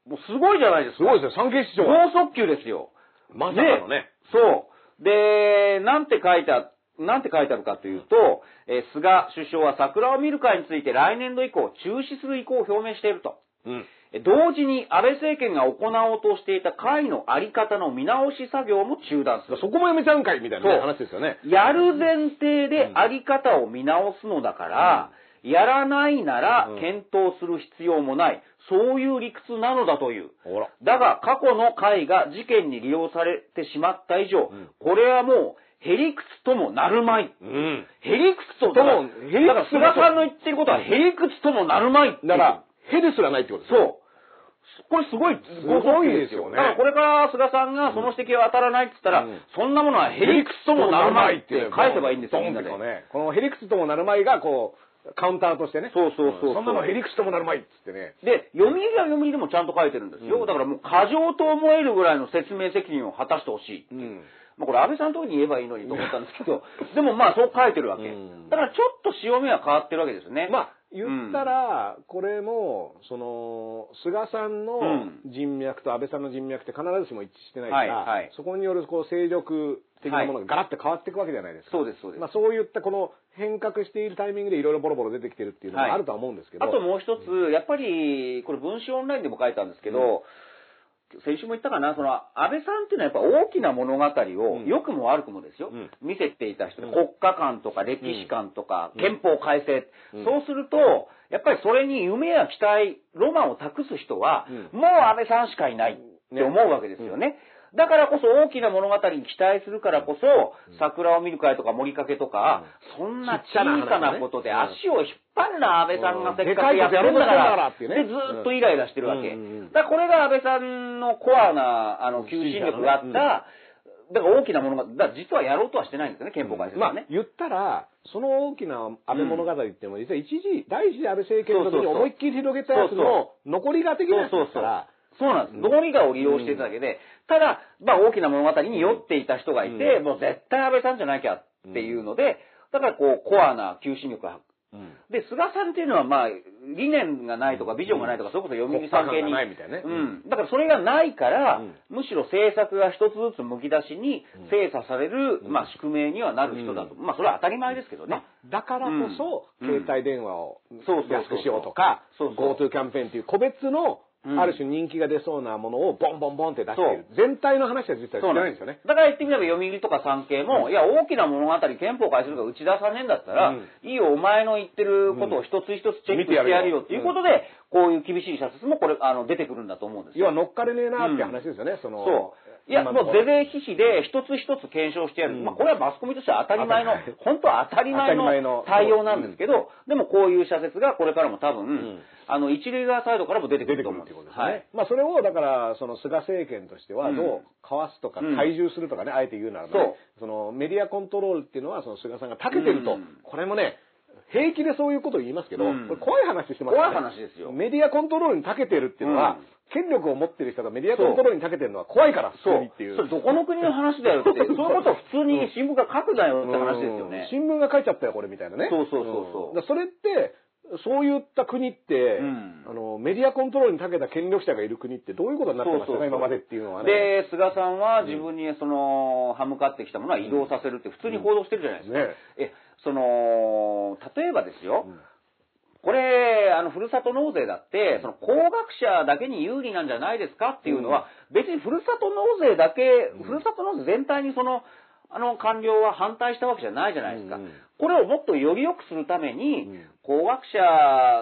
もうすごいじゃないですか。すごいですよ、産経市長。高速球ですよ。まさかのね。そう。で、なんて書いてあ、なんて書いてあるかというと、えー菅首相は桜を見る会について来年度以降中止する意向を表明していると。うん。え同時に安倍政権が行おうとしていた会のあり方の見直し作業も中断する。そこもやめちゃうんかいみたいなね話ですよね。やる前提であり方を見直すのだから、やらないならうん検討する必要もない。そういう理屈なのだという。ほら。だが、過去の会が事件に利用されてしまった以上、んこれはもう、へりくつともなるまい。うん。へりくつとともだからだから、菅さんの言ってることは、へりくつともなるまいだから、ヘルすらないってことですよそう。これすごい、ごごいですよねだからこれから菅さんがその指摘は当たらないって言ったら、うんそんなものはへりくつともなるまいって返せばいいんですよ、みんなで。このヘリクツともなるまいが、こう、カウンターとしてね。そうそうそうそんなのヘリクツともなるまいっつってね。で、読売は読売でもちゃんと書いてるんですよ。うんだからもう過剰と思えるぐらいの説明責任を果たしてほしい。うん。まあこれ安倍さんのとこに言えばいいのにと思ったんですけど、でもまあそう書いてるわけ。うんだからちょっと潮目は変わってるわけですね。まあ、言ったら、これも、その、菅さんのうん人脈と安倍さんの人脈って必ずしも一致してないから、はいはいそこによるこう勢力的なものがガラッと変わっていくわけじゃないですか。そうです、そうです。まあ、そういったこの変革しているタイミングでいろいろボロボロ出てきてるっていうのはい。があるとは思うんですけど、あともう一つ、やっぱり、これ文春オンラインでも書いたんですけど、先週も言ったかな、その、安倍さんっていうのはやっぱ大きな物語を、うん。良くも悪くもですよ、うん。見せていた人国家観とか歴史観とか、うん。憲法改正、うん。そうすると、やっぱりそれに夢や期待、ロマンを託す人は、うもう安倍さんしかいないって思うわけですよね。だからこそ大きな物語に期待するからこそ、桜を見る会とか森かけとか、そんな小さなことで足を引っ張るな、安倍さんがせっかくやってるんだから、でずーっとイライラしてるわけ。だからこれが安倍さんのコアな、あの、求心力があった、だから大きなものが、だ実はやろうとはしてないんですよね、憲法改正はね。、まあ言ったら、その大きな安倍物語っていうのも、実は一時、第一次安倍政権の時に思いっきり広げたやつの残りが的なやつですから、そうなんです。道理がを利用していただけで、ただ、まあ大きな物語に酔っていた人がいて、うん。もう絶対安倍さんじゃなきゃっていうので、だからこう、コアな求心力がうん。で、菅さんっていうのは、まあ、理念がないとか、ビジョンがないとか、それこそ読売産経に。ないみたいなね。うん。だからそれがないから、うん。むしろ政策が一つずつむき出しに精査される、うん。まあ、宿命にはなる人だと。まあ、それは当たり前ですけどね。まあだからこそ、うん。携帯電話をそうそうそう安くしようとか、そうそう。GoTo キャンペーンっていう個別の、うん。ある種人気が出そうなものをボンボンボンって出している。全体の話は実はしてないんですよね。だから言ってみれば読売とか産経も、いや、大きな物語、憲法改正とか打ち出さねえんだったら、うん。いいよ、お前の言ってることを一つ一つチェックしてやるよっていうことで、こういう厳しい社説もこれ、あの、出てくるんだと思うんですよ。要は乗っかれねえなっていう話ですよね、その。そう。いや、もう是々非々で一つ一つ検証してやる。うんまあ、これはマスコミとしては当たり前の本当は当たり前のの対応なんですけど、でもこういう社説がこれからも多分、んあの、一塁側サイドからも出てく出てると思うんくるっていうことですね。はい。まあそれをだから、その菅政権としてはどうかわすとかうん懐柔するとかね、あえて言うならばね、そのメディアコントロールっていうのはその菅さんが長けてると、うんこれもね、平気でそういうことを言いますけど、うん。これ怖い話してますよね。怖い話ですよ。メディアコントロールに長けてるっていうのは、うん。権力を持ってる人がメディアコントロールに長けてるのは怖いから、普そうっていう。それどこの国の話だよって、そういうことを普通に新聞が書くなよって話ですようん。ね。新聞が書いちゃったよ、これみたいなね。そうそうそうそう。ん。だそれって、そういった国って、うん。あの、メディアコントロールに長けた権力者がいる国ってどういうことになってましたか、今までっていうのはね。で、菅さんは自分にその、歯向かってきたものは移動させるって普通に報道してるじゃないですか。ね。え、その、例えばですよ、うん。これ、あの、ふるさと納税だって、その、高額者だけに有利なんじゃないですかっていうのは、別にふるさと納税だけ、ふるさと納税全体にその、あの、官僚は反対したわけじゃないじゃないですか。うんこれをもっとより良くするために、うん高額者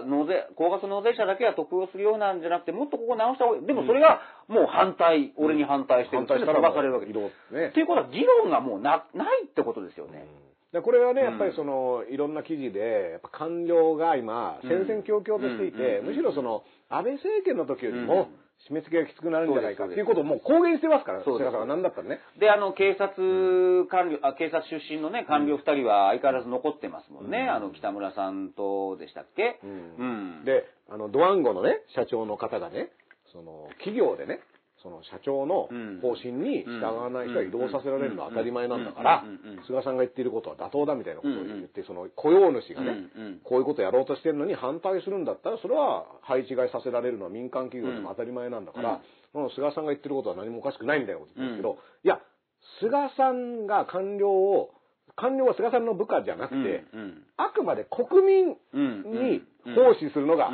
納税、高額納税者だけが得をするようなんじゃなくて、もっとここ直した方がいい。でもそれが、もう反対、俺に反対してる。反対したら飛ばされるわけです。ねっていうことは、議論がもうな、ないってことですよね。でこれはね、うんやっぱりその、いろんな記事で、やっぱ官僚が今、うん戦々恐々としていて、うんむしろその、安倍政権の時よりうんも、締め付けがきつくなるんじゃないかっていうことをもう公言してますから、そうんは何だったらね。で、あの、警察官僚、あ警察出身のね、官僚二人は相変わらず残ってますもんね。うんあの、北村さんとでしたっけ？うんうん。で、あの、ドワンゴのね、社長の方がね、その、企業でね、そその社長のうん。方針に従わない人は移動させられるのは当たり前なんだから菅さんが言っていることは妥当だみたいなことを言って、その雇用主がねこういうことやろうとしてるのに反対するんだったら、それは配置換えさせられるのは民間企業でも当たり前なんだから、その菅さんが言ってることは何もおかしくないみたいなこと言ってるけど、いや、菅さんが官僚を、官僚は菅さんの部下じゃなくて、うん。あくまで国民うん。に奉仕するのが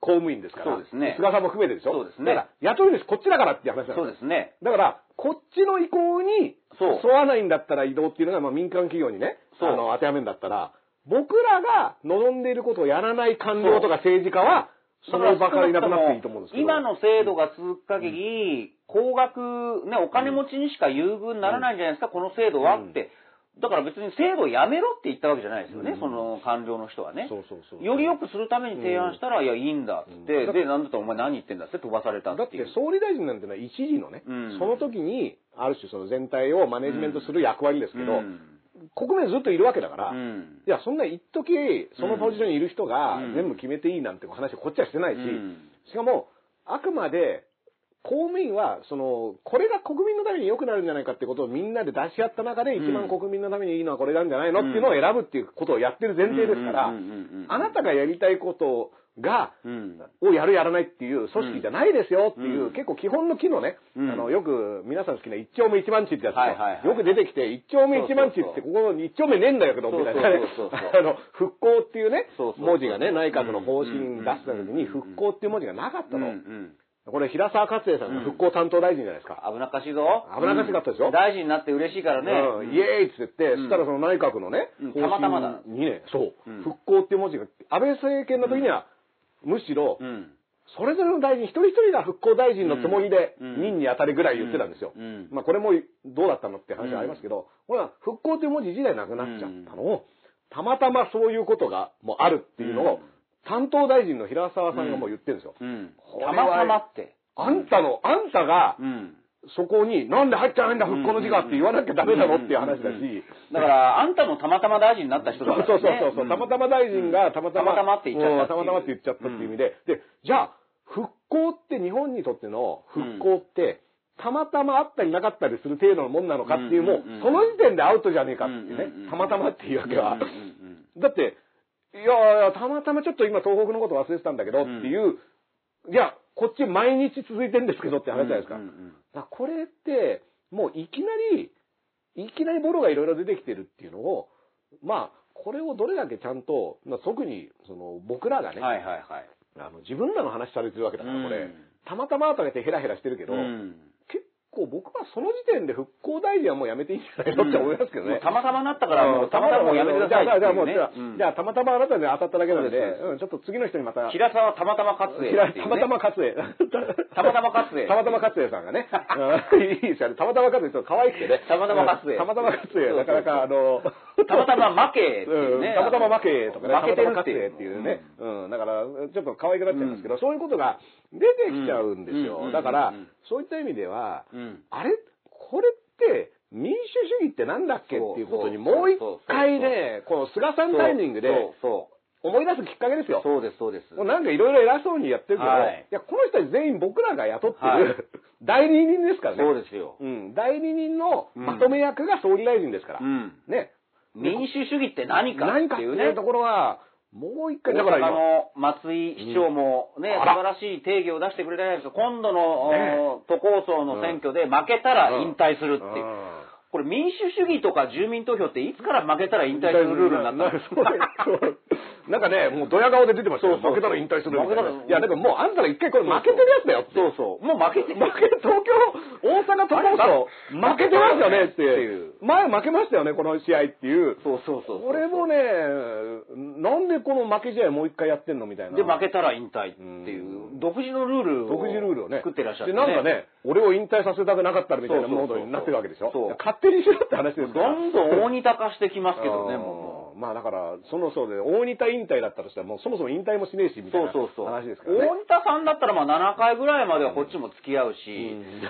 公務員ですから、そうですね。菅さんも含めてでしょ？そうですね。だから、雇い主こっちだからって話なんそうですね。だから、こっちの意向に沿わないんだったら移動っていうのが、まあ、民間企業にね、あの、当てはめるんだったら、僕らが望んでいることをやらない官僚とか政治家は、その場からいなくなっていいと思うんですけど。今の制度が続く限り、高額、ね、お金持ちにしか優遇にならないんじゃないですか、この制度はって。だから別に制度をやめろって言ったわけじゃないですよね、うん。その官僚の人はね。そうそうそう。より良くするために提案したら、いや、いいんだっつって、うん。で、なんだったらお前何言ってんだって飛ばされただってって。総理大臣なんてのは一時のね、うん。その時に、ある種その全体をマネジメントする役割ですけど、うん。国民ずっといるわけだから、うん。いや、そんな一時そのポジションにいる人がうん全部決めていいなんて話をこっちはしてないし、うん。しかも、あくまで、公務員は、その、これが国民のために良くなるんじゃないかってことをみんなで出し合った中で、一番国民のためにいいのはこれなんじゃないのっていうのを選ぶっていうことをやってる前提ですからあなたがやりたいことが、うん。をやるやらないっていう組織じゃないですよっていう、うん。結構基本の機能ね、うん。あの、よく皆さん好きな一丁目一番地ってやつ、よく出てきて、一丁目一番地ってここに一丁目ねえんだよけど、みたいなね。あの、復興っていうね文字がね、内閣の方針出した時に、うん復興っていう文字がなかったの。これ、平沢勝栄さんが復興担当大臣じゃないですか。危なっかしいぞ。危なっかしかったでしょうん。大臣になって嬉しいからね。うん、イエーイって言って、うん。そしたらその内閣のね、たまたまだ。にね、そう、うん。復興っていう文字が、安倍政権の時には、むしろ、うん。それぞれの大臣一人一人が復興大臣のつもりでうん。任に当たるぐらい言ってたんですよ。うん。まあこれもどうだったのって話はありますけど、これは復興という文字自体なくなっちゃったのを、たまたまそういうことがもうあるっていうのを、担当大臣の平沢さんがもう言ってるんですよ。うん。たまたまって。あんたの、あんたがうん。そこになんで入ってないんだ復興の字がって言わなきゃダメだろっていう話だし、だから、あんたもたまたま大臣になった人だから、ね。そうそうそうそう、たまたま大臣がたまたま、たまたまって言っちゃったたまたまって言っちゃったっていう意味で、で、じゃあ、復興って日本にとっての復興って、たまたまあったりなかったりする程度のもんなのかっていう、もうその時点でアウトじゃねえかっていうね、たまたまっていうわけは。だって、いやたまたまちょっと今東北のこと忘れてたんだけどっていう、いや、こっち毎日続いてるんですけどって話じゃないですか。うんうんうん。だからこれって、もういきなり、いきなりボロがいろいろ出てきてるっていうのを、まあ、これをどれだけちゃんと、まあ、特に、その、僕らがね、はいはいはい。あの、自分らの話されてるわけだから、これ、うん。たまたまとか言ってヘラヘラしてるけど、うん。結構僕はその時点で復興大臣はもうやめていいんじゃないのって思いますけどね。たまたまなったから、もうたまたまもうやめてくださいじゃあ、じゃあ、もう、じゃあ、たまたまあなたで当たっただけなんで、そうん、ちょっと次の人にまた、平沢たまたま勝栄ね。たまたま勝栄。たまたま勝栄たまたま勝栄さんがね。うんいいですよね。たまたま勝栄ちょっと可愛くてね。たまたま勝栄たまたま勝栄。なかなかあの、たまたま負けっていうね。うんたまたま負けとかね。負けてるっていうね。うん。だから、ちょっと可愛くなっちゃいますけど、そういうことが出てきちゃうんですよ。だからそういった意味では、うん。あれ？これって、民主主義ってなんだっけ？っていうことにもう一回ね、この菅さんタイミングで思い出すきっかけですよ。そう。です、そうです。もうなんかいろいろ偉そうにやってるけど、はいい、や、この人たち全員僕らが雇ってる、はい 代理人ですからね。そうですよ。うん。代理人のまとめ役が総理大臣ですから。うん。ね。民主主義って何か何っていうねかっていうと。ころは、もう一回、だから今、の松井市長もね、うん。素晴らしい定義を出してくれたじゃないですか。今度の、ね。お都構想の選挙で負けたら引退するっていう。うん。これ民主主義とか住民投票っていつから負けたら引退するルールになったの？そうそう なんかね、もうドヤ顔で出てましたよ。負けたら引退するみたいな。いや、だからもうあんたら一回これ負けてるやつだよって。そうそう。もう負けてる。負け、東京、大阪都構想、負けてますよねっていう。前負けましたよね、この試合っていう。そうそうそうそう。これもね、なんでこの負け試合もう一回やってんのみたいな。で、負けたら引退っていう、独自のルールを独自ルールをね。作ってらっしゃって、で、なんかね、俺を引退させたくなかったらみたいなモードになってるわけでしょ。そう勝手にしろって話ですから。どんどん大仁田化してきますけどね、もまあだから、そのそうで、大仁田引退だったとしたら、もうそもそも引退もしねえし、みう。たいなそうそうそう。話ですからね。大仁田さんだったらまあ7回ぐらいまではこっちも付き合うし、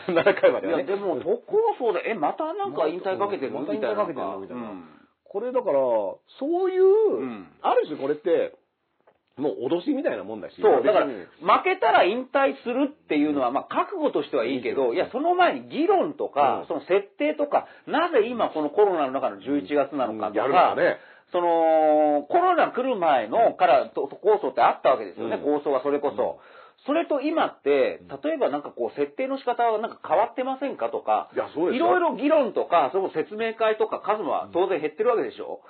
うん7回までいや、はね。でも、都構想で、え、またなんか引退かけてるまたみたいな。引退かけてるの？みたいなうんこれだから、そういう、んある種これって、もう脅しみたいなもんだし。そう、だから、負けたら引退するっていうのは、まあ、覚悟としてはいいけど、いや、その前に議論とか、うんその設定とか、なぜ今このコロナの中の11月なのかとやるか、のはね。その、コロナ来る前のからと構想ってあったわけですよね、構想はそれこそ。それと今って、例えばなんかこう、設定の仕方はなんか変わってませんかとか、いろいろ議論とか、その説明会とか数は当然減ってるわけでしょ。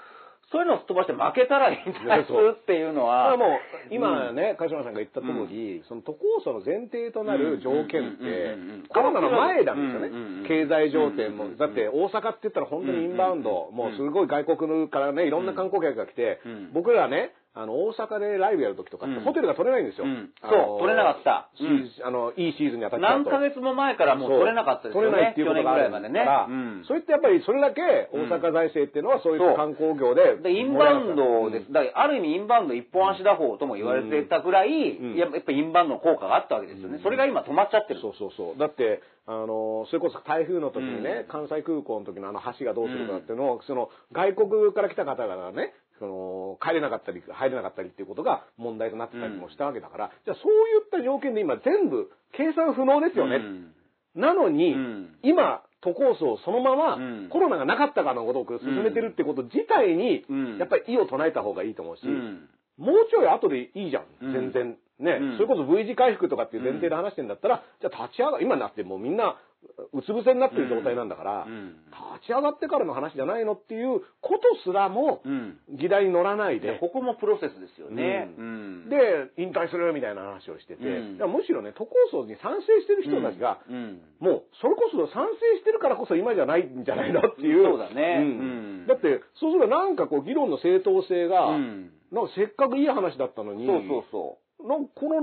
そういうのを飛ばして負けたら引退するっていうのは、もう、今ね、鹿島さんが言った通り、その都構想の前提となる条件ってコロナの前なんですよね。経済条件も。だって大阪って言ったら本当にインバウンド、もうすごい外国からね、いろんな観光客が来て。うん、僕らね、あの、大阪でライブやる時とかってうんホテルが取れないんですようん。そう取れなかったシーズンあの、いいシーズンに当たっちゃうと。何ヶ月も前からもう取れなかったですよね。取れないっていうことがある去年ぐらいまでね。うんそれってやっぱりそれだけ大阪財政っていうのはそういった観光業ででインバウンドです。だからある意味インバウンド一本足打法とも言われてたぐらい、うんやっぱインバウンドの効果があったわけですよね。それが今止まっちゃってる。そうそうそう。だって、あの、それこそ台風の時にね、うん関西空港の時のあの橋がどうするかっていうのを、その外国から来た方々がね、その、帰れなかったり、入れなかったりっていうことが問題となってたりもしたわけだから、じゃあそういった条件で今全部計算不能ですよね。うん。なのに、うん。今、都構想をそのまま、うん。コロナがなかったかのごとく進めてるってこと自体に、うん。やっぱり意を唱えた方がいいと思うし、うん。もうちょい後でいいじゃん、うん全然。ね、うん。それこそ V 字回復とかっていう前提で話してんだったら、じゃあ立ち上が、今になってもうみんな、うつ伏せになってる状態なんだから、うん立ち上がってからの話じゃないのっていうことすらも、うん。議題に乗らないで、でここもプロセスですよね。ううん。で、引退するみたいな話をしてて、むしろね、都構想に賛成してる人たちが、うん。もう、それこそ賛成してるからこそ今じゃないんじゃないのっていう。そうだね。ん。うん。だって、そうするとなんかこう、議論の正当性が、うん。なんかせっかくいい話だったのに、そうそうそう。なんかコロ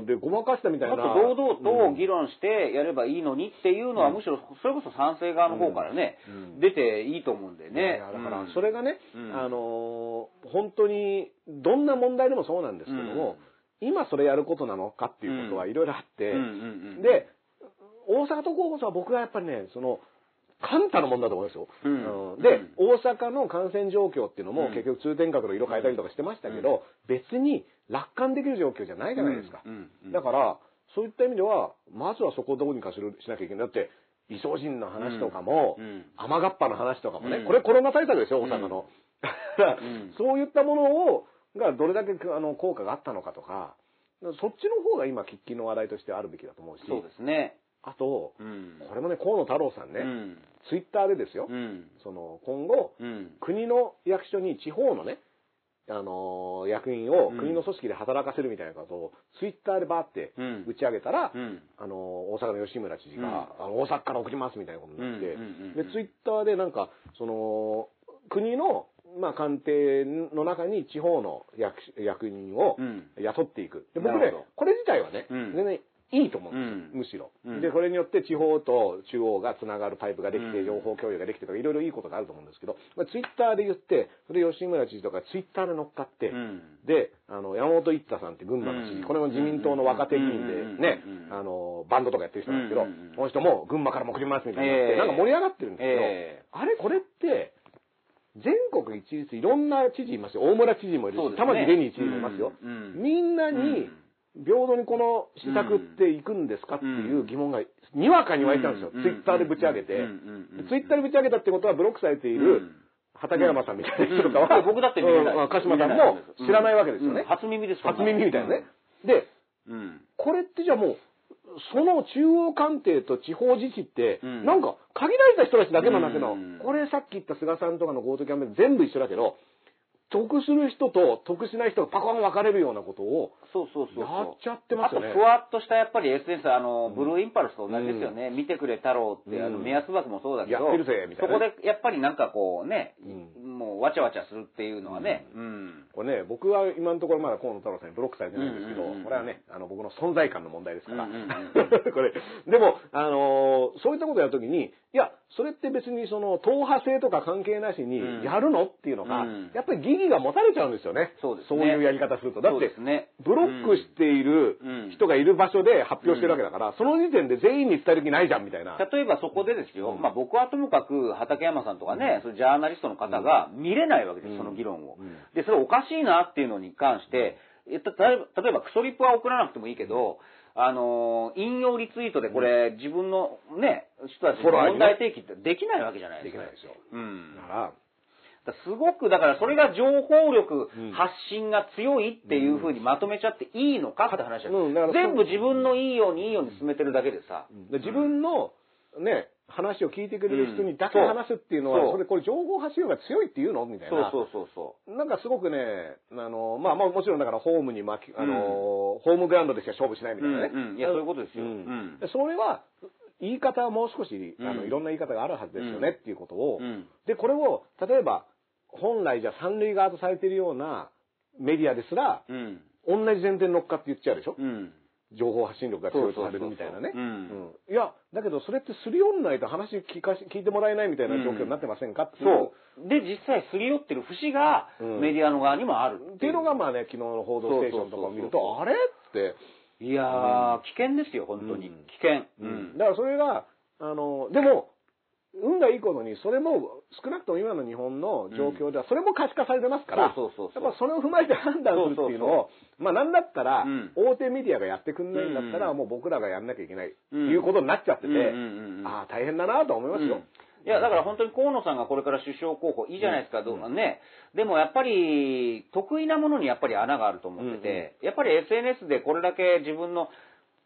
ナでごまかしたみたいな。もっと堂々と議論してやればいいのにっていうのは、うん。むしろそれこそ賛成側の方からね、うん。出ていいと思うんでいね。やだからうん。それがね、うん。あのー本当にどんな問題でもそうなんですけども、今それやることなのかっていうことはいろいろあって、で大阪都構想は僕はやっぱりねそのカンタのもんだと思うんですよ。うん。うんで、うん。大阪の感染状況っていうのもうん。結局通天閣の色変えたりとかしてましたけど、別に楽観できる状況じゃないじゃないですか。だから、そういった意味では、まずはそこをどうにかする、しなきゃいけない。だって、異星人の話とかも、うん。うん。雨がっぱの話とかもね、うん。これコロナ対策ですよ、大阪の。そういったものを、がどれだけあの効果があったのかとか、そっちの方が今、喫緊の話題としてあるべきだと思うし、そうですね。あと、うん。これもね、河野太郎さんね、うんツイッターでですよ、うん。その今後、うん。国の役所に地方のね、あのー役員をうん。国の組織で働かせるみたいなことを、ツイッターでバーってうん。打ち上げたら、うん。あのー大阪の吉村知事が、あの大阪から送りますみたいなことになって、で、ツイッターでなんか、その、国の、まあ、官邸の中に地方の役役人をうん。雇っていく。で僕ねこれ自体はね、うん。全然いいと思うんですよ、うん。むしろ、うん。で、これによって地方と中央がつながるパイプができて、うん。情報共有ができてとか、いろいろいいことがあると思うんですけど、まあ、ツイッターで言って、それ吉村知事とかツイッターで乗っかって、うん。で、あの、山本一太さんって群馬の知事、うん。これも自民党の若手議員でねあの、バンドとかやってる人なんですけど、この人も群馬からも送りますみたいになって、ええ。なんか盛り上がってるんですけど、えあれこれって、全国一律いろんな知事いますよ。大村知事もいるし、そうですね。玉城デニー知事もいますよ。みんなに平等にこの施策っていくんですかっていう疑問がにわかに湧いたんですよ。うん。ツイッターでぶち上げて。ツイッターでぶち上げたってことはブロックされているうん。畠山さんみたいな人とかは、うん。僕だって見れない。うん。鹿島さんも知らないわけですよね。うん。初耳です初耳みたいなね。で、うん。これってじゃあもう、その中央官邸と地方自治って、うん。なんか限られた人たちだけなだけの、うん。これさっき言った菅さんとかの GoTo キャンペーン全部一緒だけど、得する人と得しない人がパコン分かれるようなことをそうそうそう。やっちゃってますよね。あと、ふわっとしたやっぱり SNS、あの、ブルーインパルスと同じですよね。見てくれ太郎って、あの、うん。目安枠もそうだけど、やってるぜみたいなそこでやっぱりなんかこうね、うもうわちゃわちゃするっていうのはね、うん。これね、僕は今のところまだ河野太郎さんにブロックされてないんですけど、これはね、あの僕の存在感の問題ですから。これ、でも、あのーそういったことをやるときに、いや、それって別にその、党派性とか関係なしにうん。やるのっていうのが、うん。やっぱり疑義が持たれちゃうんですよね。そうですねいうやり方すると。だそうって、ね。ブロックしているうん人がいる場所で発表してるわけだから、その時点で全員に伝える気ないじゃんみたいな。例えばそこでですよ、うんまあ僕はともかく畠山さんとかね、そういうジャーナリストの方が見れないわけです、うんその議論を。うんで、それおかしいなっていうのに関して、例えばクソリップは送らなくてもいいけど、あのー引用リツイートでこれ、自分のね、人たちの問題提起ってできないわけじゃないでか。ですきないですよ。うん。だからすごく、だからそれが情報力、うん。発信が強いっていうふうにまとめちゃっていいのかって話だ。ようん。全部自分のいいようにいいように進めてるだけでさ。で自分のね、話を聞いてくれる人にだけうん話すっていうのは、そう。それこれ情報発信力が強いっていうのみたいな。そうそうそうそなんかすごくね、あの、まあまあもちろんだからホームに巻き、あの、ホームグラウンドでしか勝負しないみたいなね。うんうん。いやそういうことですよ。それは、言い方はもう少し、あの、うん。いろんな言い方があるはずですよねっていうことを、う。うん。で、これを、例えば、本来じゃ三塁側とされているようなメディアですら、うん。同じ前提に乗っかって言っちゃうでしょ？うん。情報発信力が強いとされるみたいなね。いや、だけどそれってすり寄んないと話聞かし聞いてもらえないみたいな状況になってませんかっていう。そう。で、実際すり寄ってる節がうんメディアの側にもあるっていうのがまあね、昨日の報道ステーションとかを見ると、あれって、いやー、危険ですよ、本当に。うん危険。うんだからそれが、あの、でも、運がいいことに、それも少なくとも今の日本の状況では、それも可視化されてますから、やっぱそれを踏まえて判断するっていうのを、まあなんだったら、うん。大手メディアがやってくんないんだったら、うん。もう僕らがやんなきゃいけない、うんいうことになっちゃってて、ああ、大変だなとは思いますよ。いや、だから本当に河野さんがこれから首相候補、いいじゃないですか、どうね。でもやっぱり、得意なものにやっぱり穴があると思ってて、やっぱり SNS でこれだけ自分の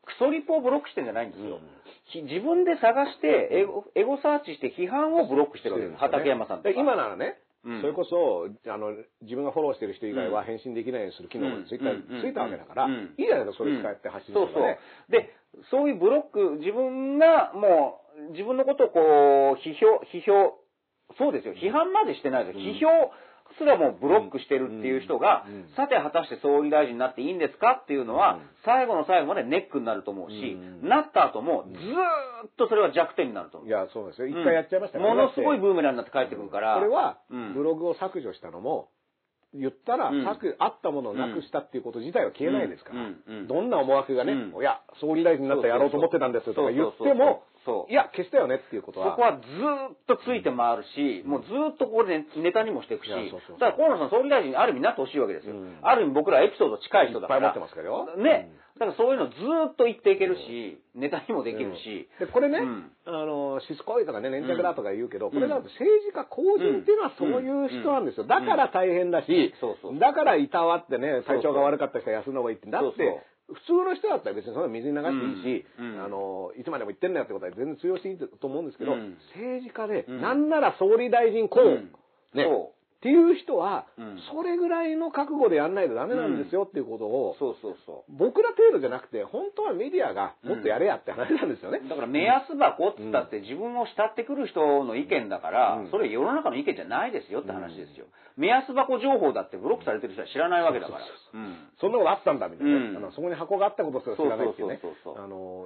クソリップをブロックしてんじゃないんですよ。ひ自分で探して、エゴエゴサーチして批判をブロックしてるわけです。畠山さんとか。で今ならね、うん。それこそ、あの、自分がフォローしてる人以外は返信できないようにする機能うん。がついた、うん。ついたわけだから、うん。いいじゃないですか、それ使って発信すそうそう。で、そういうブロック、自分がもう、自分のことをこう、批評、批評、そうですよ、批判までしてないですよ。批評すらもうブロックしてるっていう人が、さて果たして総理大臣になっていいんですかっていうのは、うん。最後の最後までネックになると思うし、うんなった後もずーっとそれは弱点になると思う。いや、そうですよ。一回やっちゃいましたものすごいブーメランになって帰ってくるから。これはうん、ブログを削除したのも、言ったら、うん。削、あったものをなくしたっていうこと自体は消えないですから、うん。うん。うん。どんな思惑がね、うん。いや、総理大臣になったらやろうと思ってたんですよとか言っても、そういや、消したよねっていうことは。そこはずーっとついて回るし、もうずーっとこれでネタにもしていくし、そうそうそうだから河野さん総理大臣にある意味なってほしいわけですよ。うんある意味僕らエピソード近い人だから。いっぱい持ってますからよね。だからそういうのずーっと言っていけるし、ネタにもできるし。で、これね、うんあの、しつこいとかね、粘着だとか言うけど、んこれだと政治家公人っていうのはそういう人なんですよ。だから大変だし、そうそうだからいたわってね、体調が悪かった人は休んだ方がいいって。だって、そうそう普通の人だったら別にそんな水に流していいし、うんうん。あの、いつまでも言ってんだよってことは全然通用していいと思うんですけど、うん。政治家で、うん。なんなら総理大臣候補、うん。ね、そっていう人は、うん。それぐらいの覚悟でやんないとダメなんですよっていうことを、そうそうそう。僕ら程度じゃなくて、本当はメディアがもっとやれやって話なんですよね。だから目安箱って言ったって自分を慕ってくる人の意見だから、うん。それ世の中の意見じゃないですよって話ですよ。目安箱情報だってブロックされてる人は知らないわけだから。うん。そんなことあったんだみたいな。ね、うん。あのそこに箱があったことすら知らないっていうね。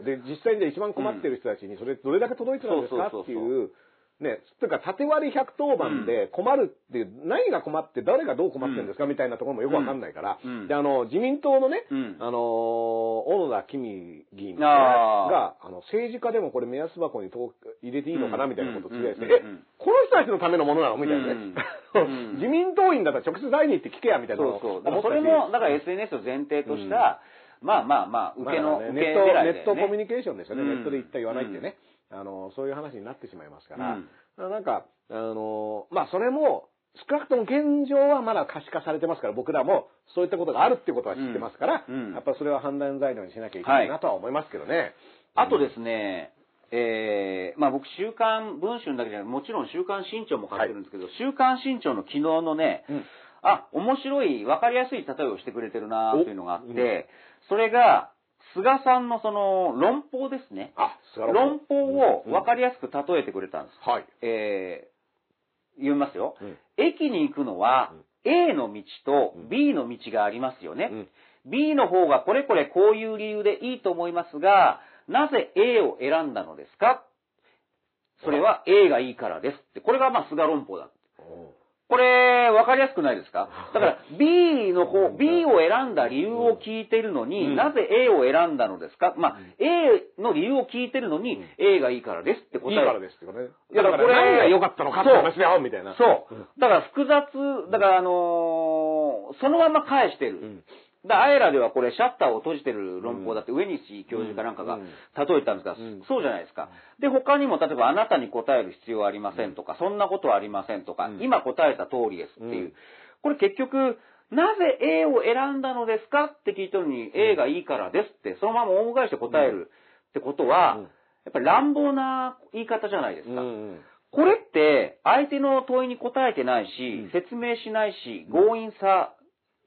で実際に一番困ってる人たちにそれどれだけ届いてたんですかっていうねつうか縦割り110番で困るっていう、何が困って誰がどう困ってるんですかみたいなところもよくわかんないから、うん。であの自民党のね、うん。あの小野田公議員あー。があの政治家でもこれ目安箱にと入れていいのかなみたいなことをつぶやいて、えこの人たちのためのものなの？みたいなね、うん。自民党員だったら直接会いに行って聞けやみたいなそうそう。それも、だから SNS を前提とした、まあまあまあ、受けの、まあね受けネット、ネットコミュニケーションですよね。うん。ネットで言った言わないってね。あの、そういう話になってしまいますから。うん。なんか、あの、まあ、それも、少なくとも現状はまだ可視化されてますから、僕らもそういったことがあるってことは知ってますから、うんうんやっぱそれは判断材料にしなきゃいけないなとは思いますけどね。あとですね、えー、まあ僕、週刊文春だけじゃなくもちろん週刊新潮も買ってるんですけど、週刊新潮の昨日のね、うん。あ、面白い、わかりやすい例えをしてくれてるなというのがあって、それが、菅さんのその論法ですね。あ、論法を分かりやすく例えてくれたんです。はい。えー、読みますよ。うん駅に行くのは、A の道と B の道がありますよね。B の方がこれこれこういう理由でいいと思いますが、なぜ A を選んだのですか？それは A がいいからですって。これがまあ菅論法だ。これ、わかりやすくないですか？だから、B の方、B を選んだ理由を聞いてるのに、うん。なぜ A を選んだのですか？まあ、A の理由を聞いてるのに、A がいいからですって答え。いいからですってことね。いやだからこれ何が良かったのかって話だよ、みたいな。そう。だから複雑、だからあのーそのまま返してる。んだアエラではこれシャッターを閉じてる論法だって上西教授かなんかが例えたんですが、うんそうじゃないですか。で、他にも例えばあなたに答える必要はありませんとか、そんなことはありませんとか、うん今答えた通りですっていう。うんこれ結局、なぜ A を選んだのですかって聞いたのに、A がいいからですって、そのまま大返して答えるってことは、うんやっぱり乱暴な言い方じゃないですか。うんこれって相手の問いに答えてないし、うん説明しないし、強引さ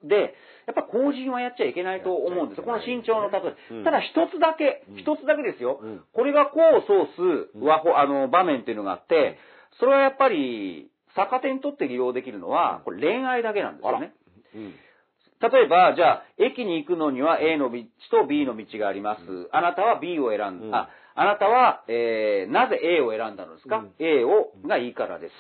で、やっぱ公人はやっちゃいけないと思うんですよ。この身長の例え。うんただ一つだけうん、一つだけですよ。うんこれが功を奏す和法、あの場面っていうのがあって、それはやっぱり逆手にとって利用できるのは、これ恋愛だけなんですよね。うん例えば、じゃあ、駅に行くのには A の道と B の道があります。あなたは B を選んだ。うんあ、あなたは、えー、なぜ A を選んだのですか、うん ?A を、がいいからです。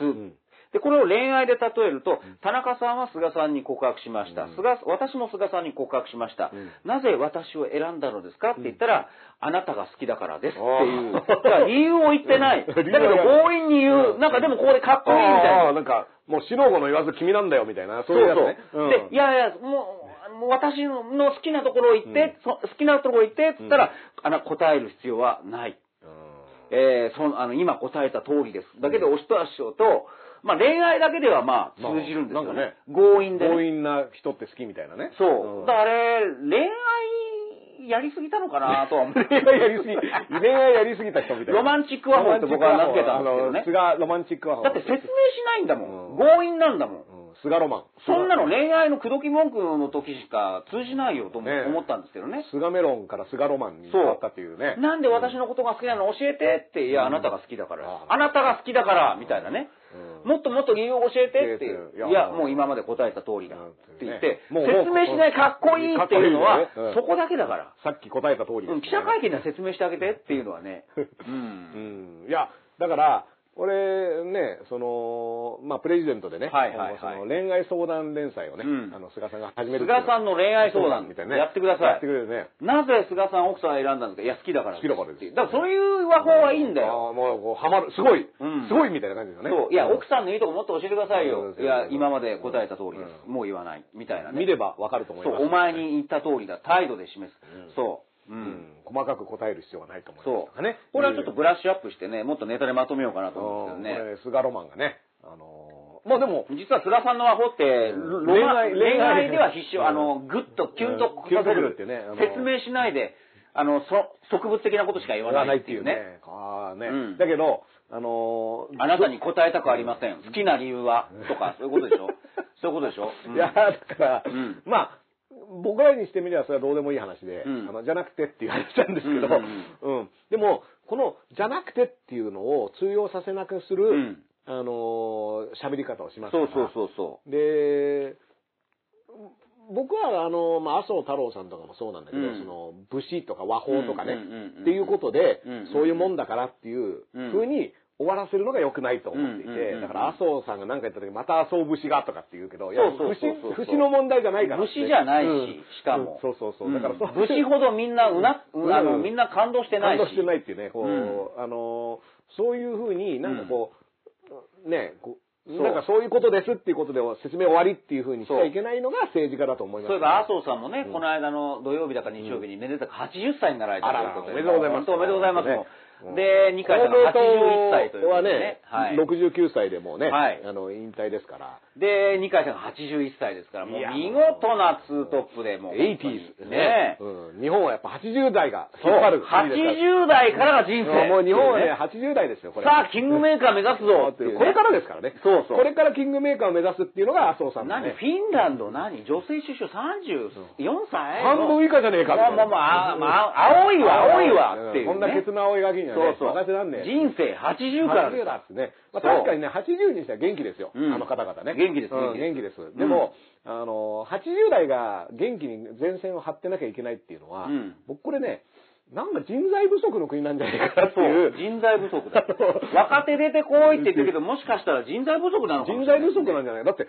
んで、これを恋愛で例えると、田中さんは菅さんに告白しました。うん菅私も菅さんに告白しました。うんなぜ私を選んだのですかって言ったら、あなたが好きだからですっていう。だから理由を言ってない。だけど強引に言う。うんなんかでもこれかっこいいみたいななんか、もう、四の五の言わず君なんだよ、みたいな、そういうやつね。そうそう。で、いやいや、もう、私の好きなところ行って、そ好きなところ行って、つったら、あの、答える必要はない。えー、その、あの、今答えた通りです。だけど、お一足をと、まあ、恋愛だけではまあ、通じるんですよね。まあね強引で、ね。強引な人って好きみたいなね。そう。んだからあれ、恋愛やりすぎたのかなとは思う。恋愛やりすぎ、恋愛やりすぎた人みたいな。ロマンチック和法って僕は名付けたんですけどね菅ロマンチック和法。だって説明しないんだもん。うん強引なんだもん。うん菅ロマン。そんなの恋愛の口説き文句の時しか通じないよと思ったんですけどね。菅メロンから菅ロマンに変わったっていうね。なんで私のことが好きなの教えてって、いや、あなたが好きだからあ。あなたが好きだから、みたいなね。うんもっともっと理由を教えてっていやいや、もう今まで答えた通りだうんって言って、説明しないかっこいいっていうのはそこだけだから。さっき答えた通り記者会見では説明してあげてっていうのはね。う。うんん。いや、だから、俺ね、その、まあ、プレジデントでね、はいはいはいその恋愛相談連載をね、うんあの、菅さんが始める菅さんの恋愛相談みたいなね。やってくださいやってくれるね。なぜ菅さん奥さんを選んだんですか？いや、好きだから。好きだからですだからそういう和法はいいんだあよ。あもう、こう、ハマる。すごい、うんすごいみたいな感じですよね。そう。いや、奥ささんのいいとこもっと教えてくださいよ。うんいや、今まで答えた通りでうす。もう言わない。みたいなね。見ればわかると思います。そう、お前に言った通りだ。態度で示すうん。そう。う。うんん。細かく答える必要はないと思います。そう。ね。これはちょっとブラッシュアップしてね、もっとネタでまとめようかなと思うんうんですけどね。これ、菅ロマンがね、あのー、まあでも、実は菅さんの和法って、恋愛恋愛では必死、うんあの、グッとキュンとうんキュンとくるってね説明しないで、あの、そ、植物的なことしか言わないっていうね。ね。ああね、うんだけど、あのーあなたに答えたくありません。好きな理由は？とか、そういうことでしょ？そういうことでしょ、うんいや、だから、うんまあ、僕らにしてみればそれはどうでもいい話で、うん。あのじゃなくてっていう話なんですけど、うんうんでも、この、じゃなくてっていうのを通用させなくする、うん。あのー喋り方をしますから。そうそうそうそで、僕は、あの、まあ、麻生太郎さんとかもそうなんだけど、うん。その、武士とか和法とかね、っていうことで、うんそういうもんだからっていううん風に終わらせるのが良くないと思っていて、だから麻生さんが何か言った時、また麻生武士がとかって言うけど、いや、そうそうそうそう武士、武士の問題じゃないからって。武士じゃないしうんしかもうんそうそうそう。う。だからそう武士ほどみんなうな、うんあの、みんな感動してないし。感動してないっていうね、こう、あの、そういう風になんかこう、ね、こう、なんかそういうことですっていうことで説明終わりっていう風にしちゃいけないのが政治家だと思います。そういえば、麻生さんもね、うんこの間の土曜日だか日曜日にめでたく80歳になられたということで。おめでとうございますおめでとうございます。ねで、二階さんが81歳ということはねでね。、はい。69歳でもうね、はいあの、引退ですから。で、二階さんが81歳ですから、もう見事なツートップで、もう。80ですねね。うん。日本はやっぱ80代が。引っ張る国ですから。80代からが人生。もう日本はね、ね80代ですよ、これ。さあ、キングメーカー目指すぞっていうねこれからですからね。そうそうこれからキングメーカーを目指すっていうのが麻生さんのね。何？フィンランド何？女性首相34歳？半分以下じゃねえかまあまあまあ、あ青いわ、青いわっていう、ね。こんなケツの青いガキにはね、そうそう。ん。人生80からです80だってね。まあ、確かにね、80にしては元気ですよ。うんあの方々ね。元気ですうん元元気です。でも、あの、80代が元気に前線を張ってなきゃいけないっていうのは、うん僕これね、なんか人材不足の国なんじゃないかなっていう。人材不足だ。若手出てこいって言ってるけど、もしかしたら人材不足なのかもしれない。人材不足なんじゃない？だって、80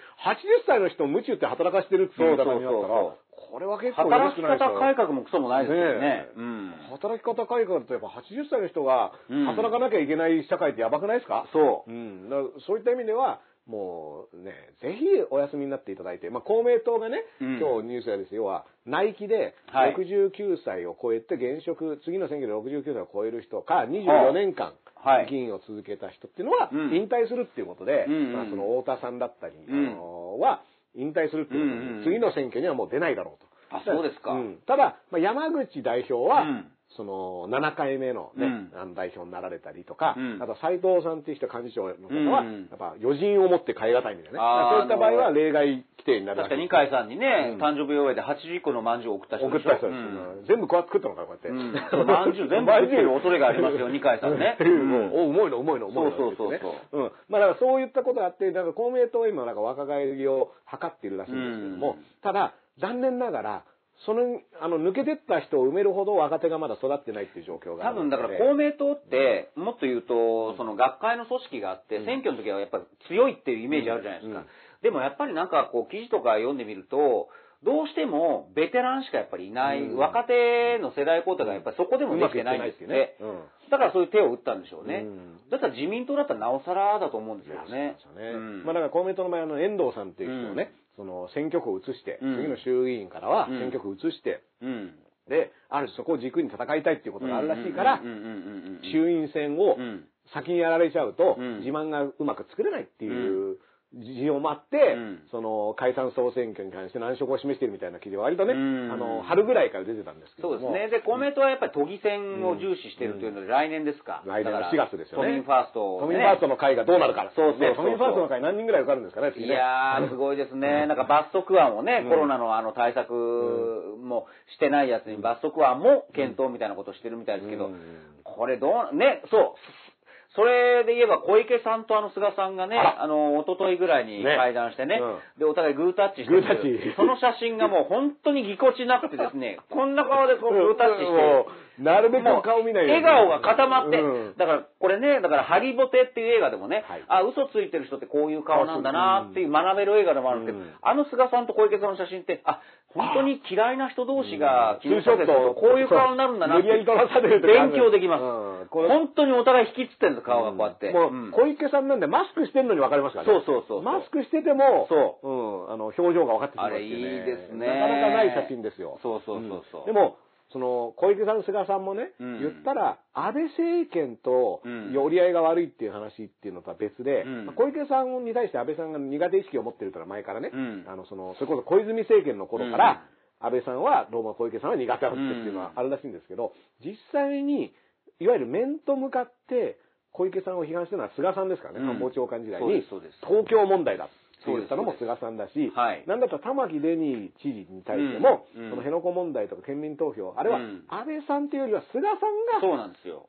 歳の人を無知って働かしてるってそうだからになったら、そうこれは結構働き方改革もクソもないですよねね。うん。働き方改革ってやっぱ80歳の人がうん。働かなきゃいけない社会ってやばくないですか、そう。うん、だそういった意味では、もうね、ぜひお休みになっていただいて、まあ公明党がね、うん。今日ニュースがですよ、要は、内規ではい。69歳を超えて現職、次の選挙で69歳を超える人か、24年間はい。議員を続けた人っていうのは、うん。引退するっていうことで、まあその太田さんだったり、うん。あのは、引退するっていうことで、うんうん次の選挙にはもう出ないだろうと。あそうですか。ん。ただ、まあ、山口代表は、うん。その7回目のね、うん。あの代表になられたりとか、うん。あと斎藤さんっていう人幹事長の方は、やっぱ余人を持って変え難いみたいなね。そういった場合は例外規定になる確かに二回階さんにね、うん。誕生日祝いで81個の饅頭を送った人送った人です、うん。全部こうやって食ったのかこうやって。うん。その饅頭全部食ってる恐れがありますよ 二階さんね。うん。お、重いの、重いの、重いの。そうそうそうそうん。まあだからそういったことがあって、だから公明党は今なんか若返りを図っているらしいんですけども、うん。ただ、残念ながら、その、あの、抜けてった人を埋めるほど若手がまだ育ってないっていう状況があ多分。だから公明党って、もっと言うと、その学会の組織があって、うん選挙の時はやっぱ強いっていうイメージあるじゃないですか。うんでもやっぱりなんかこう記事とか読んでみると、どうしてもベテランしかやっぱりいない、うん若手の世代交代がやっぱりそこでもできてないんですよね。うん。だからそういう手を打ったんでしょうね。うんだったら自民党だったらなおさらだと思うんですよね。そうですよね。うんまあだから公明党の場合、あの、遠藤さんっていう人をね、その選挙区を移して、うん。次の衆議院からはうん。選挙区を移して、うん。で、ある種そこを軸に戦いたいっていうことがあるらしいから衆院選をうん。先にやられちゃうと、うん。自慢がうまく作れないっていう事情もあって、うんその解散総選挙に関して難色を示しているみたいな記事は割とね、うんあの、春ぐらいから出てたんですけども。そうですね。で、公明党はやっぱり都議選を重視してるというので、来年ですか。来年のだから4月ですよね都民ファースト、都民ファーストの会がどうなるか。そうそうそうね都民ファーストの会何人ぐらい受かるんですかね、次いねやー、すごいですね。なんか罰則案をね、うんコロナのあの対策もしてないやつに罰則案も検討みたいなことしてるみたいですけど、うんこれどう、ね、そう。それで言えば小池さんとあの菅さんがね、あの、一昨日ぐらいにね。会談してね、うん。で、お互いグータッチしてる。グータッチ。その写真がもう本当にぎこちなくてですね、こんな顔でこうグータッチして。なるべく顔見ない笑顔が固まって、うん。だからこれね、だからハリボテっていう映画でもね、はい。あ、嘘ついてる人ってこういう顔なんだなっていう学べる映画でもあるんですけど、うん。あの菅さんと小池さんの写真って、あ、本当に嫌いな人同士がツーショットこういう顔になるんだなって無理やり撮らされると勉強できます。本当にお互い引きつってるんです、顔がこうやって。もう、うん小池さんなんでマスクしてんのに分かりますからね。そうそうそうマスクしてても、。そううん、あの、表情が分かってしまうってい。あれいいですねなかなかない写真ですよ。そうそうそうそうんでも、その、小池さん、菅さんもね、うん。言ったら、安倍政権とうん。折り合いが悪いっていう話っていうのとは別で、うん。まあ小池さんに対して安倍さんが苦手意識を持ってるから前からね、うん。あの、その、それこそ小泉政権の頃から、安倍さんはどうも小池さんは苦手だってっていうのはあるらしいんですけど、実際に、いわゆる面と向かって小池さんを批判してるのは菅さんですからね、うん。官房長官時代に。東京問題だ。って言ったのも菅さんだし、はい。なんだったら玉城デニー知事に対しても、うんうん。その辺野古問題とか県民投票、あれはうん。安倍さんというよりは菅さんが、そうなんですよ。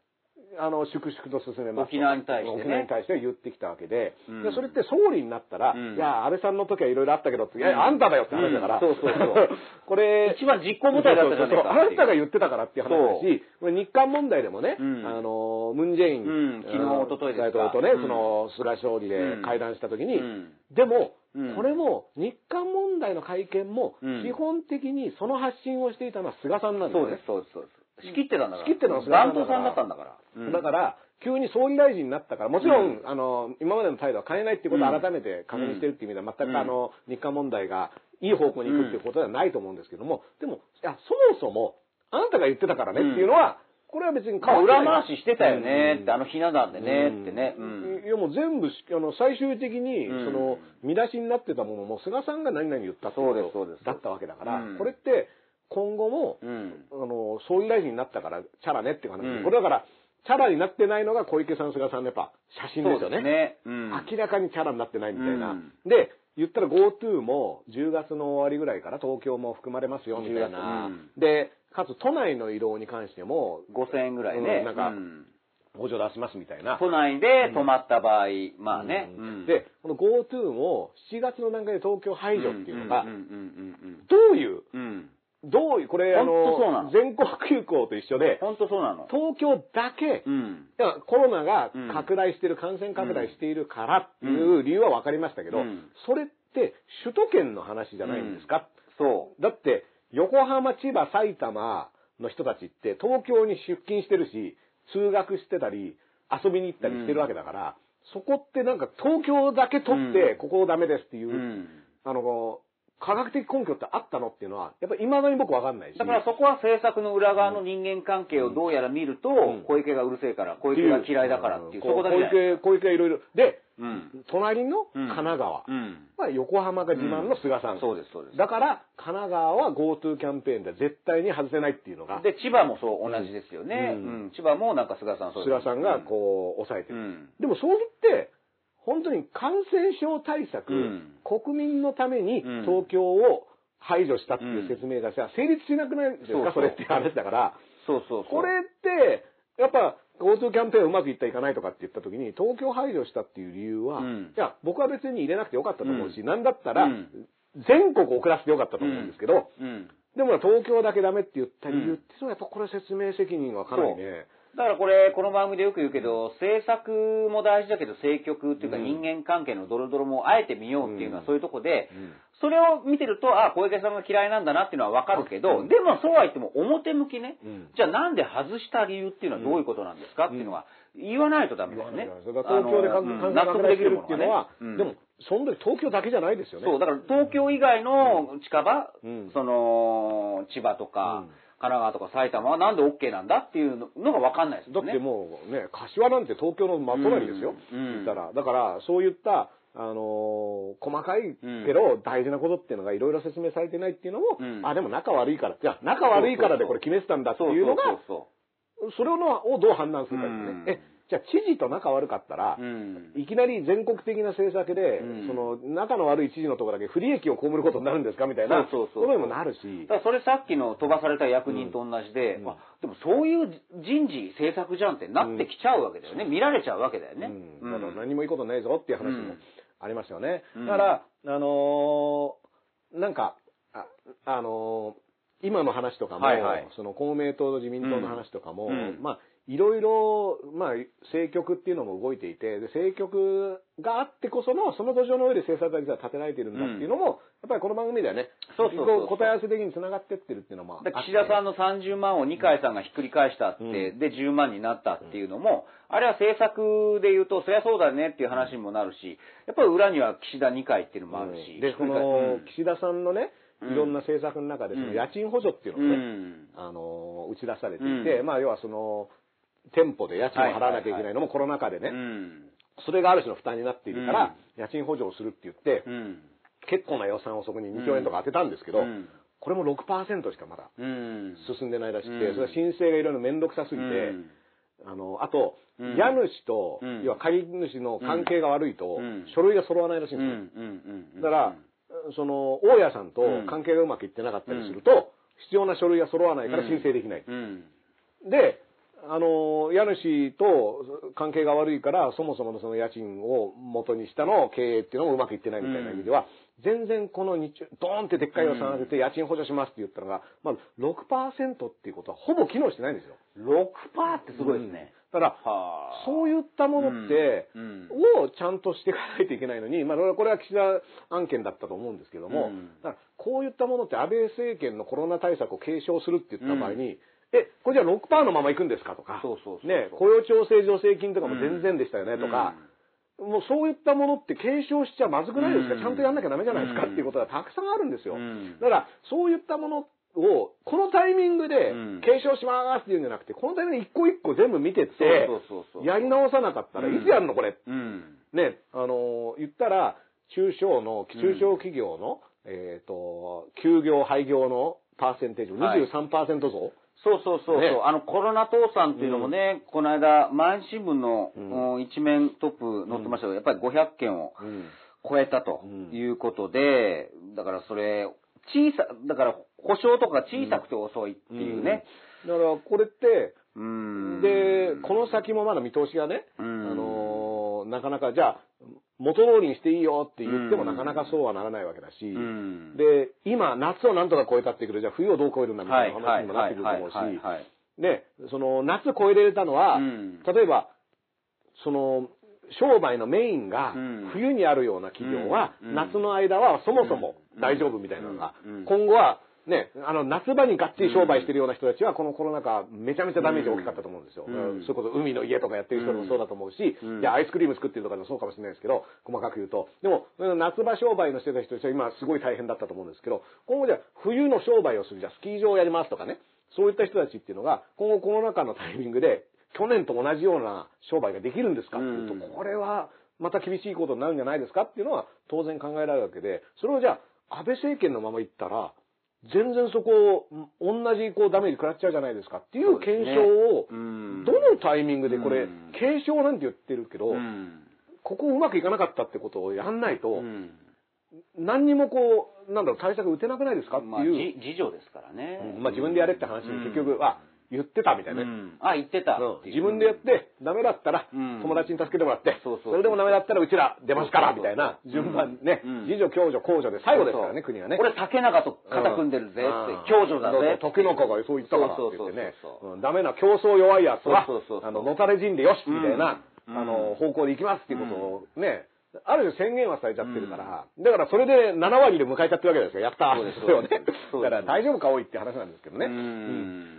あの、粛々と進めますと。沖縄に対してね。沖縄に対しては言ってきたわけで、うん。でそれって総理になったら、うん。いや、安倍さんの時はいろいろあったけどって、いや、あんただよって話だから、うん。そうそうそう。これ、一番実行部隊だったじゃないかあなたが言ってたからっていう話だし、これ日韓問題でもね、うん。あの、ムンジェイン、うん。昨日あの一昨日ですか。大統領とね、うん。その、菅総理で会談した時に、うん。でも、うん。これも日韓問題の会見も、うん。基本的にその発信をしていたのは菅さんなんですよね。そうです、。そうです、そうです。仕切ってたんだから。仕切ってたのは菅担当さんだったんだから。うん。だから、急に総理大臣になったから、もちろん、うん。あの、今までの態度は変えないっていうことを改めて確認してるっていう意味では、全うん。くあの、日韓問題がいい方向に行くっていうことではないと思うんですけども、でも、いや、そもそも、あなたが言ってたからねっていうのは、これは別に裏回ししてたよねって、あのひな壇でねうんってね。うん。いやもう全部し、あの、最終的に、うん。その、見出しになってたものも、菅さんが何々言ったってことだったわけだからうん、これって、今後も、うん。あの、総理大臣になったから、チャラねっていう話で、うんこれだから、チャラになってないのが小池さん、菅さんのやっぱ写真ですよね。ね。うん。明らかにチャラになってないみたいな。うんで、言ったら GoTo も10月の終わりぐらいから東京も含まれますよみたいな。10月うんで、かつ都内の移動に関しても5000円ぐらいね。うんなんかうん補助出しますみたいな。都内で泊まった場合、まあね。うんうん、で、この GoTo も7月の段階で東京排除っていうのがうん、うんどういう、うんうん。うん。どういう、これあの、の。全国休校と一緒で、本当そうなの。東京だけ、うん。コロナがうん拡大してる、感染拡大しているからっていう理由は分かりましたけど、うん。それって首都圏の話じゃないんですか、そだって、横浜、千葉、埼玉の人たちって東京に出勤してるし、通学してたり、遊びに行ったりしてるわけだから、そこってなんか東京だけ取って、うん。ここダメですっていう、うん。あの、科学的根拠ってあったのっていうのは、やっぱり未だに僕わかんないし。だからそこは制作の裏側の人間関係をどうやら見ると、ん小池がうるせえから、小池が嫌いだからっていう、そこだけ小池、小池がいろいろ。で、うん。隣のうん神奈川。うん。まあ、横浜が自慢の菅さん。そうです、そうです。だから、神奈川は GoTo キャンペーンで絶対に外せないっていうのが、で、千葉もそう同じですよね。ううんん。千葉もなんか菅さんそう菅さんがこう、抑えてる。うん。でも、それって、本当に感染症対策、うん。国民のためにうん。東京を排除したっていう説明がさ、成立しなくないですか、それって話だから、そうそう。これって、やっぱ GoTo キャンペーンうまくいったいかないとかって言った時に、東京排除したっていう理由は、うん。いや、僕は別に入れなくてよかったと思うし、うん。なんだったら、うん。全国遅らせてよかったと思うんですけど、うん。でも東京だけダメって言った理由っていうのは、やっぱこれ説明責任はかなりね。だからこれ、この番組でよく言うけど、政策も大事だけど、政局っていうかうん。人間関係のドロドロもあえて見ようっていうのはうん。そういうとこで、うん。それを見てると、あ、小池さんが嫌いなんだなっていうのはわかるけど、うん。でもそうは言っても表向きね、うん。じゃあなんで外した理由っていうのはどういうことなんですかっていうのは言わないとダメだよね。東京であ感の感染拡大してるっていうのは、うん。でも、その時東京だけじゃないですよね。そう、だから東京以外の近場、うんその、千葉とか、うん神奈川とか埼玉はなんで OK なんだっていうのがわかんないですよね。だってもうね、柏なんて東京の真隣ですよ。うん言ったら。だから、そういった、あのー細かいけど大事なことっていうのがいろいろ説明されてないっていうのも、うんあ、でも仲悪いから、じゃあ仲悪いからでこれ決めてたんだっていうのが、それをのをどう判断するかですね。うんえ、じゃあ知事と仲悪かったら、そううん。いきなり全国的な政策で、うん。その仲の悪い知事のところだけ不利益を被ることになるんですかみたいなそうそうそう。ことにもなるし。だ。それさっきの飛ばされた役人と同じで、うん。あでもそういう人事政策じゃんってなってきちゃうわけだよね。見られちゃうわけだよね。うん。だから何もいいことないぞっていう話もありましたよね。うん。だから、あのーなんか、あ、あのー今の話とかも、はいはい。その公明党と自民党の話とかも、うん。まあ、いろいろ、まあ、政局っていうのも動いていて、で政局があってこその、その土壌の上で政策が実は立てられているんだっていうのも、やっぱりこの番組ではね、そうそうそう答え合わせ的に繋がってってるっていうのも岸田さんの30万を二階さんがひっくり返したって、うん。で10万になったっていうのも、あれは政策で言うと、そりゃそうだねっていう話にもなるし、やっぱり裏には岸田二階っていうのもあるし。で、こひっくり返のうん。岸田さんのね、うん。いろんな政策の中で、そのうん。家賃補助っていううのがね、ん。あの、打ち出されていて、うん。まあ、要はその、店舗で家賃を払わなきゃいけないのもコロナ禍でね、うん。それがある種の負担になっているから、家賃補助をするって言って、うん。結構な予算をそこに2兆円とか当てたんですけど、うん。これも6%しかまだうん。進んでないらしくて、うん。それは申請がいろいろ面倒くさすぎて、うん。あの、あと、うん。家主と、うん。要は借り主の関係が悪いと、うん。書類が揃わないらしいんうん。ですよ。だから、その、大家さんと関係がうまくいってなかったりすると、必要な書類が揃わないから申請できない。うん。で、あの、家主と関係が悪いから、そもそものその家賃を元にしたの経営っていうのもうまくいってないみたいな意味では、全然この日中、ドーンってでっかい予算当てて家賃補助しますって言ったのが、まあ6%っていうことはほぼ機能してないんですよ。6%ってすごいですね。だから、はあ。そういったものって、うん。をちゃんとしていかないといけないのに、まあ、これは岸田案件だったと思うんですけども、うん。だからこういったものって安倍政権のコロナ対策を継承するって言った場合に、え、これじゃあ6%のまま行くんですか？とか、そうそうそうね、雇用調整助成金とかも全然でしたよね？とか、もうそういったものって継承しちゃまずくないですか、うん。ちゃんとやんなきゃダメじゃないですか？っていうことがたくさんあるんですよ。うん。だから、そういったものを、このタイミングでうん。継承しますっていうんじゃなくて、このタイミングで一個一個全部見てって、やり直さなかったらうん。いつやるのこれ？うん。ね、あのー言ったら、中小の、中小企業の、えっ、と、休業、廃業のパーセンテージをはい。23%増、そうそうそうそう、ね。あのコロナ倒産っていうのもね、この間、毎日新聞の、うん。うん一面トップ載ってましたけど、やっぱり500件を超えたとうんいうことで、だからそれ、小さ、だから保証とか小さくて遅いっていうね。だから、これって、うん。で、この先もまだ見通しがね、うん。あのーなかなか、じゃあ、元通りにしていいよって言ってもうんなかなかそうはならないわけだし、うん。で、今、夏をなんとか超えたってくる、じゃあ冬をどう超えるんだみたはいいな話にもなってくると思うし。で、その、夏超えれたのは、うん。例えば、その、商売のメインがうん。冬にあるような企業は、うん夏の間はそもそも大丈夫みたいなのが今後はね、あの、夏場にがっちり商売してるような人たちは、このコロナ禍、めちゃめちゃダメージ大きかったと思うんですよ。うん。それこそ海の家とかやってる人でもそうだと思うし、うん。いや、アイスクリーム作ってるとかでもそうかもしれないですけど、細かく言うと。でも、夏場商売のしてた人たちは今すごい大変だったと思うんですけど、今後じゃあ冬の商売をする、じゃあスキー場をやりますとかね、そういった人たちっていうのが、今後コロナ禍のタイミングで、去年と同じような商売ができるんですかっていうと、うん。これはまた厳しいことになるんじゃないですかっていうのは当然考えられるわけで、それをじゃあ、安倍政権のままいったら、全然そこ同じこうダメージ食らっちゃうじゃないですかっていう検証を、うん。どのタイミングでこれうん、継承なんて言ってるけど、うん。ここうまくいかなかったってことをやんないと、うん。何にもこう、なんだろう、対策打てなくないですかってまあ、いう、じ自助ですからね。うんまあ自分でやれって話に結局、あ、言ってたみたいな。ね。うん。あ、言ってた。自分でやって、ダメだったら、うん。友達に助けてもらって、そうそうれでもダメだったらうちら出ますから、みたいな、順番ね、うん。自助、共助、公助で最後ですからね、国はね。俺、竹中と肩組んでるぜって、共助だぜって。時の子がそう言ったからって言ってね。ダメな競争弱いやつはあの、のたれ死んでよしみたいな、うん。あの、方向で行きますっていうことをね、ある種宣言はされちゃってるから、だからそれで7割で迎えちゃってるわけですよ。やったーそうですそれをね。だから大丈夫か多いって話なんですけどね。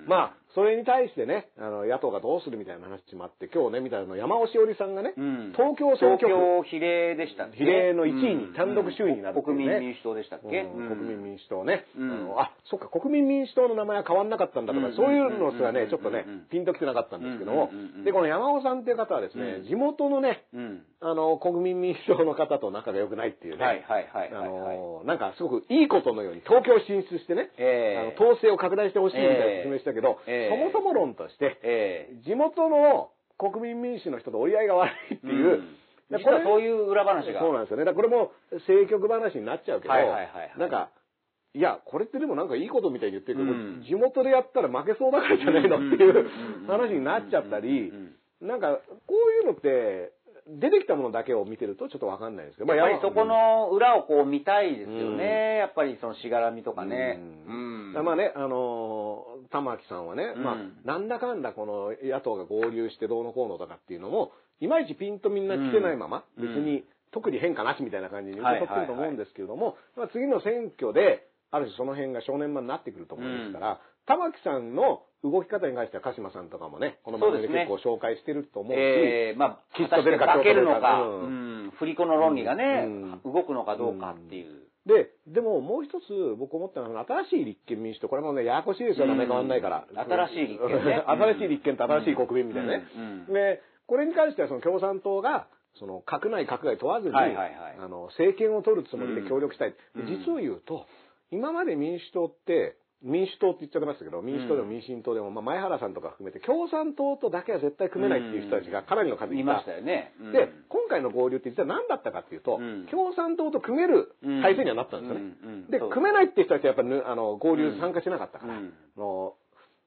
まあ、それに対してね、あの、野党がどうするみたいな話もあって、今日ね、見たの山尾志織さんがね、うん。東京選挙区、東京比例でしたっけ？比例の1位に単独首位になるっていうね。国民民主党でしたっけ？うん国民民主党ね、うん。あのあそっか国民民主党の名前は変わんなかったんだとか、うん。そういうのすらね、うん。ちょっとね、うん。ピンときてなかったんですけども、でこの山尾さんっていう方はですね、うん。地元のねうん。あの国民民主党の方と仲が良くないっていうね、はいはいはいあ。のなんかすごくいいことのように東京進出してね、ええ。あの統制を拡大してほしいみたいな説明したけど、ええそもそも論として、ええ。地元の国民民主の人と折り合いが悪いっていう、うん。実はそういう裏話が。そうなんですよね。だこれも政局話になっちゃうけど、なんか、いや、これってでもなんかいいことみたいに言ってるけど、うん。地元でやったら負けそうだからじゃないのっていう話になっちゃったりなんか、こういうのって、出てきたものだけを見てるとちょっとわかんないですけど、やっぱりそこ、の裏をこう見たいですようん。ね。やっぱりそのしがらみとかね。ううん。まあね、あのー玉木さんはね、うん。まあ、なんだかんだこの野党が合流してどうのこうのとかっていうのも、いまいちピンとみんな来てないまま、うん。別に特に変化なしみたいな感じに受け取ってると思うんですけれども、はいまあ、次の選挙で、ある種その辺が正念場になってくると思いますから、玉木さんの動き方に関しては鹿島さんとかもね、この番組で結構紹介してると思うし、ええまあ、きっと出るか果たして化けるのか、ううん。ん、振り子の論理がね、うん。動くのかどうかっていう。で、でももう一つ僕思ったのは、新しい立憲民主党、これもね、ややこしいですよ、名前変わんないから。うん新しい立憲ね。新しい立憲と新しい国民みたいなね。で、これに関してはその共産党が、その、閣内閣外問わずに、あの、政権を取るつもりで協力したい。実を言うと、今まで民主党って、民主党って言っちゃってましたけど、民主党でも民進党でも、まあ、前原さんとか含めて、共産党とだけは絶対組めないっていう人たちがかなりの数いましたよね。うん。で、今回の合流って実は何だったかっていうと、うん。共産党と組める体制にはなったんですよね。で、組めないっていう人たちはやっぱぬあの合流参加しなかったから、の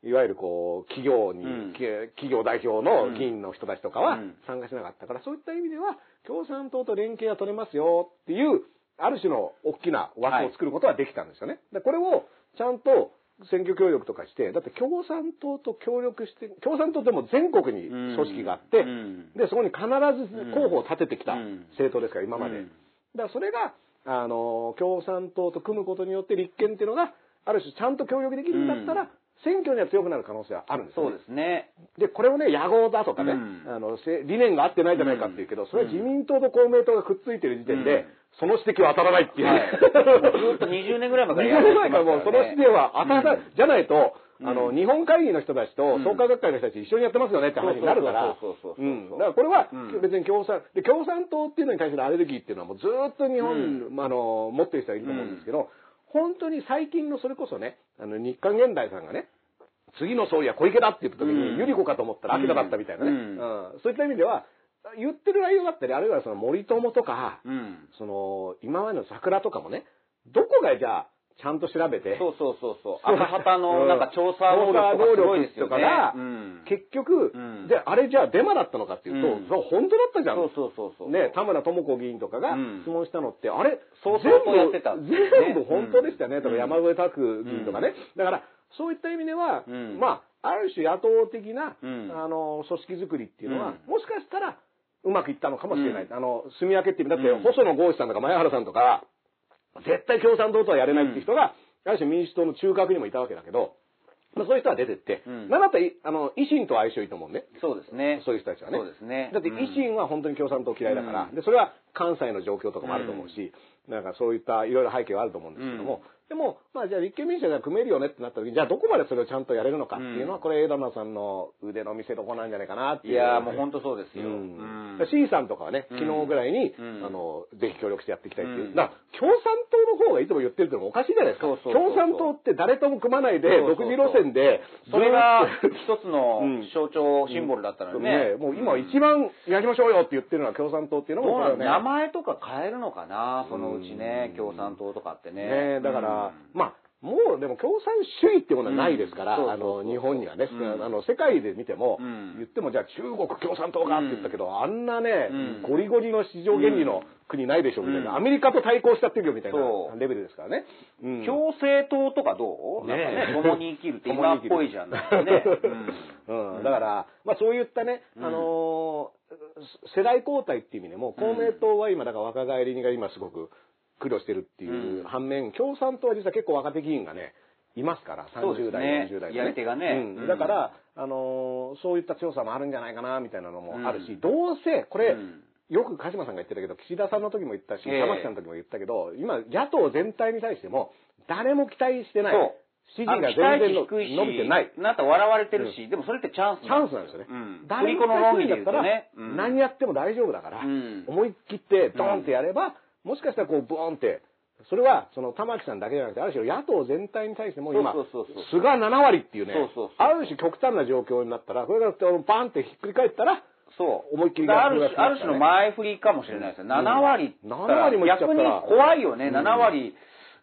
いわゆるこう、企業に、企業代表の議員の人たちとかはうん。参加しなかったから、そういった意味では、共産党と連携が取れますよっていう、ある種の大きな枠を作ることはできたんですよね。でこれをちゃんと選挙協力とかして、だって共産党と協力して、共産党ってもう全国に組織があって、うん。で、そこに必ず候補を立ててきたうん。政党ですから、今まで。うん。だからそれが、あの、共産党と組むことによって立憲っていうのが、ある種ちゃんと協力できるんだったら、うん選挙には強くなる可能性はあるんですよ、ね。そうですね。で、これをね、野合だとかね、うん。あの、せ理念が合ってないじゃないかっていうけど、それは自民党と公明党がくっついてる時点で、うん。その指摘は当たらないっていう、はい。ずっと20年ぐらい前からや20って年前からもうその指摘は当たらない、じゃないと、あの、うん日本会議の人たちとうん。創価学会の人たち一緒にやってますよねって話になるから、そうそうそうん。だからこれはうん別に共産、で、共産党っていうのに対するアレルギーっていうのはもうずっと日本、あの、持ってる人はいると思うんですけど、本当に最近のそれこそね、あの、日韓現代さんがね、次の総理は小池だって言った時に、うん。ゆり子かと思ったら秋田だったみたいなね、ううん。ん。そういった意味では、言ってる内容だったり、あるいはその森友とか、うん。その、今までの桜とかもね、どこがじゃあ、ちゃんと調べて、そうそうそうそう。赤旗のなんか調査能力とかすごいですよね。うん。結局、うん。で、あれじゃあデマだったのかっていうと、うん。それは本当だったじゃん。そうそうそうそう。ね、田村智子議員とかがうん。質問したのって、あれ、そう全部やってたね。全部本当でしたよね、うん。とか山添拓議員とかね。だから、そういった意味では、うん。まあ、ある種野党的な、うん。あの、組織作りっていうのは、うん。もしかしたら、うまくいったのかもしれない。うん。あの、住み分けっていう意味。だって、うん。細野豪志さんとか前原さんとか、絶対共産党とはやれないっていう人が、ある種民主党の中核にもいたわけだけど、まあ、そういう人は出てって、うんなんだったらい、あの、維新と相性いいと思うね。そうですね。そういう人たちはね。そうですね。だって維新は本当に共産党嫌いだから、うんで、それは関西の状況とかもあると思うし、なんかそういったいろいろ背景はあると思うんですけども、でも、まあじゃあ立憲民主党が組めるよねってなった時に、じゃあどこまでそれをちゃんとやれるのかっていうのは、うんこれ枝野さんの腕の見せ所なんじゃないかなっていう。いやーもう本当そうですよ。ううんん。C さんとかはね、うん昨日ぐらいに、うんあの、ぜひ協力してやっていきたいっていう。うんだ共産党の方がいつも言ってるってのもおかしいじゃないですか。そうそうそうそう共産党って誰とも組まないで、独自路線で、それが一つのうん象徴、シンボルだったのにね。もう今一番やりましょうよって言ってるのは共産党っていうのも、名前とか変えるのかな、そのうちね、うん共産党とかってね。ねだから、うんまあ、もうでも共産主義ってものはないですから、あの、日本にはね、うん。あの、世界で見ても、うん。言ってもじゃあ中国共産党がって言ったけど、あんなね、うん。ゴリゴリの市場原理の国ないでしょみたいな、うん。アメリカと対抗しちゃってるよみたいなレベルですからね。うん。共生党とかどう？ね共に生きるって今っぽいじゃん。ね。うん。うん、だから、まあそういったね、うん。あのー世代交代っていう意味でも、公明党は今、だから若返りが今すごく苦労してるっていううん。反面、共産党は実は結構若手議員がね、いますから、30そうですね。代、40代やり手がね。うん。うん。だから、あのーそういった強さもあるんじゃないかな、みたいなのもあるし、うん。どうせ、これ、うん。よく鹿島さんが言ってたけど、岸田さんの時も言ったし、ええ。玉木さんの時も言ったけど、今、野党全体に対しても、誰も期待してない。支持が全然伸びてない。なんか笑われてるし、でもそれってチャンスチャンスなんですよね。うん。誰も振り子の論理で言うとだったらね。うん。何やっても大丈夫だから、うん。思い切ってドーンってやれば、もしかしたらこう、ブーンって、それは、その玉木さんだけじゃなくて、ある種野党全体に対しても今、そうそうそうそう菅7割っていうねそうそうそうある種極端な状況になったら、これがバンってひっくり返ったら、そう。思いっきりだからある種ある種の前振りかもしれないですよ。うん7割って言ったら。7割もいっちゃったら逆に怖いよね、うん7割。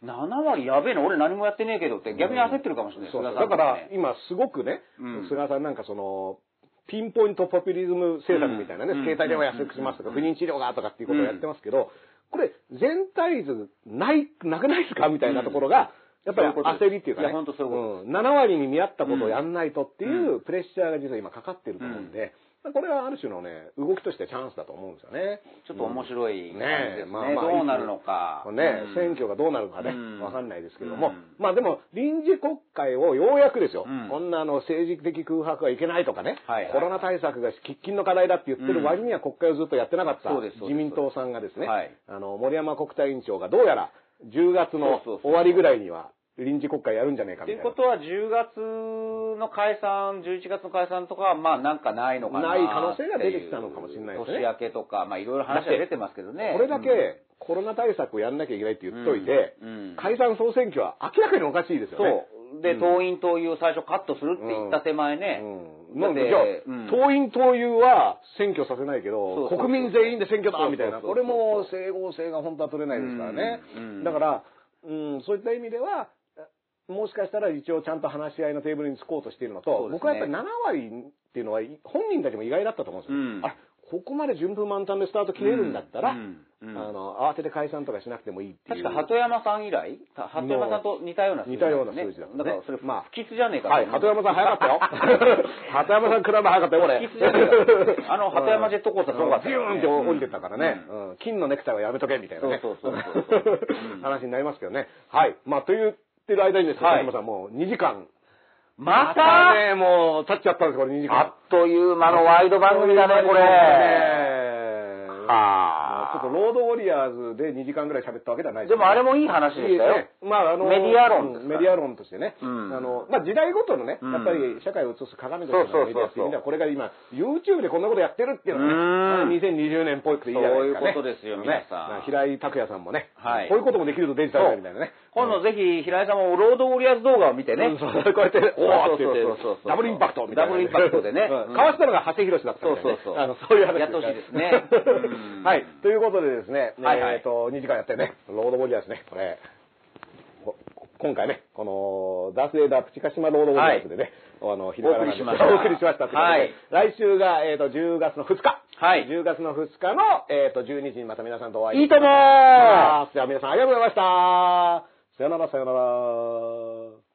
7割やべえの、俺何もやってねえけどって逆に焦ってるかもしれない。そうんとだからね今すごくね、うん菅さんなんかその、ピンポイントポピュリズム政策みたいなね、うん。携帯電話安くしますとか、うん。不妊治療がとかっていうことをやってますけど、これ全体図ない、なくないですかみたいなところが、やっぱり焦りっていうかね、いや本当そういうことうん。7割に見合ったことをやんないとっていううプレッシャーが実は今かかってると思うんで、これはある種のね、動きとしてチャンスだと思うんですよね。ちょっと面白い感じですね。ねえ。まあまあどうなるのか。ね、うん。選挙がどうなるかね、うん。わかんないですけども、うん。まあでも、臨時国会をようやくですよ、うん。こんなあの政治的空白はいけないとかね、はいはい。コロナ対策が喫緊の課題だって言ってる割には国会をずっとやってなかった自民党さんがですね、はい。あの、森山国対委員長がどうやら10月の終わりぐらいには臨時国会やるんじゃねえかみたいな。ということは、10月の解散、11月の解散とかは、まあなんかないのかな。ない可能性が出てきたのかもしれないですね年明けとか、まあいろいろ話が出てますけどね。これだけコロナ対策をやんなきゃいけないって言っといて、うんうん解散総選挙は明らかにおかしいですよね。そう。で、党員党友最初カットするって言った手前ね。うん、なんで、じゃあ、うん党員党友は選挙させないけど、そうそうそう国民全員で選挙だみたいな、そうそうそうこれも整合性が本当は取れないですからね。うんうんだから、うん、そういった意味では、もしかしたら一応ちゃんと話し合いのテーブルにつこうとしているのと、ね僕はやっぱり7割っていうのは本人たちも意外だったと思うんですよ。うんあここまで順風満帆でスタート切れるんだったら、うんうんあの慌てて解散とかしなくてもいいっていう。確か鳩山さん以来た鳩山さんと似たような数字似たような数字だねだからそれ、まあ不吉じゃねえかはい、鳩山さん早かったよ。鳩山さん比べ早かったよ、これ。不吉じゃねえかあの鳩山ジェットコースターすごかったビューンって降りてったからね、うん金のネクタイはやめとけみたいなね。そうそうそうそう うん話になりますけどね。はい。まあ、と言ってる間にですね、はいさんもう2時間。また？ね、もう経っちゃったんです、これ2時間。あっという間のワイド番組だね、これ。ねはあちょっとロードウォリアーズで2時間ぐらい喋ったわけではないでもあれももいい話でしたよ。ねまあ、あの、メディア論メディア論としてね。うんあの、まあ、時代ごとのね、うんやっぱり社会を映す鏡としてのメディアっていう意味では、これが今、YouTube でこんなことやってるっていうのはうんね、2020年っぽいくていいじゃないですかね。そういうことですよ皆さんね平井拓也さんもね、はいこういうこともできるとデジタルだみたいなね。今度ぜひ平井さんもロードウォリアーズ動画を見てね。うんそうこうやって、おーって言ってダブルインパクトみたいな。ダブルインパクトでね。うんうん。かわしたのが長谷博だったみたいなね。そうそうそう。あの、そういう話。やってほしいですね。うん。はい。ということでですね、はいはい。えっと、2時間やってね、ロードボリアーズね、これ、こ今回ね、この、ダースレーダープチカシマロードボリアーズでね、あの、昼からお送りしました。お送りしましたはい。来週が、えっと、10月の2日。はい。10月の2日の、えっと、12時にまた皆さんとお会いいいともーします。では皆さんありがとうございました。さよならさよなら。